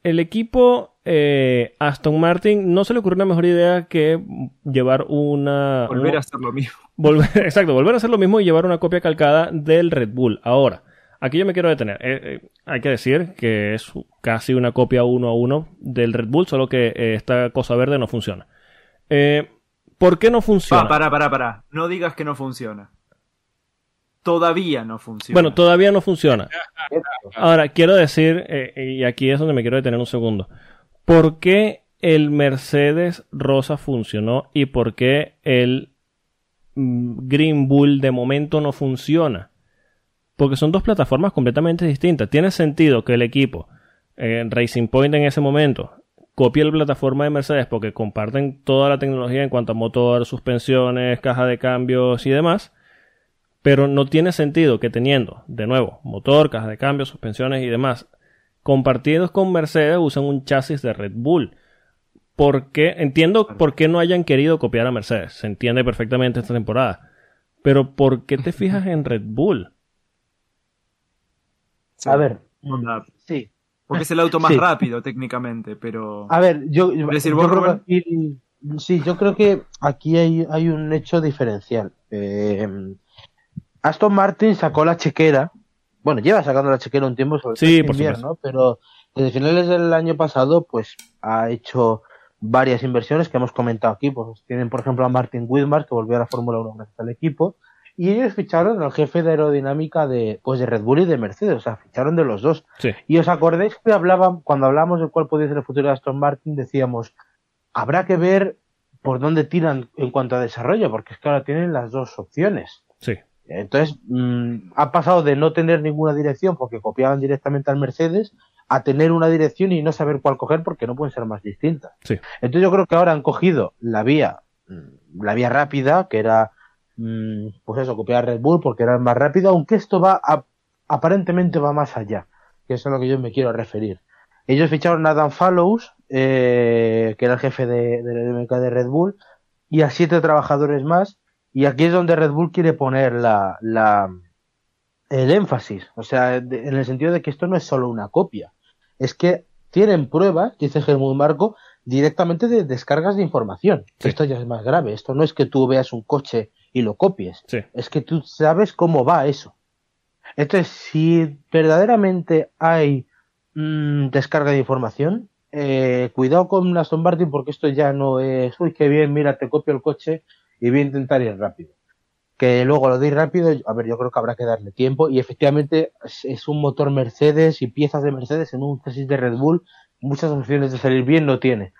el equipo eh, Aston Martin no se le ocurrió una mejor idea que llevar una Volver a hacer lo mismo. Volver, [LAUGHS] exacto, volver a hacer lo mismo y llevar una copia calcada del Red Bull. Ahora, aquí yo me quiero detener. Eh, eh, hay que decir que es casi una copia uno a uno del Red Bull, solo que eh, esta cosa verde no funciona. ¿Por qué no funciona? Pa, pará, pará, pará. No digas que no funciona. Todavía no funciona. Bueno, todavía no funciona. Ahora, quiero decir, eh, y aquí es donde me quiero detener un segundo. ¿Por qué el Mercedes Rosa funcionó y por qué el mm, Green Bull de momento no funciona? Porque son dos plataformas completamente distintas. Tiene sentido que el equipo, eh, Racing Point en ese momento, copie la plataforma de Mercedes porque comparten toda la tecnología en cuanto a motor, suspensiones, caja de cambios y demás. Pero no tiene sentido que teniendo, de nuevo, motor, caja de cambios, suspensiones y demás, compartidos con Mercedes, usen un chasis de Red Bull. ¿Por qué? Entiendo por qué no hayan querido copiar a Mercedes. Se entiende perfectamente esta temporada. Pero ¿por qué te [LAUGHS] fijas en Red Bull? A ver, sí. Porque es el auto más Sí. rápido técnicamente, pero... A ver, yo, yo decir yo vos, creo que aquí, sí, yo creo que aquí hay, hay un hecho diferencial. Eh, Aston Martin sacó la chequera, bueno, lleva sacando la chequera un tiempo, sobre todo Sí, por invierno, pero desde finales del año pasado, pues ha hecho varias inversiones que hemos comentado aquí. Pues tienen, por ejemplo, a Martin Whitmar, que volvió a la Fórmula 1 gracias al equipo, y ellos ficharon al jefe de aerodinámica de, pues de Red Bull y de Mercedes, o sea, ficharon de los dos. Sí. Y os acordáis que hablaban, cuando hablábamos de cuál podía ser el futuro de Aston Martin, decíamos, habrá que ver por dónde tiran en cuanto a desarrollo, porque es que ahora tienen las dos opciones. Sí. Entonces, mm, ha pasado de no tener ninguna dirección porque copiaban directamente al Mercedes a tener una dirección y no saber cuál coger porque no pueden ser más distintas. Sí. Entonces yo creo que ahora han cogido la vía, mm, la vía rápida, que era, mm, pues eso, copiar Red Bull porque era más rápido, aunque esto va a- aparentemente va más allá, que eso es a lo que yo me quiero referir. Ellos ficharon a Dan Fallows, eh, que era el jefe de, de la de Red Bull, y a siete trabajadores más, y aquí es donde Red Bull quiere poner la, la, el énfasis, o sea, de- en el sentido de que esto no es solo una copia, es que tienen pruebas, dice Helmut Marco, directamente de descargas de información. Sí. Esto ya es más grave, esto no es que tú veas un coche y lo copies, Sí. es que tú sabes cómo va eso. Entonces, si verdaderamente hay mm, descarga de información, eh, cuidado con Aston Martin porque esto ya no es, uy, qué bien, mira, te copio el coche y voy a intentar ir rápido. Que luego lo de ir rápido, a ver, yo creo que habrá que darle tiempo y efectivamente es, es un motor Mercedes y piezas de Mercedes en un chasis de Red Bull, muchas opciones de salir bien no tiene.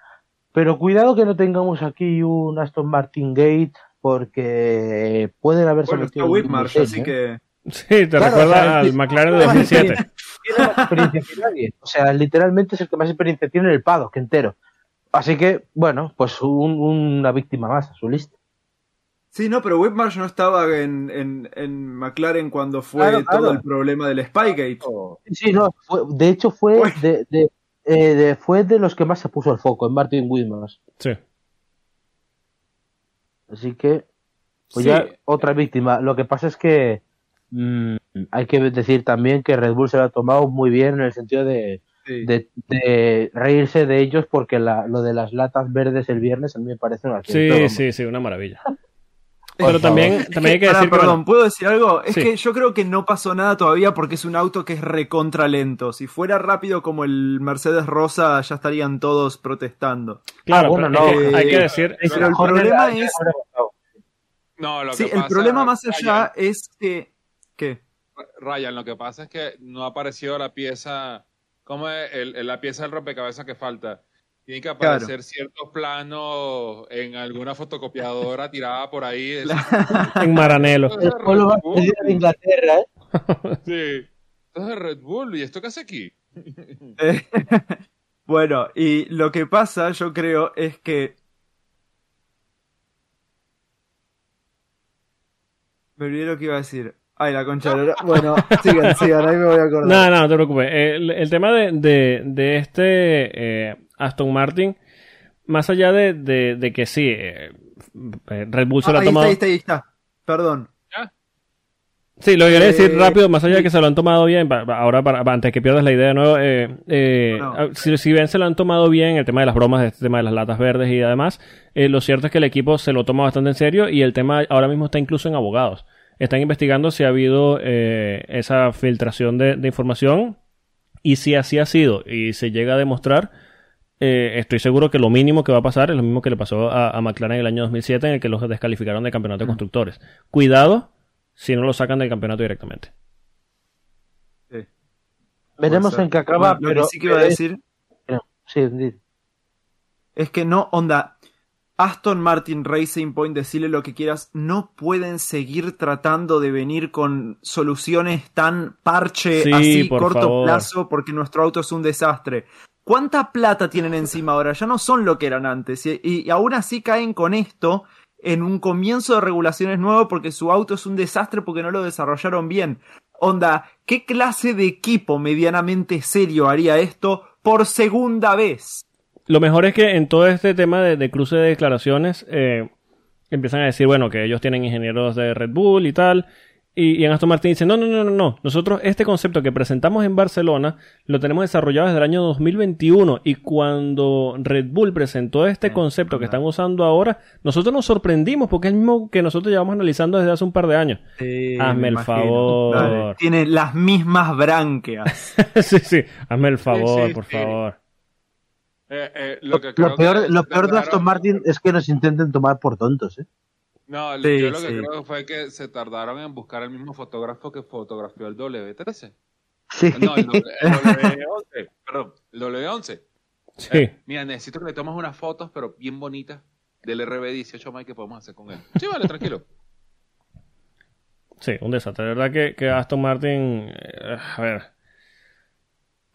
Pero cuidado que no tengamos aquí un Aston Martin Gate porque pueden haberse Bueno, metido Whitmarsh, así ¿eh? que. Sí, te Claro, recuerda o sea, al el- McLaren de 2007. tiene más experiencia que nadie. O sea, literalmente es el que más experiencia tiene en el paddock entero. Así que, bueno, pues un- una víctima más a su lista. Sí, no, pero Whitmarsh no estaba en, en, en McLaren cuando fue Claro, claro. todo el problema del Spygate. Sí, no, fue- de hecho fue Bueno. de, de- eh, de- fue de los que más se puso el foco en Martin Whitmars. Sí. Así que, pues Sí. ya otra víctima. Lo que pasa es que mm, hay que decir también que Red Bull se lo ha tomado muy bien en el sentido de, Sí. de, de reírse de ellos porque la- lo de las latas verdes el viernes a mí me parece una Sí, sí, sí, una maravilla. [LAUGHS] Pero Por también, favor. también hay que decir que, perdón, bueno, ¿puedo decir algo? Es Sí. que yo creo que no pasó nada todavía porque es un auto que es recontra lento. Si fuera rápido como el Mercedes Rosa, ya estarían todos protestando. claro, Ah, bueno, pero no, es eh, hay que decir, Pero el problema es- No, lo Sí, que el pasa, problema más Ryan, allá es que... ¿Qué? Ryan, lo que pasa es que no ha aparecido la pieza, como el, el- la pieza del rompecabezas que falta. Tiene que Claro. aparecer ciertos planos en alguna fotocopiadora [LAUGHS] tirada por ahí. En Maranelo. Es de pueblo Inglaterra, ¿eh? [LAUGHS] [LAUGHS] Sí. Esto es de Red Bull. ¿Y esto qué hace aquí? Eh, bueno, y lo que pasa, yo creo, es que. Me olvidé lo que iba a decir. Ay, la concha. Bueno, sigan, sigan, ahí me voy a acordar. No, no, no te preocupes. El, el tema de, de, de este eh, Aston Martin, más allá de, de, de que sí, eh, Red Bull se lo Ah, ha ahí está, tomado. ahí está, ahí está. Perdón. Sí, lo que quería decir Eh, rápido, más allá de que se lo han tomado bien, ahora para, pa- antes que pierdas la idea de nuevo, eh, eh, No. ah, si, si bien se lo han tomado bien el tema de las bromas, este tema de las latas verdes y además, eh, lo cierto es que el equipo se lo toma bastante en serio y el tema ahora mismo está incluso en abogados. Están investigando si ha habido eh, esa filtración de, de información y si así ha sido y se llega a demostrar, eh, estoy seguro que lo mínimo que va a pasar es lo mismo que le pasó a, a McLaren en el año 2007 en el que los descalificaron del campeonato de constructores. Cuidado si no lo sacan del campeonato directamente. Sí, Veremos en qué acaba, Bueno, lo pero que sí que iba a es- decir Sí, es que no, onda. Aston Martin Racing Point, decirle lo que quieras, no pueden seguir tratando de venir con soluciones tan parche, Sí, así, por corto favor. plazo, porque nuestro auto es un desastre. ¿Cuánta plata tienen encima ahora? Ya no son lo que eran antes. Y, aún así caen con esto en un comienzo de regulaciones nuevo porque su auto es un desastre porque no lo desarrollaron bien. Onda, ¿qué clase de equipo medianamente serio haría esto por segunda vez? Lo mejor es que en todo este tema de, de cruce de declaraciones eh, empiezan a decir, bueno, que ellos tienen ingenieros de Red Bull y tal. Y, y en Aston Martin dicen, no, no, no, no, no. Nosotros este concepto que presentamos en Barcelona lo tenemos desarrollado desde el año 2021. Y cuando Red Bull presentó este Eh, concepto que están usando ahora, nosotros nos sorprendimos porque es el mismo que nosotros llevamos analizando desde hace un par de años. Sí, Hazme me el favor. Dale. Tiene las mismas branquias. [LAUGHS] sí, sí. Hazme el favor, sí, por favor. Eh, eh, Lo, lo que creo lo peor, que lo peor de Aston Martin es que nos intenten tomar por tontos, ¿eh? No, Sí, yo lo que sí. creo fue que se tardaron en buscar el mismo fotógrafo que fotografió el W13. Sí. No, el, W- el W11, [LAUGHS] perdón, el W11. Sí. Eh, mira, necesito que le tomes unas fotos, pero bien bonitas, del RB18 Mike que podemos hacer con él. Sí, vale, tranquilo. Sí, un desastre. De verdad que, que Aston Martin, eh, a ver, ¿a-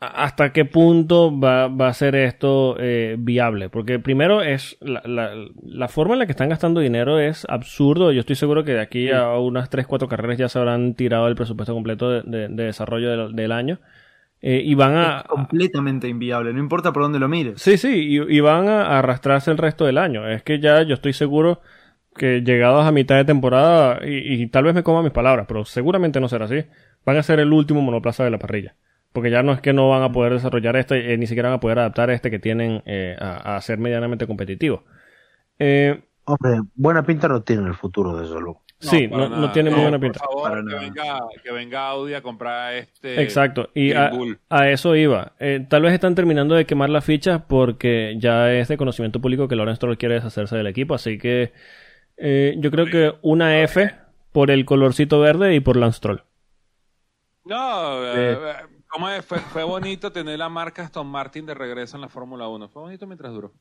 ¿hasta qué punto va, va a ser esto eh, viable? Porque primero es la, la- la forma en la que están gastando dinero es absurdo. Yo estoy seguro que de aquí a unas 3, 4 carreras ya se habrán tirado el presupuesto completo de, de- de desarrollo del, del año. Eh, y van a... es completamente inviable, no importa por dónde lo mires. Sí, sí, y, y van a arrastrarse el resto del año. Es que ya yo estoy seguro que llegados a mitad de temporada, y, y tal vez me coma mis palabras, pero seguramente no será así, van a ser el último monoplaza de la parrilla. Porque ya no es que no van a poder desarrollar este, eh, ni siquiera van a poder adaptar este que tienen eh, a, a ser medianamente competitivo. Eh, Hombre, buena pinta no tiene en el futuro, desde luego. sí, no, tiene muy buena pinta. Por favor, Para que venga, que venga Audi a comprar este. Exacto, y a, eso iba. Eh, tal vez están terminando de quemar las fichas porque ya es de conocimiento público que Lawrence Stroll quiere deshacerse del equipo, así que eh, yo creo que una F por el colorcito verde y por Lance Stroll. No, eh, ¿cómo es? Fue, fue bonito tener la marca Aston Martin de regreso en la Fórmula 1. Fue bonito mientras duró.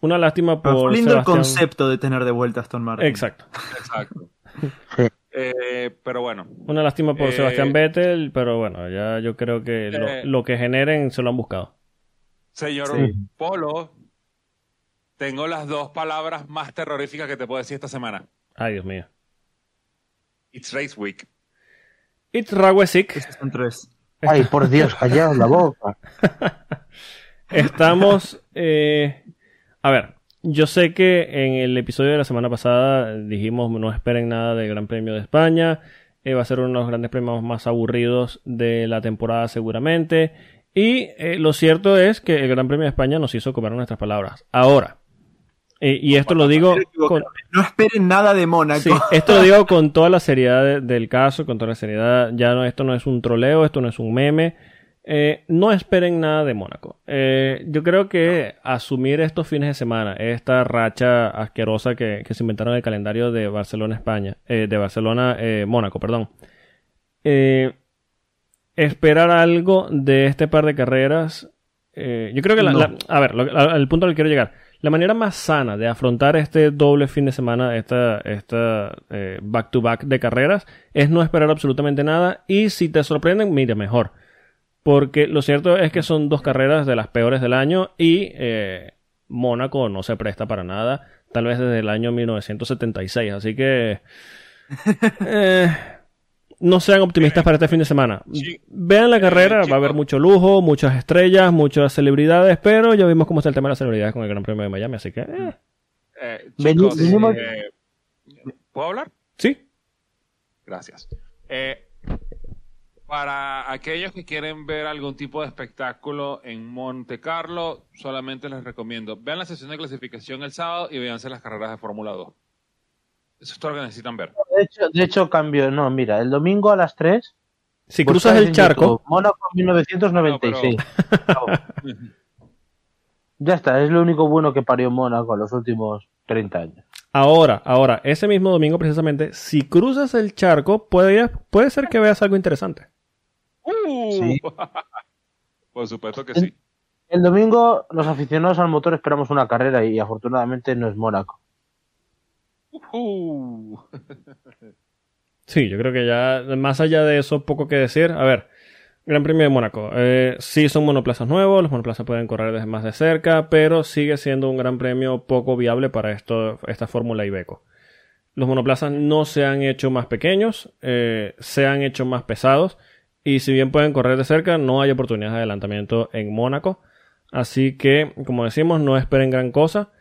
Una lástima por fue lindo el Sebastián- concepto de tener de vuelta Aston Martin. Exacto. Exacto. [LAUGHS] Eh, pero bueno, Una lástima por Eh, Sebastián Vettel, pero bueno, ya yo creo que lo, Eh. lo que generen se lo han buscado. señor Sí. Polo, tengo las dos palabras más terroríficas que te puedo decir esta semana. Ay, Dios mío. It's Race Week. It's Rawesik. Esos son tres. Ay, por Dios, callaos la boca. [LAUGHS] Estamos. eh, a ver, yo sé que en el episodio de la semana pasada dijimos no esperen nada del Gran Premio de España. eh, va a ser uno de los grandes premios más aburridos de la temporada, seguramente. Y eh, lo cierto es que el Gran Premio de España nos hizo comer nuestras palabras. Ahora, eh, y esto lo digo con, No esperen nada de Mónaco. Sí, esto lo digo con toda la seriedad de- del caso, con toda la seriedad. Ya no, esto no es un troleo, esto no es un meme. Eh, no esperen nada de Mónaco. Eh, yo creo que asumir estos fines de semana, esta racha asquerosa que, que se inventaron en el calendario de Barcelona-España, eh, de Barcelona-Mónaco, perdón. Eh, esperar algo de este par de carreras. eh, yo creo que la, No. la- a ver, lo- al punto al que quiero llegar. La manera más sana de afrontar este doble fin de semana, esta, esta eh, back-to-back de carreras, es no esperar absolutamente nada. Y si te sorprenden, mira, mejor. Porque lo cierto es que son dos carreras de las peores del año y eh, Mónaco no se presta para nada, tal vez desde el año 1976. Así que [LAUGHS] eh, no sean optimistas para este fin de semana. Sí. Vean la carrera, Eh, va a haber mucho lujo, muchas estrellas, muchas celebridades, pero ya vimos cómo está el tema de las celebridades con el Gran Premio de Miami, así que eh, Eh, chicos, venimos- eh, ¿Puedo hablar? sí. Gracias. Eh, para aquellos que quieren ver algún tipo de espectáculo en Monte Carlo, solamente les recomiendo vean la sesión de clasificación el sábado y véanse las carreras de Fórmula 2. Eso es todo lo que necesitan ver. De hecho, de hecho, cambio. No, mira, el domingo a las 3. Si cruzas el charco, Mónaco 1996. ya está, es lo único bueno que parió Mónaco en los últimos 30 años. Ahora, ahora, ese mismo domingo precisamente, si cruzas el charco, puede, puede ser que veas algo interesante. ¡Uh! Sí. [LAUGHS] Por supuesto que sí. El domingo, los aficionados al motor esperamos una carrera y afortunadamente no es Mónaco. ¡Uh! [LAUGHS] Sí, yo creo que ya, más allá de eso, poco que decir. A ver, Gran Premio de Mónaco. Eh, sí son monoplazas nuevos, los monoplazas pueden correr desde más de cerca, pero sigue siendo un gran premio poco viable para esta Fórmula Ibeco. Los monoplazas no se han hecho más pequeños, eh, se han hecho más pesados, y si bien pueden correr de cerca, no hay oportunidades de adelantamiento en Mónaco. Así que, como decimos, no esperen gran cosa.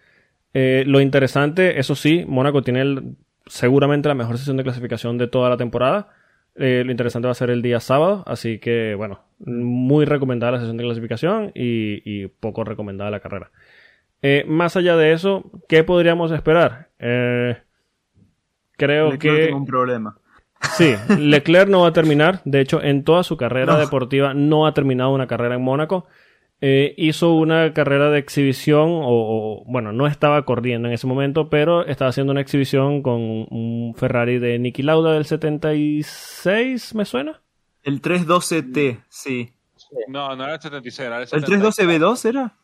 Eh, lo interesante, eso sí, Mónaco tiene el- seguramente la mejor sesión de clasificación de toda la temporada. Eh, lo interesante va a ser el día sábado, así que bueno, muy recomendada la sesión de clasificación y, y poco recomendada la carrera. Eh, más allá de eso, ¿qué podríamos esperar? Eh, creo Leclerc que tiene un problema. sí, [LAUGHS] Leclerc no va a terminar. De hecho, en toda su carrera No. deportiva no ha terminado una carrera en Mónaco. Eh, hizo una carrera de exhibición, o, o, bueno, no estaba corriendo en ese momento, pero estaba haciendo una exhibición con un Ferrari de Niki Lauda del 76, ¿me suena? El 312T, sí. No, no era el 76, era el ¿El 74. 312B2 era?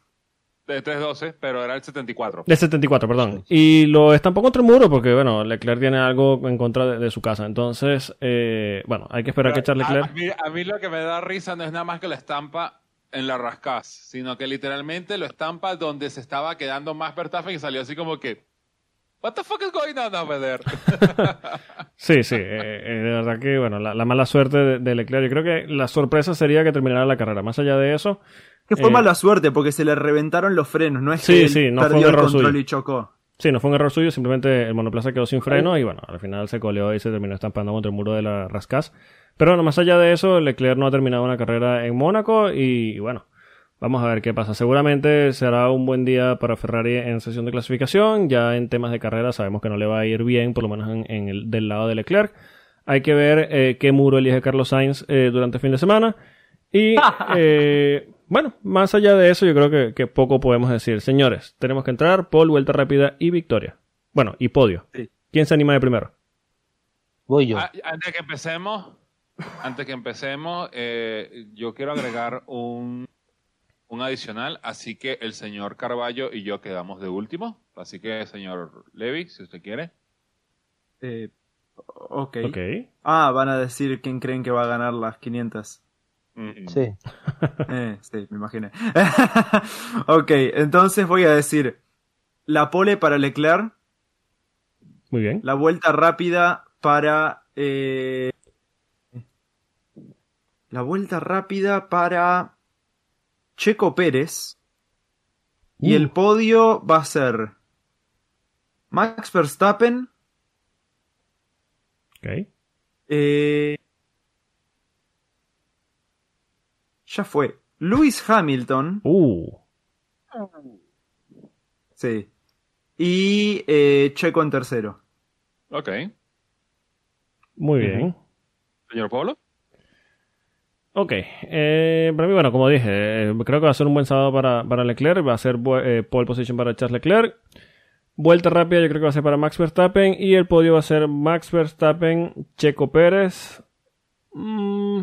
De 312, pero era el 74. Del 74, perdón. Y lo estampó contra el muro porque, bueno, Leclerc tiene algo en contra de, de su casa. Entonces, eh, bueno, hay que esperar que Charles a, a Leclerc... mí, a mí lo que me da risa no es nada más que lo estampa en la rascaz, sino que literalmente lo estampa donde se estaba quedando más Verstappen y salió así como que What the fuck is going on over there? [LAUGHS] Sí, sí, eh, eh, de verdad que, bueno, la, la mala suerte de, de Leclerc. Yo creo que la sorpresa sería que terminara la carrera. Más allá de eso, Que fue Eh, mala suerte porque se le reventaron los frenos, no es Sí, que él sí, no fue un perdió el error control suyo. y chocó. sí, no fue un error suyo, simplemente el monoplaza quedó sin freno y, bueno, al final se coleó y se terminó estampando contra el muro de la Rascaz. Pero bueno, más allá de eso, Leclerc no ha terminado una carrera en Mónaco y, bueno, vamos a ver qué pasa. Seguramente será un buen día para Ferrari en sesión de clasificación. Ya en temas de carrera sabemos que no le va a ir bien, por lo menos en, en el, del lado de Leclerc. Hay que ver eh, qué muro elige Carlos Sainz eh, durante el fin de semana. Y [LAUGHS] eh, bueno, más allá de eso, yo creo que, que poco podemos decir. Señores, tenemos que entrar, Paul, vuelta rápida y victoria. Bueno, y podio. Sí. ¿Quién se anima de primero? Voy yo. Ah, antes que empecemos, antes que empecemos, eh, yo quiero agregar un un adicional, así que el señor Carballo y yo quedamos de último. Así que, señor Levy, si usted quiere. Eh, ok. Ok. Ah, van a decir quién creen que va a ganar las 500. Mm, Sí. [LAUGHS] Eh, sí, me imaginé. [LAUGHS] ok, entonces voy a decir la pole para Leclerc, Muy bien. la vuelta rápida para... eh, la vuelta rápida para Checo Pérez. Y Uh. el podio va a ser Max Verstappen, Ok. eh, ya fue, Lewis Hamilton, Uh. sí, y eh, Checo en tercero. Ok. Muy bien. Señor Pablo. Ok, eh, para mí, bueno, como dije, eh, creo que va a ser un buen sábado para, para Leclerc, va a ser eh, pole position para Charles Leclerc, vuelta rápida yo creo que va a ser para Max Verstappen y el podio va a ser Max Verstappen, Checo Pérez. Mm.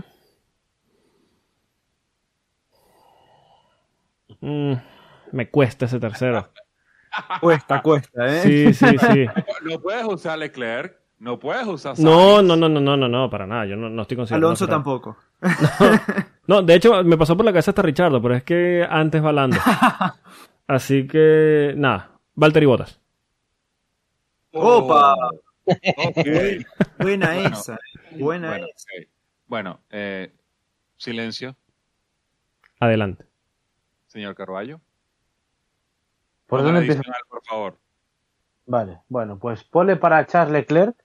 Mm, me cuesta ese tercero. [LAUGHS] Cuesta, cuesta, ¿eh? Sí, sí, sí. [LAUGHS] No puedes usar Leclerc, no puedes usar No, no, no, no, no, no, no, para nada, yo no, no estoy considerando. Alonso para- tampoco. [LAUGHS] No, de hecho, me pasó por la cabeza hasta Richardo, pero es que antes va Lando. [LAUGHS] Así que, nada, Valtteri Bottas. ¡Opa! Ok. [LAUGHS] Buena Bueno, esa, buena Bueno, esa. Bueno, eh, silencio, Adelante. señor Carballo. ¿Por dónde adicional, por favor. Vale, bueno, pues pole para Charles Leclerc,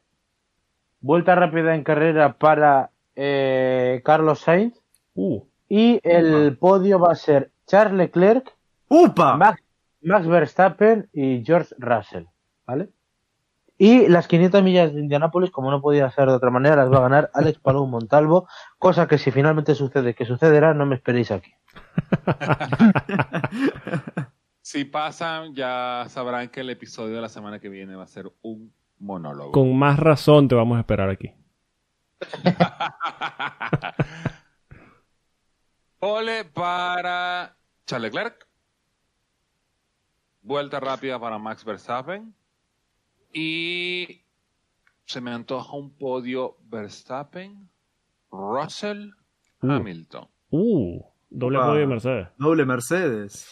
vuelta rápida en carrera para eh, Carlos Sainz Uh, y el podio va a ser Charles Leclerc, ¡Upa! Max, Max Verstappen y George Russell, ¿vale? Y las 500 millas de Indianápolis, como no podía ser de otra manera, las va a ganar Alex [LAUGHS] Palou Montalvo, cosa que si finalmente sucede, que sucederá, no me esperéis aquí. [LAUGHS] Si pasan, ya sabrán que el episodio de la semana que viene va a ser un monólogo. con más razón te vamos a esperar aquí. [LAUGHS] Pole para Charles Leclerc. Vuelta rápida para Max Verstappen. Y se me antoja un podio Verstappen, Russell, Uh. Hamilton. Uh, doble Opa. podio de Mercedes. Doble Mercedes.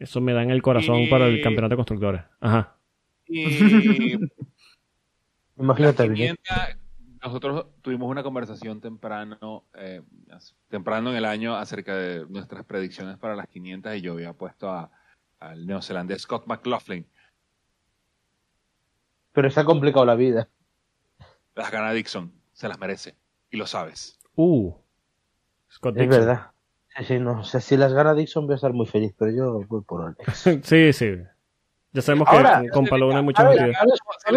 Eso me da en el corazón Y- para el campeonato de constructores. Ajá. Y Imagínate, Las bien. 500, nosotros tuvimos una conversación temprano, eh, temprano en el año acerca de nuestras predicciones para las 500 y yo había puesto a- al neozelandés Scott McLaughlin. Pero se ha complicado la vida. Las gana Dixon, se las merece y lo sabes. Uh. Scott Es Dixon. verdad. Sí, sí, no. O sea, si las gana Dixon voy a estar muy feliz, pero yo voy por Alex. [LAUGHS] sí, sí. Ya sabemos Ahora, que con Palou no hay a ver, Si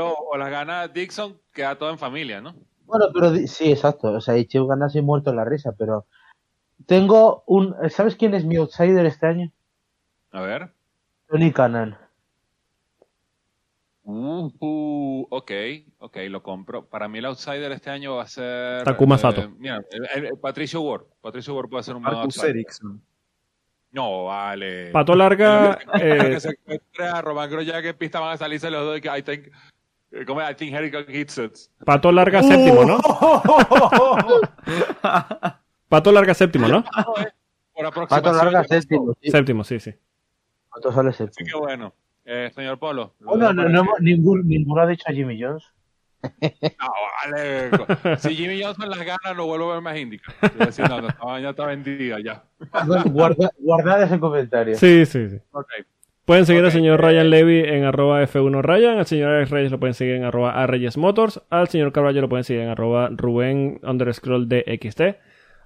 o las gana Dixon, queda todo en familia, ¿no? Bueno, pero sí, exacto. O sea, Ichigo ganase muerto en la risa, pero tengo un. ¿Sabes quién es mi outsider este año? A ver. Tony Cannon. Uh, uh, ok, ok, lo compro. Para mí el outsider este año va a ser... Takuma eh, Sato. mira, el- el Patricio Ward. Patricio Ward puede ser un buen Marcus outsider. Ericsson. No, vale. Pato larga. [LAUGHS] que eh, se encuentre a Román Grosjean que en pista van a salirse los dos y que I think, eh, ¿cómo es? I think Harry hits it. Pato larga séptimo, ¿no? [LAUGHS] Pato larga séptimo, ¿no? Por Pato larga séptimo. Sí. Séptimo, sí, sí. Pato sale Así séptimo. que bueno, eh, señor Polo. lo Bueno, no, no, hemos- ninguno, ninguno ha dicho a Jimmy Jones. No, vale. Si Jimmy Johnson las gana, no vuelvo a ver más Indica. No, vaina está vendida ya. Guarda, guardad ese comentario. Sí, sí, sí. Ok. Pueden seguir al señor Ryan Levy en arroba F1 Ryan, al señor Alex Reyes lo pueden seguir en arroba A Reyes Motors, al señor Carvalho lo pueden seguir en arroba Rubén underscroll DXT.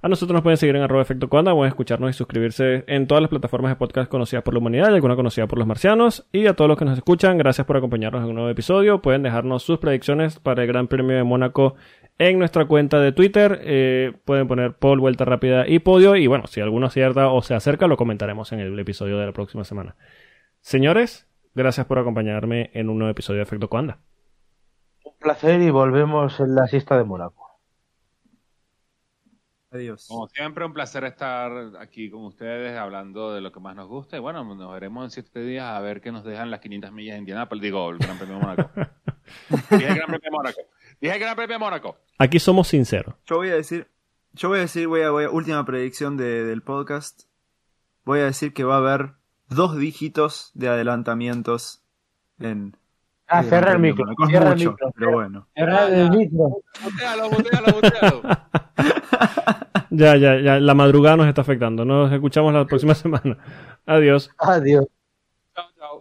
A nosotros nos pueden seguir en arroba efecto Cuanda, pueden escucharnos y suscribirse en todas las plataformas de podcast conocidas por la humanidad y alguna conocida por los marcianos. Y a todos los que nos escuchan, gracias por acompañarnos en un nuevo episodio. Pueden dejarnos sus predicciones para el Gran Premio de Mónaco en nuestra cuenta de Twitter. Eh, pueden poner Paul, Vuelta Rápida y Podio. Y bueno, si alguno acierta o se acerca, lo comentaremos en el episodio de la próxima semana. Señores, gracias por acompañarme en un nuevo episodio de Efecto Cuanda. Un placer y volvemos en la siesta de Mónaco. Adiós. Como siempre, un placer estar aquí con ustedes hablando de lo que más nos gusta. Y bueno, nos veremos en siete días a ver qué nos dejan las 500 millas de Indianapolis. Digo, el Gran Premio de Mónaco. [LAUGHS] Dije el Gran Premio de Mónaco. Dije el Gran Premio de Mónaco. Aquí somos sinceros. Yo voy a decir, yo voy a decir, voy a, voy a- última predicción de- del podcast. Voy a decir que va a haber dos dígitos de adelantamientos en. Ah, cierra el micro. Cierra el micro. pero bueno. Cierra el micro. Botealo, botealo, botealo. [LAUGHS] [LAUGHS] Ya, ya, ya. La madrugada nos está afectando. Nos escuchamos la próxima [LAUGHS] semana. Adiós. Adiós. Chao, chao.